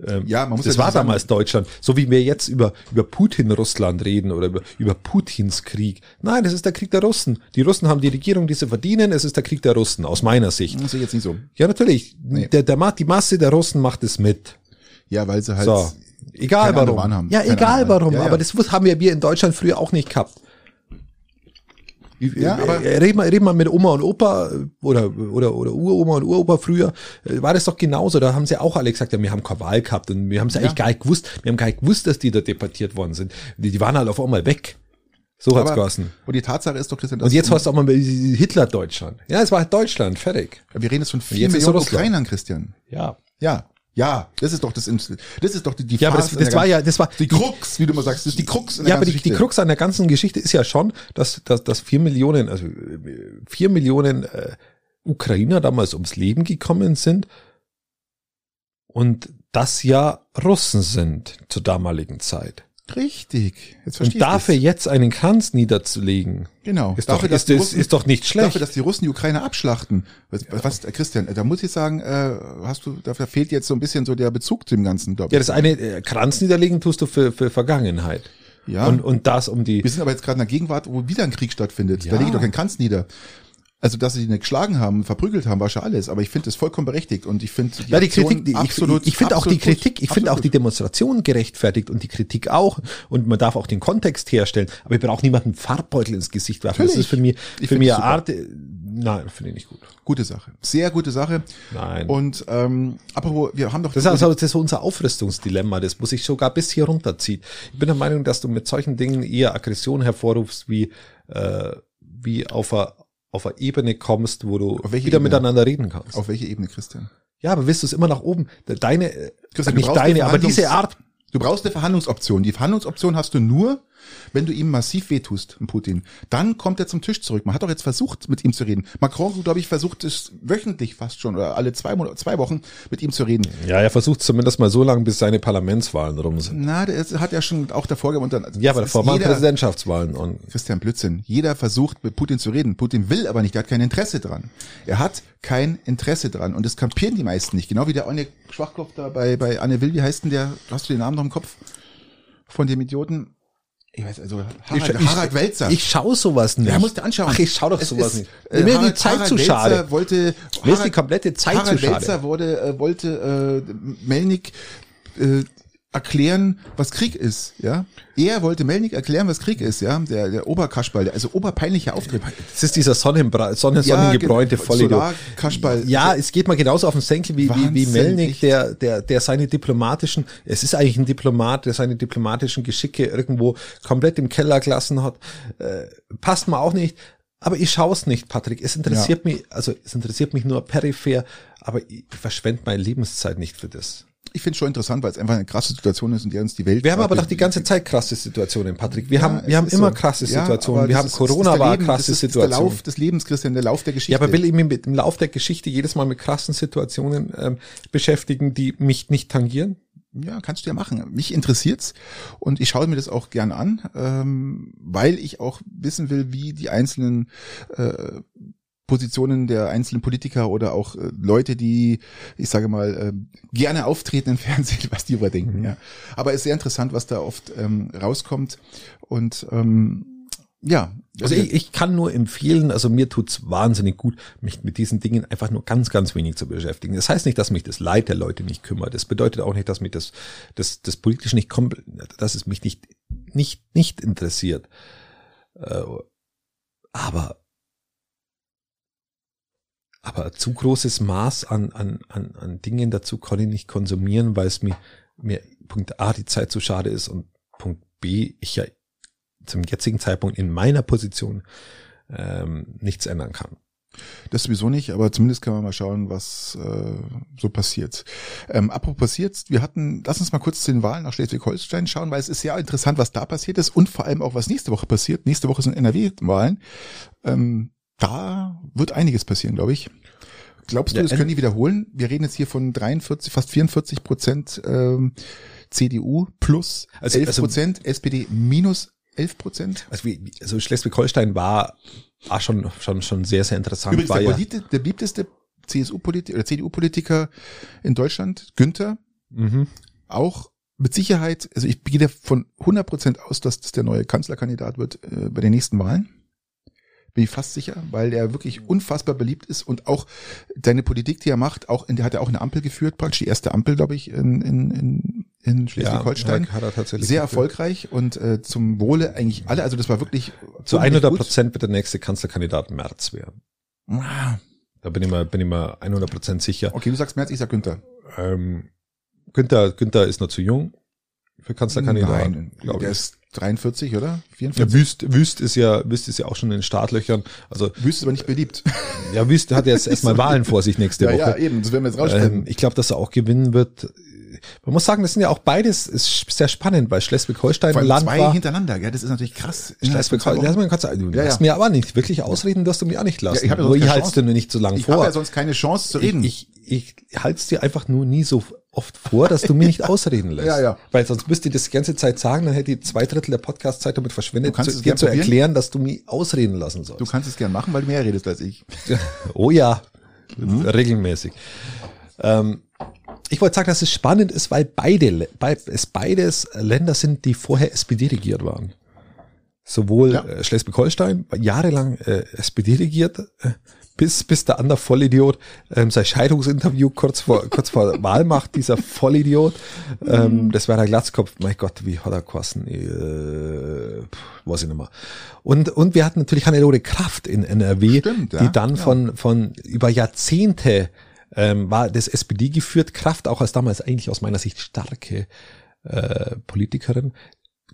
Ähm, ja, man muss das ja war sagen, damals Deutschland. So wie wir jetzt über, über Putin-Russland reden oder über, über Putins Krieg. Nein, das ist der Krieg der Russen. Die Russen haben die Regierung, die sie verdienen. Es ist der Krieg der Russen, aus meiner Sicht. Das ich jetzt nicht so. Ja, natürlich. Nee. Der, der, die Masse der Russen macht es mit. Ja, weil sie halt. So. Egal warum. Haben. Ja, Keine egal warum. Ja, ja. Aber das haben wir in Deutschland früher auch nicht gehabt. Ja, aber reden wir, reden wir mit Oma und Opa oder, oder, oder Uroma und Uropa früher, war das doch genauso. Da haben sie auch alle gesagt, ja, wir haben keine Wahl gehabt und wir haben es ja. eigentlich gar nicht gewusst. Wir haben gar nicht gewusst, dass die da deportiert worden sind. Die, die waren halt auf einmal weg. So hat's geheißen. Und die Tatsache ist doch, Christian, Und jetzt hast du auch mal Hitler-Deutschland. Ja, es war halt Deutschland, fertig. Wir reden jetzt von vier Millionen Ukrainern, Christian. Ja. Ja. Ja, das ist doch das, das ist doch die, die Ja, aber das, das war ja, das war die Krux, wie du mal sagst, das ist die Krux. Ja, aber die, die Krux an der ganzen Geschichte ist ja schon, dass, dass, dass vier Millionen, also vier Millionen äh, Ukrainer damals ums Leben gekommen sind und das ja Russen sind zur damaligen Zeit. Richtig. Jetzt und dafür jetzt einen Kranz niederzulegen. Genau. Ist, dafür, doch, ist, Russen, ist doch nicht schlecht. Dafür, dass die Russen die Ukraine abschlachten. Was, ja. was Christian, da muss ich sagen, äh, hast du, dafür fehlt jetzt so ein bisschen so der Bezug zu dem Ganzen, glaube ich. Ja, das eine, äh, Kranz niederlegen tust du für, für Vergangenheit. Ja. Und, und das um die. Wir sind aber jetzt gerade in der Gegenwart, wo wieder ein Krieg stattfindet. Ja. Da lege ich doch keinen Kranz nieder. Also, dass sie nicht geschlagen haben, verprügelt haben, war schon alles. Aber ich finde es vollkommen berechtigt und ich finde die, ja, die Kritik, die, absolut. Ich, ich finde auch die Kritik, ich finde auch die Demonstration gerechtfertigt und die Kritik auch. Und man darf auch den Kontext herstellen. Aber ich brauche niemanden Farbbeutel ins Gesicht werfen. Das ist für mich, ich für mich eine Art, äh, nein, finde ich nicht gut. Gute Sache. Sehr gute Sache. Nein. Und, ähm, apropos, wir haben doch. Das ist also das ist unser Aufrüstungsdilemma. Das muss ich sogar bis hier runterziehen. Ich bin der Meinung, dass du mit solchen Dingen eher Aggression hervorrufst, wie, äh, wie auf einer auf eine Ebene kommst, wo du wieder Ebene? miteinander reden kannst. Auf welche Ebene, Christian? Ja, aber willst du es immer nach oben? Deine, Christian, nicht deine, aber diese Art. Du brauchst eine Verhandlungsoption. Die Verhandlungsoption hast du nur, wenn du ihm massiv wehtust, Putin, dann kommt er zum Tisch zurück. Man hat doch jetzt versucht, mit ihm zu reden. Macron, glaube ich, versucht es wöchentlich fast schon oder alle zwei, zwei Wochen mit ihm zu reden. Ja, er versucht zumindest mal so lange, bis seine Parlamentswahlen rum sind. Na, der hat ja schon auch davor gemacht. Ja, aber davor waren Präsidentschaftswahlen. Und Christian Blödsinn. Jeder versucht, mit Putin zu reden. Putin will aber nicht, er hat kein Interesse dran. Er hat kein Interesse dran. Und das kapieren die meisten nicht. Genau wie der eine Schwachkopf da bei, bei Anne Will, wie heißt denn der? Hast du den Namen noch im Kopf? Von dem Idioten? Ich weiß, also Harald, ich, Harald Welzer. Ich schaue sowas nicht. Ja, musst du anschauen. Ach, ich schaue doch es sowas ist, nicht. Äh, mir Harald, die Zeit Harald zu schade. Wollte, Harald, mir ist die komplette Zeit Harald zu schade. Welzer wurde, äh, wollte äh, Melnik äh, erklären, was Krieg ist, ja. Er wollte Melnik erklären, was Krieg ist, ja. Der, der Oberkaschball, der, also oberpeinlicher Auftritt. Das ist dieser Sonnenbra Sonnen sonnengebräunte ja, Vollidiot. Ja, es geht mal genauso auf den Senkel wie, wie, wie Melnik, der, der, der seine diplomatischen, es ist eigentlich ein Diplomat, der seine diplomatischen Geschicke irgendwo komplett im Keller gelassen hat. Äh, passt mir auch nicht. Aber ich schaue es nicht, Patrick. Es interessiert ja. mich, also es interessiert mich nur peripher, aber ich verschwende meine Lebenszeit nicht für das ich finde es schon interessant, weil es einfach eine krasse Situation ist, in der uns die Welt. Wir haben aber doch die ganze Zeit krasse Situationen, Patrick. Wir ja, haben, wir haben immer so. krasse Situationen. Ja, wir haben ist, Corona war Leben, krasse das Situation. Das ist der Lauf des Lebens, Christian, der Lauf der Geschichte. Ja, aber will ich mich mit dem Lauf der Geschichte jedes Mal mit krassen Situationen ähm, beschäftigen, die mich nicht tangieren? Ja, kannst du ja machen. Mich interessiert's und ich schaue mir das auch gerne an, ähm, weil ich auch wissen will, wie die einzelnen äh, Positionen der einzelnen Politiker oder auch äh, Leute, die, ich sage mal, äh, gerne auftreten im Fernsehen, was die überdenken. Mhm. Ja. Aber es ist sehr interessant, was da oft ähm, rauskommt. Und ähm, ja. Also ich, ich kann nur empfehlen, also mir tut's wahnsinnig gut, mich mit diesen Dingen einfach nur ganz, ganz wenig zu beschäftigen. Das heißt nicht, dass mich das Leid der Leute nicht kümmert. Das bedeutet auch nicht, dass mich das, das, das politisch nicht kommt, dass es mich nicht, nicht, nicht interessiert. Äh, aber aber zu großes Maß an, an, an, an Dingen dazu kann ich nicht konsumieren, weil es mir, mir Punkt A die Zeit zu schade ist und Punkt B ich ja zum jetzigen Zeitpunkt in meiner Position ähm, nichts ändern kann. Das sowieso nicht, aber zumindest kann man mal schauen, was äh, so passiert. Ähm, apropos passiert, wir hatten, lass uns mal kurz zu den Wahlen nach Schleswig-Holstein schauen, weil es ist ja interessant, was da passiert ist und vor allem auch, was nächste Woche passiert. Nächste Woche sind NRW-Wahlen. Ähm, da wird einiges passieren, glaube ich. Glaubst du, das können die wiederholen? Wir reden jetzt hier von 43, fast 44 Prozent ähm, CDU plus Also- 11 also- Prozent, SPD minus 11 Prozent. Also, wie, also Schleswig-Holstein war auch schon, schon, schon sehr, sehr interessant. Übrigens war der, ja, beliebte, der beliebteste CSU-Politiker oder CDU-Politiker in Deutschland, Günther, mhm. auch mit Sicherheit, also ich gehe davon 100 Prozent aus, dass das der neue Kanzlerkandidat wird äh, bei den nächsten Wahlen. Bin ich fast sicher, weil er wirklich unfassbar beliebt ist und auch seine Politik, die er macht, auch in der hat er auch eine Ampel geführt, praktisch die erste Ampel, glaube ich, in, in, in, in Schleswig-Holstein. Ja, Sehr geführt. erfolgreich und äh, zum Wohle eigentlich alle. Also das war wirklich Zu unheimlich 100 gut. Prozent wird der nächste Kanzlerkandidat März werden. Ah, Da bin ich mal, bin ich mal 100 Prozent sicher. Okay, du sagst März, ich sag Günther. Ähm, Günther, Günther ist noch zu jung für Kanzlerkandidat, Nein, der ich. ist 43, oder? Ja, 44? Wüst, Wüst ist ja, Wüst ist ja auch schon in den Startlöchern. Also, Wüst ist aber nicht beliebt. ja, Wüst hat jetzt erstmal Wahlen vor sich nächste ja, Woche. ja, eben, das werden wir jetzt rausstellen. Ähm, ich glaube, dass er auch gewinnen wird. Man muss sagen, das sind ja auch beides ist sehr spannend, weil Schleswig-Holstein Land zwei war. hintereinander, ja, das ist natürlich krass. Schleswig-Holstein, du Ja, lässt ja. mir aber nicht wirklich ausreden, dass du mir auch nicht lassen. Ja, ich habe ja Nur ich halte dir nur nicht so lange Ich vor. habe ja sonst keine Chance zu reden. Ich, ich, ich halte es dir einfach nur nie so oft vor, dass du mir nicht ausreden lässt. Ja, ja. Weil sonst müsste ich das die ganze Zeit sagen, dann hätte ich zwei Drittel der Podcast-Zeit damit verschwendet, Du kannst zu, es dir zu erklären, dass du mich ausreden lassen sollst. du kannst es gern machen, weil du mehr redest als ich. Oh ja, Mhm. regelmäßig. Ähm, ich wollte sagen, dass es spannend ist, weil beide, bei, es beides Länder sind, die vorher SPD regiert waren. Sowohl Ja. äh, Schleswig-Holstein war jahrelang äh, SPD regiert, äh, bis, bis der andere Vollidiot ähm, sein Scheidungsinterview kurz vor, kurz vor Wahl macht, dieser Vollidiot. Mhm. Ähm, das war der Glatzkopf. Mein Gott, wie hat er gekostet? Äh, weiß ich nicht mehr. Und, und wir hatten natürlich Hannelore Kraft in NRW, Stimmt, ja. die dann Ja. von, von über Jahrzehnte ähm, war das SPD geführt, Kraft auch als damals eigentlich aus meiner Sicht starke äh, Politikerin,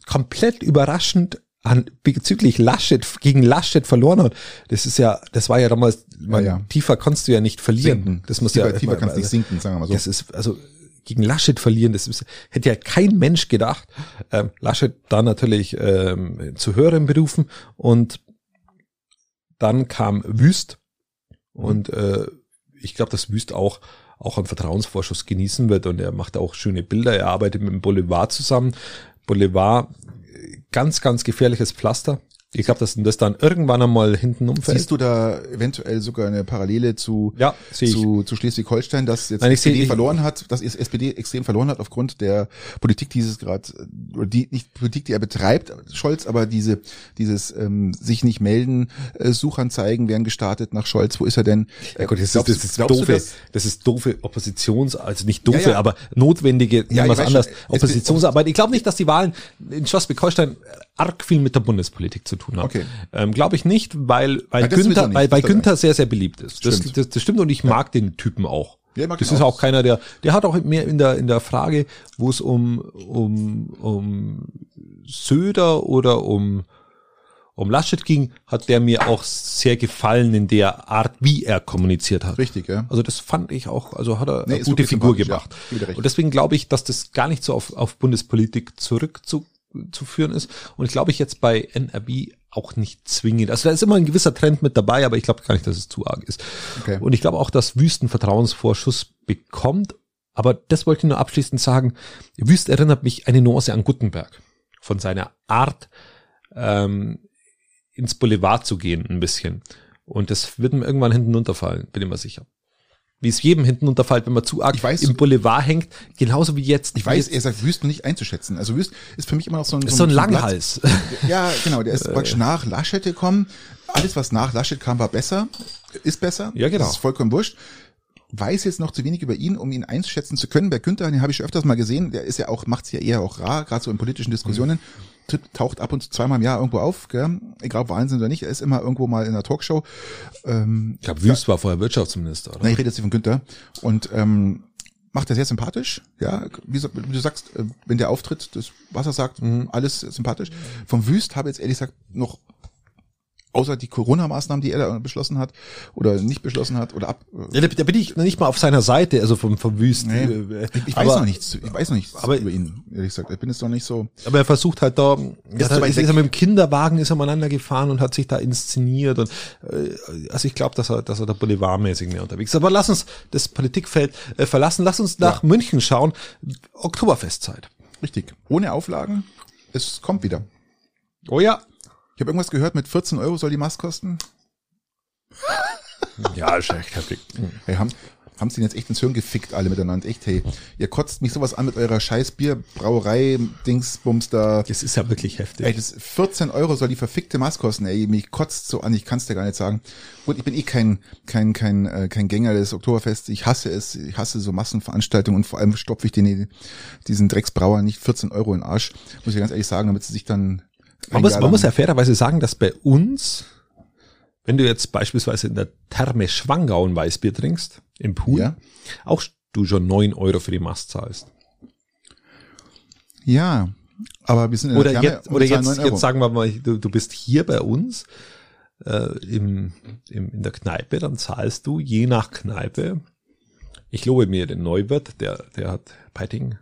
komplett überraschend an, bezüglich Laschet, gegen Laschet verloren hat. Das ist ja, das war ja damals, man, ja. tiefer kannst du ja nicht verlieren. Sinken. Das muss tiefer, ja, tiefer kannst du nicht sinken, sagen wir mal so. das ist, also, gegen Laschet verlieren, das ist, hätte ja kein Mensch gedacht. Ähm, Laschet da natürlich ähm, zu höheren Berufen und dann kam Wüst und äh, ich glaube, dass Wüst auch auch einen Vertrauensvorschuss genießen wird und er macht auch schöne Bilder. Er arbeitet mit dem Boulevard zusammen. Boulevard, äh, ganz, ganz gefährliches Pflaster. Ich glaube, dass das dann irgendwann einmal hinten umfällt. Siehst du da eventuell sogar eine Parallele zu, Ja, zu, zu Schleswig-Holstein, dass jetzt Nein, SPD ich- verloren hat, dass SPD extrem verloren hat aufgrund der Politik dieses gerade, oder die, nicht Politik, die er betreibt, Scholz, aber diese, dieses ähm, sich nicht melden, äh, Suchanzeigen werden gestartet nach Scholz, wo ist er denn? Ja gut, das, Glaubst- ist, das ist doofe, das? das ist doofe Oppositions, also nicht doofe, Ja, ja. aber notwendige, Ja, was anders, schon. Oppositionsarbeit. Ich glaube nicht, dass die Wahlen in Schleswig-Holstein arg viel mit der Bundespolitik zu tun haben. Okay. Ähm, glaube ich nicht, weil, weil Ja, sowieso Günther, nicht, weil, weil Günther sehr, sehr beliebt ist. Das, Stimmt. das, das stimmt und ich mag den Typen auch. Ja, mag das ist auch. auch keiner, der, der hat auch mehr in der, in der Frage, wo es um, um, um Söder oder um, um Laschet ging, hat der mir auch sehr gefallen in der Art, wie er kommuniziert hat. Richtig, ja. Also das fand ich auch, also hat er Nee, eine gute Figur gemacht. ja. Und deswegen glaube ich, dass das gar nicht so auf, auf Bundespolitik zurückzuführen ist. Und ich glaube ich jetzt bei NRB auch nicht zwingend. Also da ist immer ein gewisser Trend mit dabei, aber ich glaube gar nicht, dass es zu arg ist. Okay. Und ich glaube auch, dass Wüsten Vertrauensvorschuss bekommt. Aber das wollte ich nur abschließend sagen. Wüst erinnert mich eine Nuance an Gutenberg. Von seiner Art, ähm, ins Boulevard zu gehen, ein bisschen. Und das wird ihm irgendwann hinten runterfallen, bin ich mir sicher. Wie es jedem hinten runterfällt, wenn man zu arg weiß- im Boulevard hängt, genauso wie jetzt. Ich weiß, er jetzt, sagt Wüst nicht einzuschätzen. Also Wüst ist für mich immer noch so ein, ist so ein Langhals. Ja, genau, der ist praktisch nach Laschet gekommen. Alles, was nach Laschet kam, war besser, ist besser. Ja, genau. Das ist vollkommen wurscht. Weiß jetzt noch zu wenig über ihn, um ihn einschätzen zu können. Bei Günther, den habe ich schon öfters mal gesehen, der ist ja auch, macht's ja eher auch rar, gerade so in politischen Diskussionen. Taucht ab und zu zweimal im Jahr irgendwo auf, gell? egal ob Wahnsinn oder nicht, er ist immer irgendwo mal in der Talkshow. Ähm, ich glaube, Wüst war vorher Wirtschaftsminister, oder? Nein, ich rede jetzt von Günther. Und ähm, macht er sehr sympathisch, ja, wie, wie, du sagst, äh, wenn der auftritt, das, was er sagt, mhm. alles sympathisch. Vom Wüst habe ich jetzt ehrlich gesagt noch außer die Corona-Maßnahmen, die er da beschlossen hat oder nicht beschlossen hat oder ab. Ja, da, bin ich nicht mal auf seiner Seite, also vom, vom Wüst. Nee, äh, ich, ich aber, weiß noch nichts, ich weiß noch nichts aber, über ihn, ehrlich gesagt. Ich bin jetzt noch nicht so. Aber er versucht halt da, ja, da ist, ist er mit dem Kinderwagen ist er miteinander gefahren und hat sich da inszeniert und äh, also ich glaube, dass er, dass er da boulevardmäßig mehr unterwegs ist. Aber lass uns das Politikfeld äh, verlassen, lass uns nach ja. München schauen. Oktoberfestzeit. Richtig. Ohne Auflagen. Es kommt wieder. Oh ja, ich habe irgendwas gehört, mit 14 Euro soll die Mast kosten. ja, ist echt heftig. Hey, haben, haben sie jetzt echt ins Hirn gefickt, alle miteinander. Echt, hey, ihr kotzt mich sowas an mit eurer scheiß Bierbrauerei, Dingsbums da. Das ist ja wirklich heftig. Ey, das 14 Euro soll die verfickte Mast kosten, ey, mich kotzt so an, ich kann's dir gar nicht sagen. Gut, ich bin eh kein, kein, kein, äh, kein Gänger des Oktoberfests. Ich hasse es, ich hasse so Massenveranstaltungen und vor allem stopfe ich den, diesen Drecksbrauer nicht 14 Euro in den Arsch, muss ich ganz ehrlich sagen, damit sie sich dann man muss, man muss ja fairerweise sagen, dass bei uns, wenn du jetzt beispielsweise in der Therme Schwangau ein Weißbier trinkst, im Pool, ja. auch du schon neun Euro für die Mast zahlst. Ja, aber wir sind in oder der Therme jetzt, oder jetzt, jetzt sagen wir mal, du, du bist hier bei uns äh, im, im, in der Kneipe, dann zahlst du je nach Kneipe, ich lobe mir den Neuwirt, der, der hat Peiting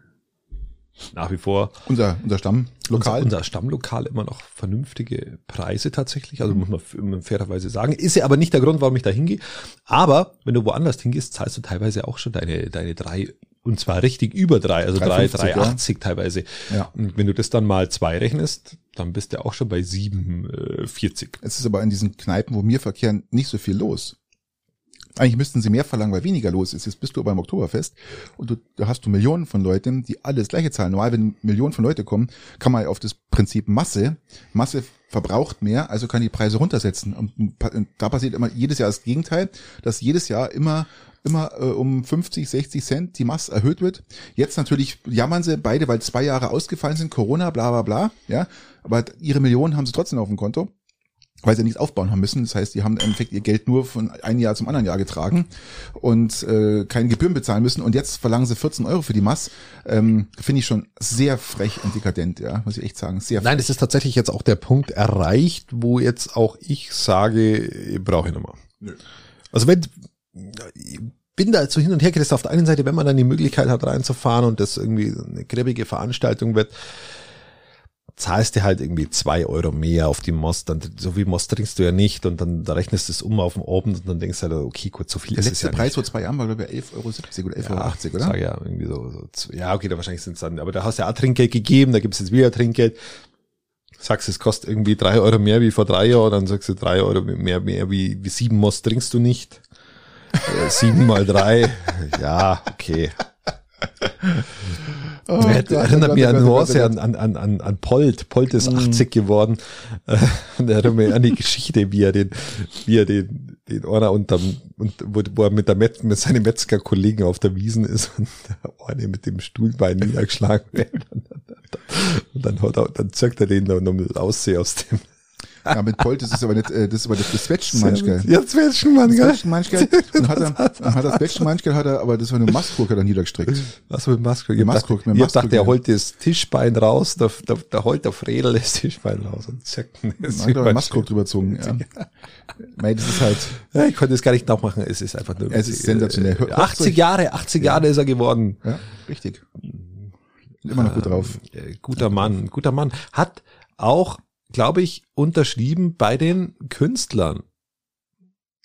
nach wie vor unser, unser Stammlokal. Unser, unser Stammlokal immer noch vernünftige Preise tatsächlich, also muss man fairerweise sagen. Ist ja aber nicht der Grund, warum ich da hingehe. Aber wenn du woanders hingehst, zahlst du teilweise auch schon deine, deine drei und zwar richtig über drei, also drei, drei achtzig teilweise. Ja. Und wenn du das dann mal zwei rechnest, dann bist du auch schon bei sieben äh, vierzig. Es ist aber in diesen Kneipen, wo mir verkehren, nicht so viel los. Eigentlich müssten sie mehr verlangen, weil weniger los ist. Jetzt bist du beim Oktoberfest und du, da hast du Millionen von Leuten, die alle das gleiche zahlen. Normal, wenn Millionen von Leute kommen, kann man auf das Prinzip Masse, Masse verbraucht mehr, also kann die Preise runtersetzen. Und, und da passiert immer jedes Jahr das Gegenteil, dass jedes Jahr immer immer äh, um 50, 60 Cent die Masse erhöht wird. Jetzt natürlich jammern sie beide, weil zwei Jahre ausgefallen sind, Corona, bla bla bla, ja. Aber ihre Millionen haben sie trotzdem auf dem Konto weil sie nichts aufbauen haben müssen. Das heißt, die haben im Endeffekt ihr Geld nur von einem Jahr zum anderen Jahr getragen und äh, keine Gebühren bezahlen müssen. Und jetzt verlangen sie 14 Euro für die Mass. Ähm, Finde ich schon sehr frech und dekadent, ja, muss ich echt sagen. Sehr Nein, das ist tatsächlich jetzt auch der Punkt erreicht, wo jetzt auch ich sage, brauche ich nochmal. Nö. Also wenn ich bin da so hin und her gerissen. Auf der einen Seite, wenn man dann die Möglichkeit hat reinzufahren und das irgendwie eine gräbige Veranstaltung wird, zahlst du halt irgendwie zwei Euro mehr auf die Most, dann so viel Most trinkst du ja nicht und dann da rechnest du es um auf dem Abend und dann denkst du halt, okay, gut, so viel Der ist es ja Preis vor zwei Jahren war glaube ich 11,70 Euro oder 11,80 Euro, oder? Sag ja, irgendwie so, so, ja, okay, da wahrscheinlich sind es dann, aber da hast du ja auch Trinkgeld gegeben, da gibt's jetzt wieder Trinkgeld. Sagst, es kostet irgendwie drei Euro mehr wie vor drei Jahren, dann sagst du drei Euro mehr, mehr wie, wie sieben Most trinkst du nicht. Äh, sieben mal drei, ja, okay. Oh, Gott, erinnert oh mich an Horse, an, an, an, an Polt. Polt ist 80 mm. geworden. Und er erinnert mich an die Geschichte, wie er den, wie er den, den Orner unterm, und wo, wo er mit der Met, mit seinen Metzgerkollegen auf der Wiesen ist und der Orne mit dem Stuhlbein niedergeschlagen wird. Und dann, hat er, dann zirkt er den noch mal aussehen aus dem, ja, mit Polt, das ist aber nicht, äh, das ist aber das, das Zwetschgenmanschgel. Ja, Zwetschgenmanschgel. Zwetschgenmanschgel. Und hat er, dann hat er Zwetschgenmanschgel, hat er, aber das war eine Mastgurke dann niedergestreckt. Was mit Mastgurke? Mastgurke, mit Ich dachte, der holt das Tischbein raus, da, da, da holt der Fredel das Tischbein raus und zack. Das hat aber Mastgurke drüber gezogen, ja. Mei, das ist halt. Ja, ich konnte es gar nicht nachmachen, es ist einfach nur. Es ist sensationell. 80 Jahre, 80 Jahre ist er geworden. Ja, richtig. Immer noch gut drauf. Ähm, guter Mann, guter Mann. Hat auch glaube ich, unterschrieben bei den Künstlern.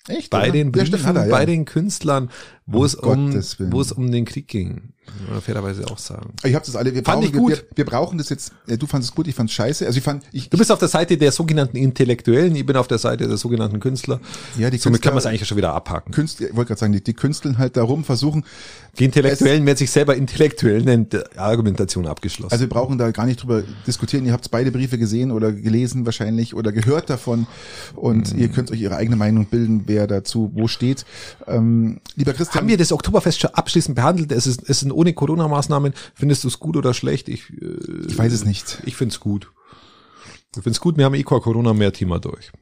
Echt? Bei oder? den Briefen, ja, bei den Künstlern, wo um es um, wo es um den Krieg ging. Muss fairerweise auch sagen. Ich habe das alle, wir fand brauchen, ich gut. Wir, wir, brauchen das jetzt, du fandest es gut, ich fand es scheiße. Also ich fand, ich, du bist auf der Seite der sogenannten Intellektuellen, ich bin auf der Seite der sogenannten Künstler. Ja, die Somit Künstler, kann man es eigentlich schon wieder abhaken. Künstler, ich wollte gerade sagen, die, die Künsteln halt darum versuchen. Die Intellektuellen, wer sich selber intellektuell nennt, Argumentation abgeschlossen. Also wir brauchen da gar nicht drüber diskutieren. Ihr habt beide Briefe gesehen oder gelesen wahrscheinlich oder gehört davon und mhm. ihr könnt euch ihre eigene Meinung bilden, wer dazu wo steht. Ähm, lieber Christian. Haben wir das Oktoberfest schon abschließend behandelt? Es, ist, es sind ohne Corona-Maßnahmen Maßnahmen. Findest du es gut oder schlecht? Ich, äh, ich weiß es nicht. Ich finde es gut. Ich finde es gut, wir haben eh Corona mehr Thema durch.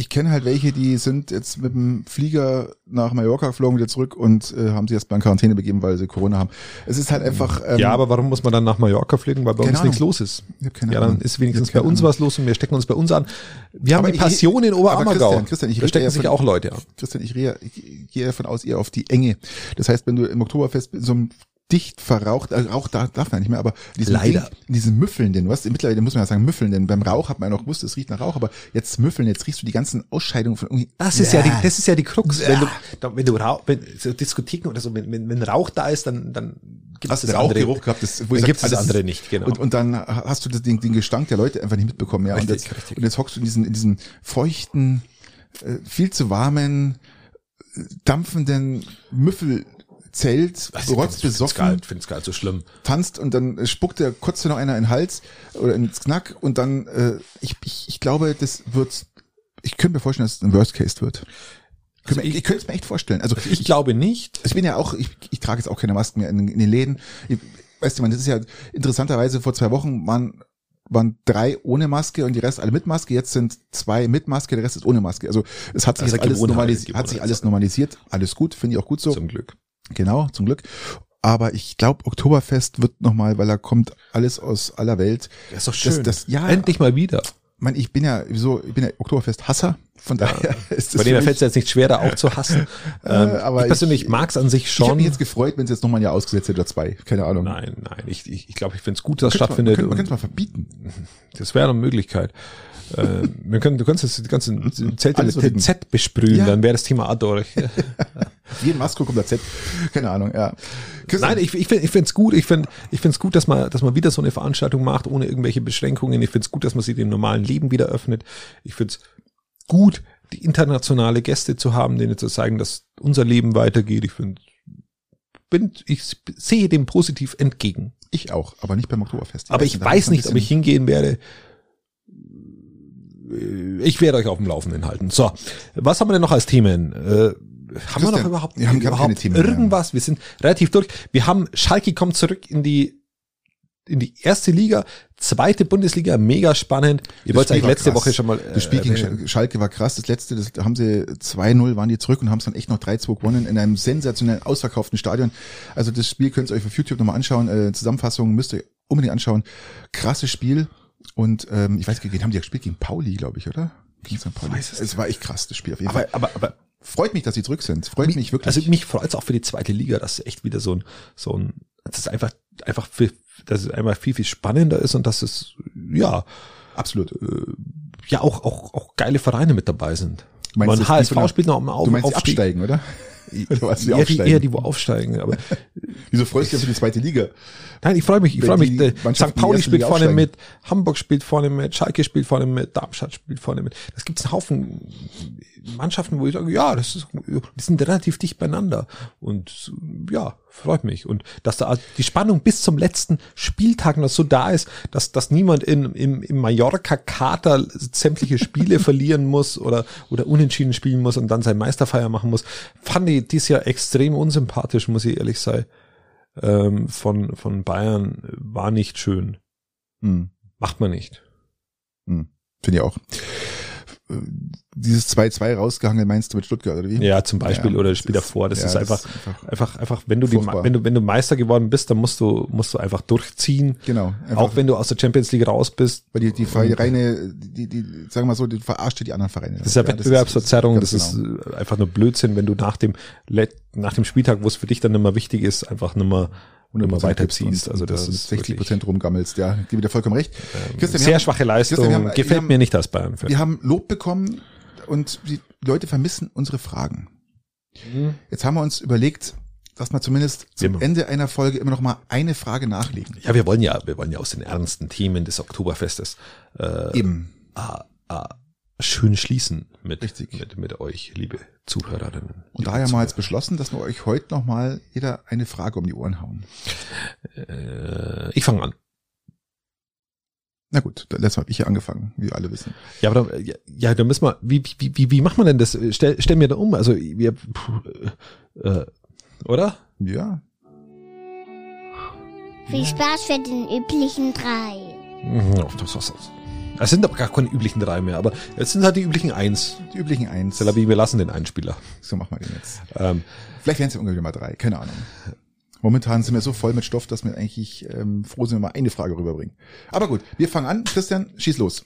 Ich kenne halt welche, die sind jetzt mit dem Flieger nach Mallorca geflogen, wieder zurück und äh, haben sich erst mal in Quarantäne begeben, weil sie Corona haben. Es ist halt einfach. Ähm, ja, aber warum muss man dann nach Mallorca fliegen? Weil bei uns nichts Ahnung. los ist. Ich hab keine Ja, dann ist wenigstens Ich bei uns Ahnung. was los und wir stecken uns bei uns an. Wir haben Aber die ich- Passion in aber Oberammergau. Christian, Christian, ich da stecken ja sich von- auch Leute an. Christian, ich, rehe, ich gehe davon aus, ihr auf die Enge. Das heißt, wenn du im Oktoberfest in so einem dicht verraucht, äh, Rauch da, darf man nicht mehr, aber diesen Leider. Ding, in diesen Müffelnden, was mittlerweile muss man ja sagen Müffelnden. Beim Rauch hat man ja noch gewusst, es riecht nach Rauch, aber jetzt Müffeln, jetzt riechst du die ganzen Ausscheidungen von irgendwie. Das ist ja die, das ist ja die Krux. Wenn du, da, wenn du Rauch, wenn so Diskotheken oder so, wenn, wenn, wenn Rauch da ist, dann, dann gibt Hast es du den andere. Rauchgeruch gehabt, das, wo Dann sag, gibt's das andere nicht, genau. Und, und dann hast du den, den Gestank der Leute einfach nicht mitbekommen, ja. und, Richtig, jetzt, richtig. und jetzt hockst du in diesen, in diesem feuchten, äh, viel zu warmen, äh, dampfenden Müffelzelt, geil, rotzbesoffen, find's geil, so schlimm. tanzt und dann äh, spuckt der kotzt dir noch einer in den Hals oder ins Knack und dann, äh, ich, ich, ich glaube, das wird, ich könnte mir vorstellen, dass es ein Worst Case wird. Ich könnte mir- ich könnte es mir echt vorstellen. Also Ich glaube nicht. ich bin ja auch, ich, ich trage jetzt auch keine Masken mehr in, in den Läden. Ich, weißt du, man, das ist ja interessanterweise vor zwei Wochen waren, waren drei ohne Maske und die Rest alle mit Maske. Jetzt sind zwei mit Maske, der Rest ist ohne Maske. Also es hat sich Also jetzt alles, normalisi hat sich alles normalisiert. Alles gut, finde ich auch gut so. Zum Glück. Genau, zum Glück. Aber ich glaube, Oktoberfest wird nochmal, weil da kommt alles aus aller Welt. Das ist doch Das- schön. das- ja. Endlich mal wieder. Ich, mein, ich bin ja so, ich bin ja Oktoberfest-Hasser. Von daher ist das Bei dem fällt es jetzt nicht schwer, da auch zu hassen. ähm, aber ich persönlich ich- mag's an sich ich habe schon. mich jetzt gefreut, wenn es jetzt nochmal ein Jahr ausgesetzt hätte oder zwei. Keine Ahnung. nein, nein, ich, ich, ich glaube, ich finde es gut, dass es Könnte man, stattfindet. man könnte es mal verbieten. das wäre eine Möglichkeit. Äh, wir können, du kannst jetzt die ganzen Zelte mit. TZ besprühen, Ja. dann wäre das Thema auch durch. Jeden Masko kommt da Z. Keine Ahnung, ja. Christian, Nein, ich, ich finde ich find's gut. Ich finde ich find's gut, dass man, dass man wieder so eine Veranstaltung macht, ohne irgendwelche Beschränkungen. Ich finde es gut, dass man sie dem normalen Leben wieder öffnet. Ich finde es gut, die internationale Gäste zu haben, denen zu zeigen, dass unser Leben weitergeht. Ich finde, bin, ich sehe dem positiv entgegen. ich auch, aber nicht beim Oktoberfest. Aber ich weiß nicht, ob ich hingehen werde. Ich werde euch auf dem Laufenden halten. So, was haben wir denn noch als Themen? Äh, haben wir noch überhaupt, wir haben gar keine überhaupt Themen mehr. irgendwas? Wir sind relativ durch. Wir haben Schalke kommt zurück in die in die erste Liga, zweite Bundesliga, mega spannend. Ihr wollt eigentlich letzte krass. Woche schon mal. äh, Das Spiel gegen erwähnen. Sch- Schalke war krass. Das letzte, das da haben sie 2-0 waren die zurück und haben es dann echt noch 3-2 gewonnen in einem sensationell ausverkauften Stadion. Also das Spiel könnt ihr euch auf YouTube nochmal anschauen. Äh, Zusammenfassung müsst ihr unbedingt anschauen. Krasses Spiel. Und ähm, ich weiß, gegen wen haben die ja gespielt? Gegen Pauli, glaube ich, oder? Gegen St. Pauli. weiß es Es war echt krass, das Spiel auf jeden aber, Fall. aber, aber Freut mich, dass sie zurück sind. Freut mich wirklich. Also mich freut es auch für die zweite Liga, dass echt wieder so ein, so ein, dass es einfach, einfach viel, dass es einmal viel, viel spannender ist und dass es, ja, absolut. ja auch, auch, auch geile Vereine mit dabei sind. Du meinst Man HSV spielt noch am Auf, Du meinst Aufstieg. absteigen, oder? Oder was, die eher, die, aufsteigen? eher die, wo aufsteigen. Aber Wieso freust du dich auf die zweite Liga? nein, ich freue mich, ich freue mich. die St. Pauli die spielt Liga vorne aufsteigen. mit, Hamburg spielt vorne mit, Schalke spielt vorne mit, Darmstadt spielt vorne mit. Das gibt's einen Haufen Mannschaften, wo ich sage, ja, das ist, die sind relativ dicht beieinander. Und ja, freut mich. Und dass da die Spannung bis zum letzten Spieltag noch so da ist, dass, dass niemand in, im, im Mallorca-Kater sämtliche Spiele verlieren muss oder, oder unentschieden spielen muss und dann sein Meisterfeier machen muss, fand ich dies Jahr extrem unsympathisch, muss ich ehrlich sein. Ähm, von, von Bayern war nicht schön. Hm. Macht man nicht. Hm. Finde ich auch. Dieses 2-2 rausgehangen meinst du mit Stuttgart, oder wie? Ja, zum Beispiel Ja, oder das Spiel davor. Das ja, ist das einfach, ist einfach einfach, einfach, wenn du die, wenn du, wenn du Meister geworden bist, dann musst du, musst du einfach durchziehen. Genau. Einfach, Auch wenn du aus der Champions League raus bist. weil die, die Vereine, die, die, sagen wir mal so, die verarscht die anderen Vereine. Das ist ja Wettbewerbsverzerrung. Das ist genau. äh, einfach nur Blödsinn, wenn du nach dem, nach dem Spieltag, wo es für dich dann immer wichtig ist, einfach nicht mehr, mehr 100% weiterziehst. und- Also und das da ist 60 wirklich, Prozent rumgammelst, ja. Gebe dir vollkommen recht. Christian, wir sehr haben- schwache Leistung. Christian, wir haben- Gefällt haben- mir nicht als Bayern. Wir haben Lob bekommen und die Leute vermissen unsere Fragen. Jetzt haben wir uns überlegt, dass wir zumindest zum Immer. Ende einer Folge immer noch mal eine Frage nachlegen. Ja, wir wollen ja, wir wollen ja aus den ernsten Themen des Oktoberfestes äh, Eben. ah, ah, schön schließen mit, Richtig. mit, mit euch, liebe Zuhörerinnen. Und daher haben wir jetzt beschlossen, dass wir euch heute noch mal jeder eine Frage um die Ohren hauen. Äh, ich fange an. Na gut, letztes Mal habe ich ja angefangen, wie wir alle wissen. Ja, aber dann, ja, ja, da müssen wir, wie, wie, wie, wie macht man denn das? Stell, stell mir da um, also wir, puh, äh, oder? Ja, Viel Spaß für den üblichen drei. Mhm, auf das was- Es sind aber gar keine üblichen drei mehr, aber jetzt sind halt die üblichen eins. Die üblichen eins. Aviv, wir lassen den Einspieler. So machen wir den jetzt. Ähm, Vielleicht werden es ja ungefähr mal drei, keine Ahnung. Momentan sind wir so voll mit Stoff, dass wir eigentlich ähm, froh sind, wenn wir eine Frage rüberbringen. Aber gut, wir fangen an. Christian, schieß los.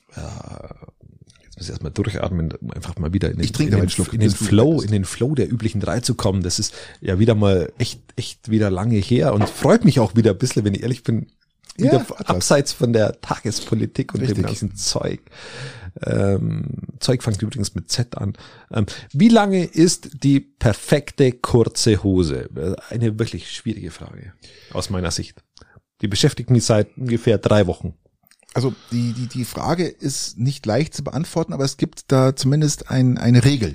Jetzt muss ich erstmal durchatmen, um einfach mal wieder in den, Ich trinke in den, Schluck, in den Flow, in den Flow der üblichen drei zu kommen. Das ist ja wieder mal echt, echt wieder lange her und freut mich auch wieder ein bisschen, wenn ich ehrlich bin, Ja, wieder abseits von der Tagespolitik und Richtig. dem ganzen Zeug. Ähm, Zeug fängt übrigens mit Z an. Ähm, wie lange ist die perfekte kurze Hose? Eine wirklich schwierige Frage aus meiner Sicht. Die beschäftigt mich seit ungefähr drei Wochen. Also die, die, die Frage ist nicht leicht zu beantworten, aber es gibt da zumindest ein, eine Regel.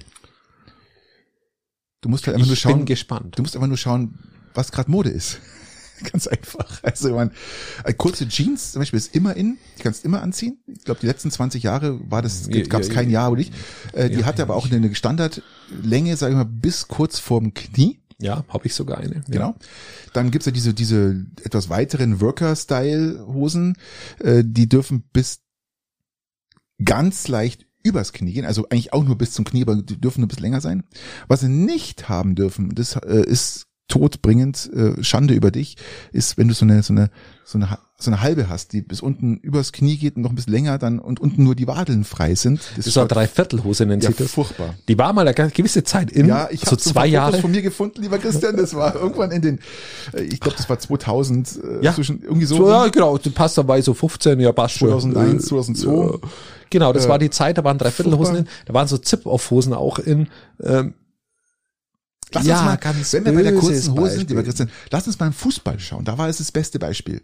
Du musst halt einfach nur Ich bin schauen, gespannt. du musst einfach nur schauen, was gerade Mode ist. Ganz einfach. Also man, äh, kurze Jeans zum Beispiel ist immer in, die kannst du immer anziehen. Ich glaube, die letzten 20 Jahre war das, Ja, gab es ja, kein ja. Jahr, wo nicht. Äh, die Ja, hatte aber auch eine Standardlänge, sage ich mal, bis kurz vorm Knie. Ja, habe ich sogar eine. Genau. Dann gibt's ja diese, diese etwas weiteren Worker-Style-Hosen, äh, die dürfen bis ganz leicht übers Knie gehen, also eigentlich auch nur bis zum Knie, aber die dürfen nur ein bisschen länger sein. Was sie nicht haben dürfen, das äh, ist todbringend, äh, Schande über dich, ist, wenn du so eine, so eine, so eine, so eine halbe hast, die bis unten übers Knie geht und noch ein bisschen länger dann und unten nur die Wadeln frei sind. Das war schaut- Dreiviertelhose, nennt ja, sich das. furchtbar. Die war mal eine ganz gewisse Zeit in, Ja, ich so habe zwei Jahre. von mir gefunden, lieber Christian. Das war irgendwann in den, äh, ich glaube, das war 2000, äh, Ja. zwischen irgendwie so. So, ja, genau, du passt dabei so 15, ja, passt schon. 2001, Äh, 2002. ja. Genau, das Äh, war die Zeit, da waren Dreiviertelhosen in, da waren so Zip-Off-Hosen auch in. Ähm, Lass Ja, uns mal, ganz wenn wir bei der kurzen Hose sind, lieber Christian, lass uns mal im Fußball schauen. Da war es das beste Beispiel.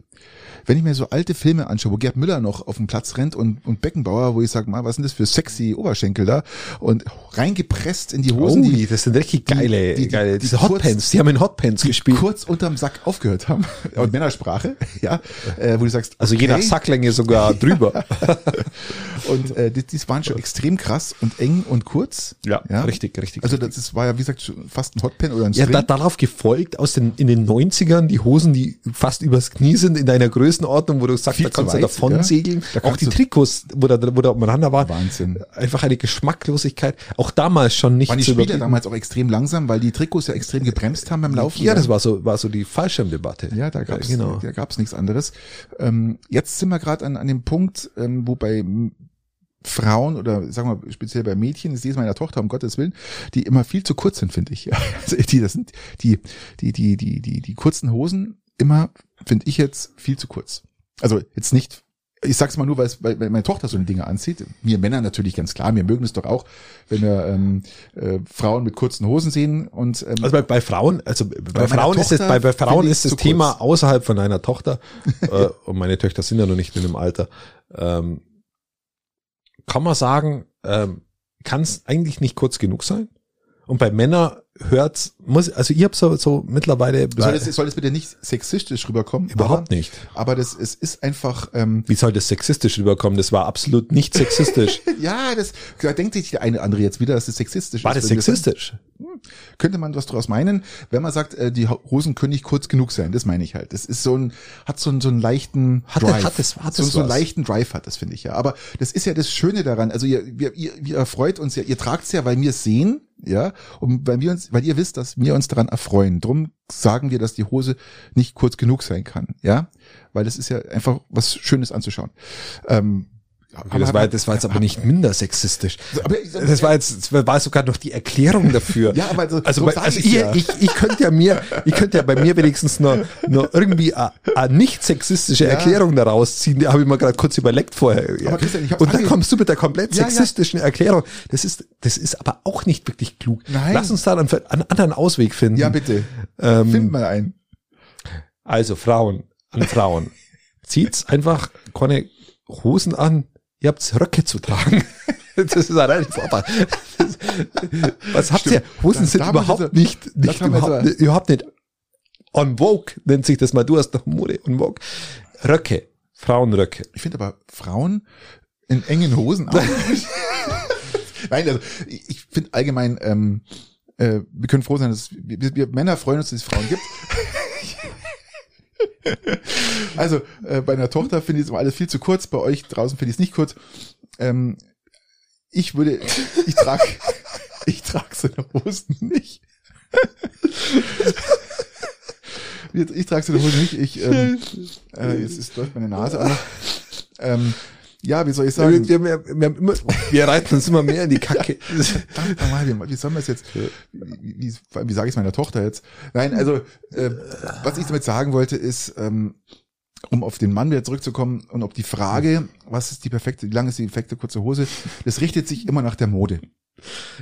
Wenn ich mir so alte Filme anschaue, wo Gerd Müller noch auf dem Platz rennt und, und Beckenbauer, wo ich sage, mal, was sind das für sexy Oberschenkel da? Und reingepresst in die Hosen, oh, die, das sind richtig geile, die- die- geile, die diese Hotpants, die haben in Hotpants die gespielt. kurz unterm Sack aufgehört haben. Und Männersprache, ja, äh, wo du sagst, Also je nach. Sacklänge sogar drüber. Und äh, die, die waren schon extrem krass und eng und kurz. Ja, richtig, richtig. Also das, das war ja, wie gesagt, schon fast ein Hotpen oder ein Ja, String. da, darauf gefolgt aus den, in den 90ern die Hosen, die fast übers Knie sind, in deiner Größenordnung, wo du sagst, Viel da kannst du davon ja. segeln. Da Auch die Trikots, wo da, wo da umeinander waren. Wahnsinn. Einfach eine Geschmacklosigkeit. Auch damals schon nicht waren die zu Spieler überbieten. damals auch extrem langsam, weil die Trikots ja extrem gebremst haben beim Laufen. Ja, das war so, war so die Fallschirmdebatte. Ja, da gab's, genau. da gab's nichts anderes. Ähm, jetzt sind wir gerade an, an dem Punkt, ähm, wo bei Frauen oder sagen wir speziell bei Mädchen, sehe es meiner Tochter, um Gottes Willen, die immer viel zu kurz sind, finde ich. Also die, das sind die, die, die, die, die, die kurzen Hosen immer, finde ich jetzt viel zu kurz. Also jetzt nicht, ich sag's mal nur, weil, weil, meine Tochter so eine Dinge anzieht. Wir Männer natürlich ganz klar, wir mögen es doch auch, wenn wir ähm, äh, Frauen mit kurzen Hosen sehen und ähm, Also bei, bei Frauen, also bei, meiner Frauen ist es, bei, bei Frauen ist das Thema kurz. außerhalb von einer Tochter, äh, und meine Töchter sind ja noch nicht in dem Alter, ähm, kann man sagen, ähm, kann es eigentlich nicht kurz genug sein? Und bei Männern hört's, muss, also ich habe so, so mittlerweile soll das, soll das bitte nicht sexistisch rüberkommen? überhaupt aber, nicht. Aber das, es ist einfach, ähm, Wie soll das sexistisch rüberkommen? Das war absolut nicht sexistisch. ja, das, da denkt sich der eine oder andere jetzt wieder, dass es sexistisch War ist. das wir sagen, sexistisch? Könnte man was daraus meinen, wenn man sagt, äh, die Hosen können nicht kurz genug sein, das meine ich halt. Das ist so ein, hat so einen, so einen leichten Hat- Drive. hat es- hat so, es so einen leichten Drive hat das, finde ich ja. Aber das ist ja das Schöne daran. Also ihr, ihr, ihr, ihr erfreut uns ja, ihr tragt's ja, weil wir es sehen, ja, und weil wir uns, weil ihr wisst, dass wir uns daran erfreuen. Drum sagen wir, dass die Hose nicht kurz genug sein kann, ja, weil das ist ja einfach was Schönes anzuschauen. Ähm, Okay, das, war, das war jetzt aber nicht minder sexistisch. Aber- das war jetzt, das war sogar noch die Erklärung dafür. Ja, aber so- also, so also ich's ich, ja. ich, ich könnte ja mir, ich könnte ja bei mir wenigstens nur, nur irgendwie eine, nicht sexistische Ja. Erklärung daraus ziehen. Die habe ich mir gerade kurz überlegt vorher. Ja. Christian, Und dann ange- kommst du mit der komplett sexistischen Erklärung. Das ist, das ist aber auch nicht wirklich klug. Nein. Lass uns da einen, einen anderen Ausweg finden. ja, bitte. Ähm, Find mal ein. Also Frauen, an Frauen. Zieht's einfach keine Hosen an, ihr habt Röcke zu tragen. Das ist einfach. Das- Was habt ihr? Stimmt. Hosen Da- sind überhaupt so- nicht, nicht überhaupt, so- nicht, überhaupt nicht on vogue, nennt sich das mal. Du hast doch Mode on vogue. Röcke, Frauenröcke. Ich finde aber Frauen in engen Hosen auch. Nein, also ich, ich finde allgemein, ähm, äh, wir können froh sein, dass wir, wir Männer freuen uns, dass es Frauen gibt. Also äh, bei einer Tochter finde ich es immer alles viel zu kurz, bei euch draußen finde ich es nicht kurz. Ähm, ich würde, ich trage, ich trage so eine Hosen nicht. ich trage so eine Hosen nicht. Ich, ähm, äh, jetzt läuft meine Nase an. Ähm, ja, wie soll ich sagen? Wir, wir, wir, immer, wir reiten uns immer mehr in die Kacke. Nochmal, wie, soll man es jetzt, wie, wie, wie sage ich es meiner Tochter jetzt? Nein, also, äh, was ich damit sagen wollte, ist, ähm, um auf den Mann wieder zurückzukommen und ob die Frage, was ist die perfekte, wie lang ist die perfekte kurze Hose, das richtet sich immer nach der Mode.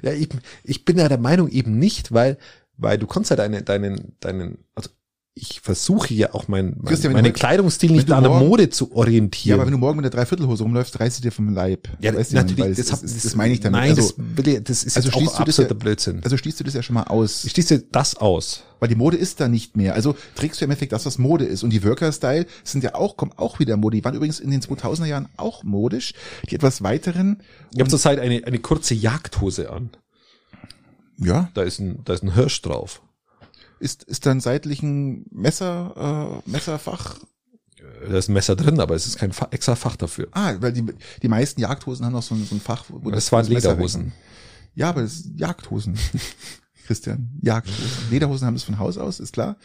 Ja, ich, ich bin ja der Meinung eben nicht, weil, weil du kannst ja deine, deinen, deinen, also ich versuche ja auch mein, mein Christian, du- Kleidungsstil nicht du an der Mode zu Ja, orientieren. aber wenn du morgen mit der Dreiviertelhose rumläufst, reißt sie dir vom Leib. ja, Weißt du, natürlich, weil das, das, das, das meine ich damit. Nein, also, das, das ist also auch du das absoluter ja- Blödsinn. also schließt du das ja schon mal aus. Ich schließe das aus. Weil die Mode ist da nicht mehr. Also trägst du im Endeffekt das, was Mode ist. Und die Worker-Style sind ja auch, kommen auch wieder Mode. Die waren übrigens in den 2000er Jahren auch modisch. Die etwas weiteren. Ich habe zurzeit eine, eine kurze Jagdhose an. Ja, Da ist ein, da ist ein Hirsch drauf. Ist, ist dann seitlichen Messer, äh, Messerfach. Da ist ein Messer drin, aber es ist kein Fa extra Fach dafür. Ah, weil die, die meisten Jagdhosen haben noch so ein, so ein Fach, wo Das waren Messer Lederhosen. Ja, aber das ist Jagdhosen. Christian, Jagdhosen. Lederhosen haben das von Haus aus, ist klar.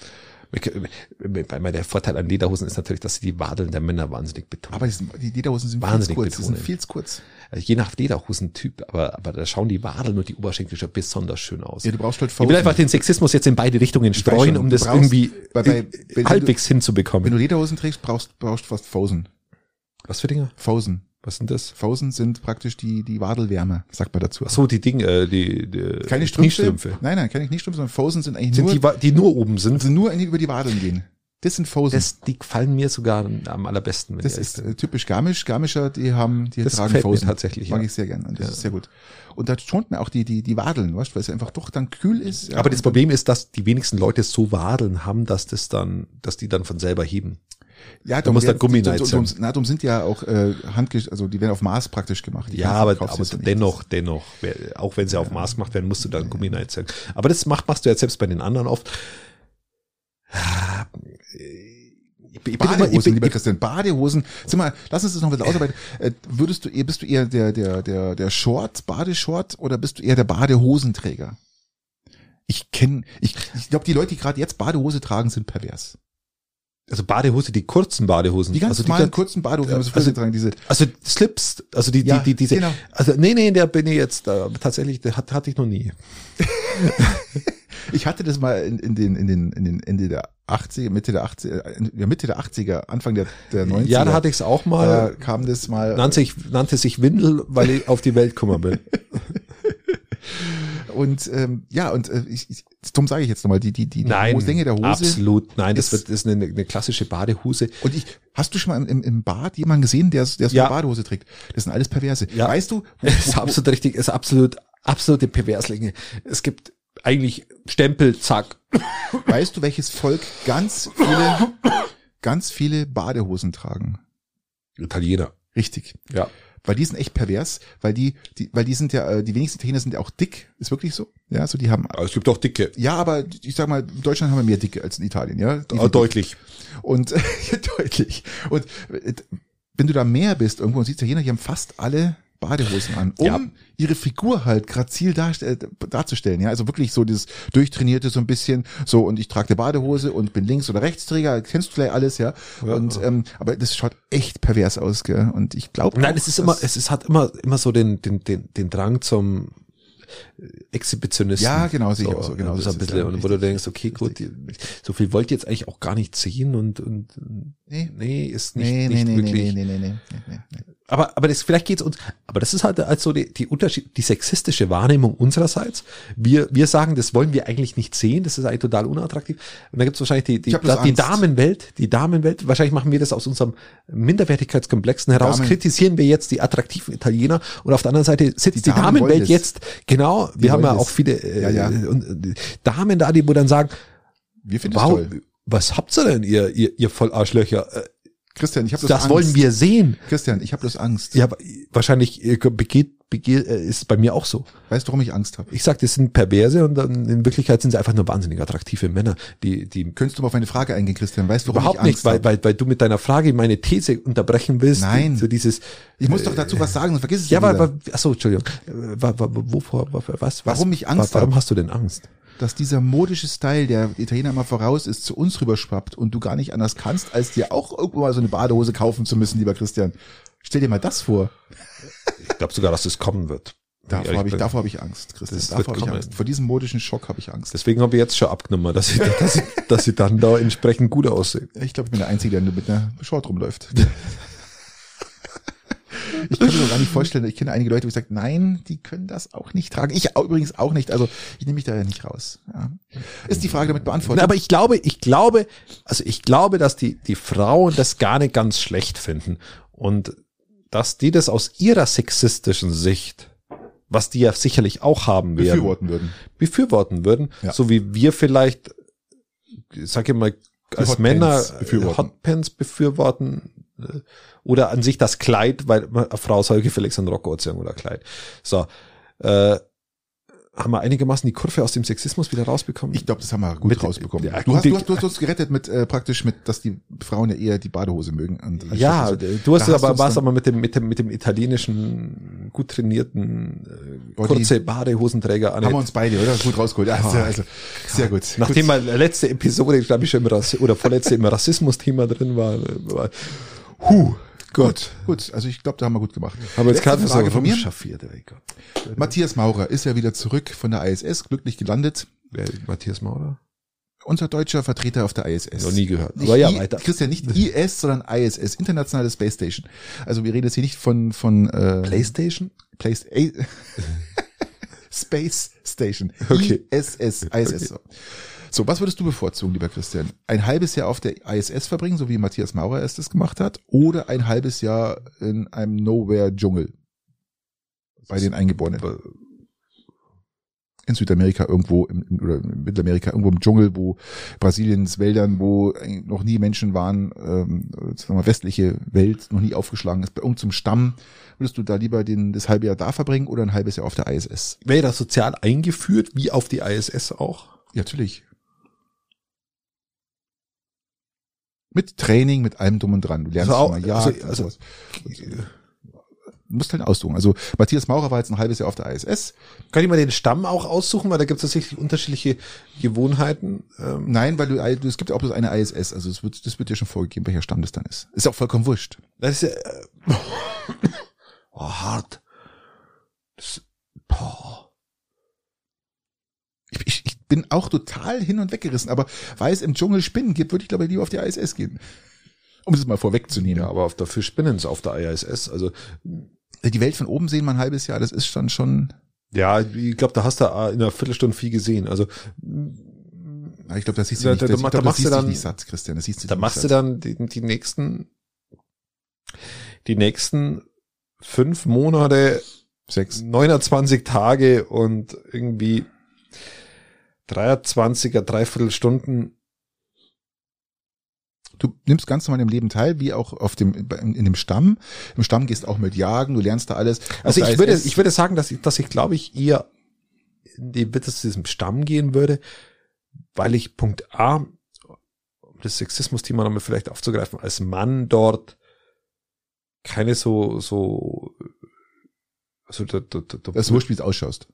Weil der Vorteil an Lederhosen ist natürlich, dass sie die Wadeln der Männer wahnsinnig betonen. Aber die, Lederhosen sind Wahnsinnig viel zu kurz. Die sind betonen. viel zu kurz. Also je nach Lederhosentyp, aber, aber da schauen die Wadeln und die Oberschenkel schon besonders schön aus. Ja, du brauchst halt ich will einfach den Sexismus jetzt in beide Richtungen streuen, schon, um du das brauchst- irgendwie bei- bei- wenn du- halbwegs Wenn hinzubekommen. du Lederhosen trägst, brauchst, brauchst du fast Fosen. Was für Dinge? Fosen. Was sind das? Fosen sind praktisch die, die Wadelwärme, sagt man dazu. Ach so, die Dinge, äh, die, die Keine Strümpfe. Nein, nein, keine Kniestrümpfe, sondern Fosen sind eigentlich Sind nur, die, die nur oben sind. sind nur über die Wadeln gehen. Das sind Fosen. Das, Das, die gefallen mir sogar am allerbesten. Wenn ich ehrlich ist äh, typisch Garmisch. Garmischer, die haben, die Das tragen mir Fosen. tatsächlich, Mag ja. ich sehr gern. Und das Ja. ist sehr gut. Und da schont man auch die, die, die Wadeln, weißt weil es einfach doch dann kühl ist. Ja, aber das Problem ist, dass die wenigsten Leute so Wadeln haben, dass das dann, dass die dann von selber heben. Ja, da muss werden- dann Gummineid drum- sein. drum- Na, drum sind ja auch äh, handgesch, also die werden auf Maß praktisch gemacht. Die Ja, aber, aber du ja nicht. dennoch, dennoch, wer- auch wenn sie auf Maß gemacht werden, musst du dann Gummineid sagen. Aber das macht, machst du jetzt selbst bei den anderen oft. Ich bin, bin immer, ich Badehosen, bin, lieber Christian, Badehosen. Sag mal, lass uns das noch ein bisschen ausarbeiten. Äh, würdest du bist du eher der, der, der, der Short, Badeshort oder bist du eher der Badehosenträger? Ich kenne, ich, ich glaube, die Leute, die gerade jetzt Badehose tragen, sind pervers. Also Badehose, die kurzen Badehosen. Die ganz also ganz- kurzen Badehosen, also, also- tragen diese. Also Slips, also die, Ja, die, die, diese, genau. also nee, nee, der bin ich jetzt, äh, tatsächlich, der hat, hatte ich noch nie. Ich hatte das mal in, in den, in den, in den Ende der 80er, Mitte der 80er, äh, ja, Mitte der 80er, Anfang der, der 90er. Ja, da hatte ich es auch da mal, kam das mal. nannte sich, nannte sich Windel, weil ich auf die Welt gekommen bin. Und ähm, ja, und äh, ich, ich, darum sage ich jetzt nochmal, die, die, die, die Nein, Länge der Hose. absolut, nein, das ist- wird, das ist eine, eine klassische Badehose. Und ich, hast du schon mal im, im, Bad jemanden gesehen, der, der so Ja. eine Badehose trägt? Das sind alles Perverse. Ja. Weißt du, wo, Das ist absolut richtig, ist absolut, absolute Perverslinge. Es gibt eigentlich Stempel, zack. weißt du, welches Volk ganz viele, ganz viele Badehosen tragen? Italiener. Richtig. Ja. Weil die sind echt pervers, weil die, die, weil die sind ja, äh, die wenigsten Italiener sind ja auch dick, ist wirklich so. Ja, also die haben, Aber es gibt auch dicke. ja, aber ich sag mal, in Deutschland haben wir mehr Dicke als in Italien, ja. Die Ah, sind deutlich. Und ja, deutlich. Und äh, wenn du da mehr bist irgendwo und siehst Italiener, die haben fast alle Badehosen an, um Ja. ihre Figur halt grazil darstell, darzustellen. Ja, also wirklich so dieses durchtrainierte so ein bisschen. So und ich trage eine Badehose und bin Links- oder Rechtsträger, kennst du gleich alles, ja. Ja. Und ähm, aber das schaut echt pervers aus, gell? Und ich glaube. Nein, es ist immer, es ist, hat immer, immer so den, den, den, den Drang zum äh, Exhibitionisten. Ja, genau, sehe ich auch so, genau, Das das ein bisschen, und wo du denkst, okay, gut, so viel wollt ihr jetzt eigentlich auch gar nicht sehen und, und Nee. nee, ist nicht, Nee, nee, nicht nee, nee, wirklich. nee, nee, nee, nee, nee, nee. Aber, aber das, vielleicht geht's uns, aber das ist halt also die, die Unterschied, die sexistische Wahrnehmung unsererseits. Wir, wir sagen, das wollen wir eigentlich nicht sehen, das ist eigentlich total unattraktiv. Und da gibt's wahrscheinlich die, die, bloß die. Damenwelt, die Damenwelt, wahrscheinlich machen wir das aus unserem Minderwertigkeitskomplexen heraus, Damen- kritisieren wir jetzt die attraktiven Italiener und auf der anderen Seite sitzt die, Die Damen Damenwelt jetzt, genau, wir haben ja auch viele äh, Ja, ja. Und, äh, Damen da, die wo dann sagen, Wir wow, was habt ihr denn, ihr, ihr, ihr Vollarschlöcher? Äh, Christian, ich habe Das wollen wir sehen. Christian, ich habe bloß Angst. Ja, wahrscheinlich äh, begeht begehr, äh, ist bei mir auch so. Weißt du, warum ich Angst habe? Ich sag, das sind Perverse und dann in Wirklichkeit sind sie einfach nur wahnsinnig attraktive Männer, die, die Könntest du mal auf meine Frage eingehen, Christian? Weißt du, warum überhaupt ich Angst nicht, weil, weil, weil du mit deiner Frage meine These unterbrechen willst. Nein. So dieses, Ich muss doch dazu was sagen, sonst vergiss es ja, wieder. aber, aber achso, Entschuldigung. Äh, Wovor, wa- was, Warum was, ich Angst wa- Warum hast du denn Angst? Dass dieser modische Style, der Italiener mal voraus ist, zu uns rüberschwappt und du gar nicht anders kannst, als dir auch irgendwo mal so eine Badehose kaufen zu müssen, lieber Christian. Stell dir mal das vor. Ich glaube sogar, dass das kommen wird. Davor habe ich, davor habe ich Angst, Christian. Das davor habe ich. Angst. Vor diesem modischen Schock habe ich Angst. Deswegen habe ich jetzt schon abgenommen, dass ich, dass ich, dass ich dann da entsprechend gut aussehe. Ich glaube, ich bin der Einzige, der nur mit einer Short rumläuft. Ich kann mir gar nicht vorstellen, ich kenne einige Leute, die sagen, nein, die können das auch nicht tragen. Ich übrigens auch nicht. Also ich nehme mich da ja nicht raus. Ja. Ist die Frage damit beantwortet? Aber ich glaube, ich glaube, also ich glaube, dass die, die Frauen das gar nicht ganz schlecht finden und dass die das aus ihrer sexistischen Sicht, was die ja sicherlich auch haben werden, befürworten würden. befürworten würden, Ja. so wie wir vielleicht, sag ich mal, als Hotpants Männer befürworten. Hotpants befürworten oder an sich das Kleid, weil eine Frau soll gefälligst einen Rock anziehen oder Kleid. So, äh, haben wir einigermaßen die Kurve aus dem Sexismus wieder rausbekommen? Ich glaube, das haben wir gut Mit- rausbekommen. ja, du, hast, du, hast, du hast uns gerettet mit äh, praktisch mit, dass die Frauen ja eher die Badehose mögen. Ja, diese- du hast da aber was dann- aber mit dem mit dem mit dem italienischen gut trainierten äh, kurze Badehosenträger an. haben wir uns beide, oder? Gut rausgeholt. Ja, sehr, also, sehr gut. Nachdem gut. mal letzte Episode, glaube ich, schon im Rassi oder vorletzte im Rassismus-Thema drin war, war huh, Gott. Gut, also ich glaube, da haben wir gut gemacht. Aber jetzt Letzte kann Frage von mir. Schaffiert, ey Gott. Matthias Maurer ist ja wieder zurück von der ISS, glücklich gelandet. Wer, Matthias Maurer? Unser deutscher Vertreter auf der ISS. Noch nie gehört. Nicht Aber ja, I, weiter. Christian, nicht IS, sondern ISS, Internationale Space Station. Also wir reden jetzt hier nicht von, von äh, Playstation? A, Space Station. Okay. ISS, ISS. So. So, was würdest du bevorzugen, lieber Christian? Ein halbes Jahr auf der ISS verbringen, so wie Matthias Maurer es das gemacht hat, oder ein halbes Jahr in einem Nowhere-Dschungel bei den Eingeborenen? in Südamerika irgendwo im, oder in Mittelamerika irgendwo im Dschungel, wo Brasiliens Wäldern, wo noch nie Menschen waren, ähm, sagen wir westliche Welt noch nie aufgeschlagen ist, bei irgendeinem Stamm, würdest du da lieber den, das halbe Jahr da verbringen oder ein halbes Jahr auf der ISS? Wäre das sozial eingeführt, wie auf die ISS auch? Ja, natürlich. Mit Training, mit allem drum und dran. Du lernst Also auch- mal also- Jagd also- sowas. Du musst halt aussuchen. Also Matthias Maurer war jetzt ein halbes Jahr auf der ISS. Kann ich mal den Stamm auch aussuchen, weil da gibt es tatsächlich unterschiedliche Gewohnheiten. Ähm, Nein, weil du, du es gibt ja auch bloß eine ISS, also es wird, das wird dir schon vorgegeben, welcher Stamm das dann ist. Ist auch vollkommen wurscht. das ist ja, äh, oh, hart. Das, boah. Ich, ich bin auch total hin und weggerissen, aber weil es im Dschungel Spinnen gibt, würde ich glaube ich lieber auf die ISS gehen. Um das mal vorwegzunehmen. Ja, aber auf dafür spinnen sie auf der ISS. Also Die Welt von oben sehen mal ein halbes Jahr, das ist dann schon, ja, ich glaube, da hast du äh, in einer Viertelstunde viel gesehen. Also ich glaube, das siehst du Da- nicht, da- da ich glaub, da machst du du dann- nicht satt, Christian, das siehst du da nicht machst du satt. dann die, die nächsten die nächsten fünf Monate Sechs. 29 Tage und irgendwie 23er, dreiviertel Stunden. Du nimmst ganz normal im Leben teil, wie auch auf dem, in, dem Stamm. Im Stamm gehst auch mit Jagen, du lernst da alles. Also ich würde, ich würde sagen, dass ich, dass ich glaube ich eher in die Bitte zu diesem Stamm gehen würde, weil ich Punkt A, um das Sexismus-Thema nochmal vielleicht aufzugreifen, als Mann dort keine so, so, also da, da, da, da das wurscht, wie es ausschaust.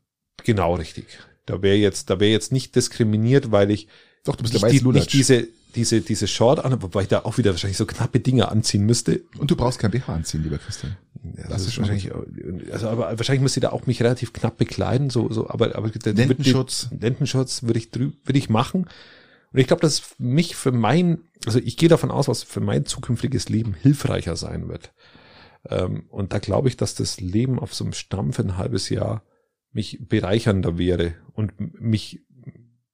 Genau richtig. Da wäre jetzt, da wäre jetzt nicht diskriminiert, weil ich Doch, du bist der nicht, weiße die, nicht diese, diese, diese Short an, wobei ich da auch wieder wahrscheinlich so knappe Dinge anziehen müsste. Und du brauchst kein BH anziehen, lieber Christian. Ja, Das ist schon wahrscheinlich, also aber wahrscheinlich müsste ich da auch mich relativ knapp bekleiden, so, so, aber, aber der Lendenschutz. Wird, Lendenschutz würde ich drü würde ich machen. Und ich glaube, dass mich für mein, also ich gehe davon aus, was für mein zukünftiges Leben hilfreicher sein wird. Ähm, und da glaube ich, dass das Leben auf so einem Stamm für ein halbes Jahr mich bereichernder wäre und mich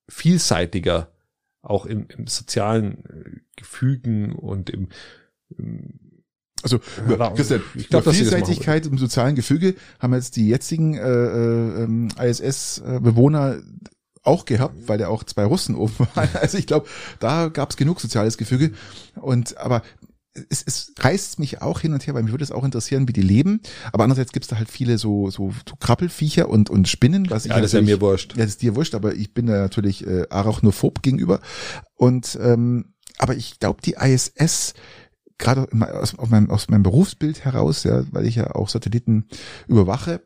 vielseitiger auch im, im sozialen äh, Gefügen und im, im Also, über, Christian, ich glaub, über Vielseitigkeit im sozialen Gefüge haben jetzt die jetzigen äh, äh, ähm, ISS-Bewohner auch gehabt, weil da auch zwei Russen oben waren. Also ich glaube, da gab es genug soziales Gefüge. Und aber es, es reißt mich auch hin und her, weil mich würde es auch interessieren, wie die leben. Aber andererseits gibt es da halt viele so, so, so Krabbelfiecher und, und Spinnen. Was Ja, ich das ist ja mir wurscht. Ja, das ist dir wurscht, aber ich bin da natürlich äh, arachnophob gegenüber. Und ähm, aber ich glaube, die ISS gerade aus, aus, meinem, aus meinem Berufsbild heraus, ja, weil ich ja auch Satelliten überwache,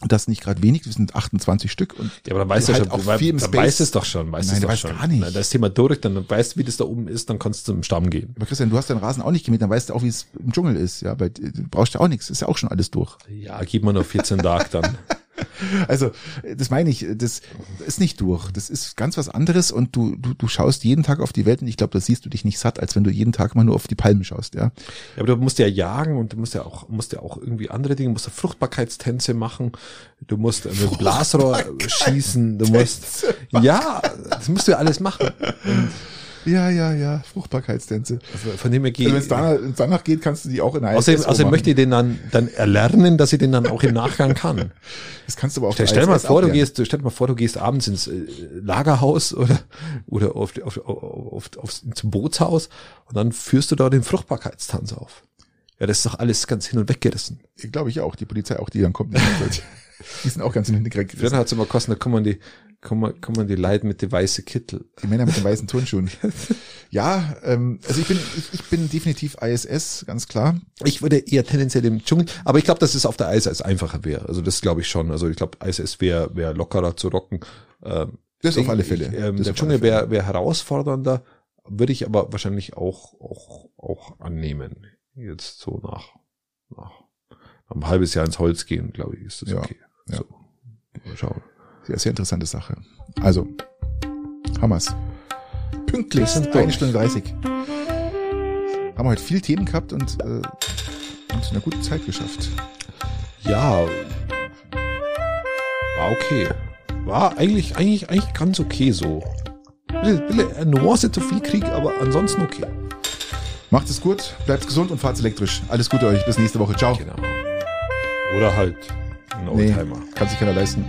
das nicht gerade wenig, das sind 28 Stück und Ja, aber dann weißt du halt schon, auch weil, viel im dann Space. weißt du es doch schon, weißt Nein, es du weißt schon. gar nicht. Na, Das Thema durch, dann weißt du, wie das da oben ist, dann kannst du zum Stamm gehen. aber Christian, du hast deinen Rasen auch nicht gemäht, dann weißt du auch, wie es im Dschungel ist, ja, weil du brauchst ja auch nichts, ist ja auch schon alles durch. Ja, gib mir noch 14 Tage dann. Also, das meine ich, das ist nicht durch. Das ist ganz was anderes und du, du, du schaust jeden Tag auf die Welt und ich glaube, da siehst du dich nicht satt, als wenn du jeden Tag mal nur auf die Palmen schaust, ja. Ja, aber du musst ja jagen und du musst ja auch, musst ja auch irgendwie andere Dinge, du musst ja Fruchtbarkeitstänze machen, du musst mit dem Blasrohr schießen, du musst, ja, das musst du ja alles machen. Ja, ja, ja, Fruchtbarkeitstänze. Also von dem her Also wenn es geht, danach, danach geht, kannst du die auch in einer außerdem, außerdem machen. möchte ich den dann, dann erlernen, dass ich den dann auch im Nachgang kann. Das kannst du aber auch Stell, stell mal vor, du gehst, stell dir mal vor, du gehst abends ins äh, Lagerhaus oder, oder auf, auf, auf, auf, aufs, ins Bootshaus und dann führst du da den Fruchtbarkeitstanz auf. Ja, das ist doch alles ganz hin und weg gerissen. Glaube ich auch, die Polizei auch, die dann kommt. die sind auch ganz in den Früher gerissen. hat's immer kosten, da kommen die, kommen, kommen die Leute mit den weißen Kittel. Die Männer mit den weißen Turnschuhen. ja, ähm, also ich bin, ich, ich bin definitiv ISS, ganz klar. Ich würde eher tendenziell im Dschungel, aber ich glaube, dass es auf der ISS einfacher wäre. Also das glaube ich schon. Also ich glaube, ISS wäre wär lockerer zu rocken. Ähm, Das auf alle ich, Fälle. Ähm, Das der Dschungel wäre wär herausfordernder, würde ich aber wahrscheinlich auch, auch, auch annehmen. Jetzt so nach, nach ein halbes Jahr ins Holz gehen, glaube ich, ist das Ja, okay. ja. So. Mal schauen. Sehr, sehr interessante Sache. Also, Hammers. Pünktlich, Wir sind eine. Stunde 30. Haben wir heute viel Themen gehabt und, äh, und eine gute Zeit geschafft. Ja, war okay. War eigentlich, eigentlich, eigentlich ganz okay so. Eine Nuance zu viel Krieg, aber ansonsten okay. Macht es gut, bleibt gesund und fahrt elektrisch. Alles Gute euch, bis nächste Woche. Ciao. Genau. Oder halt ein Nee, Oldtimer. kann sich keiner leisten.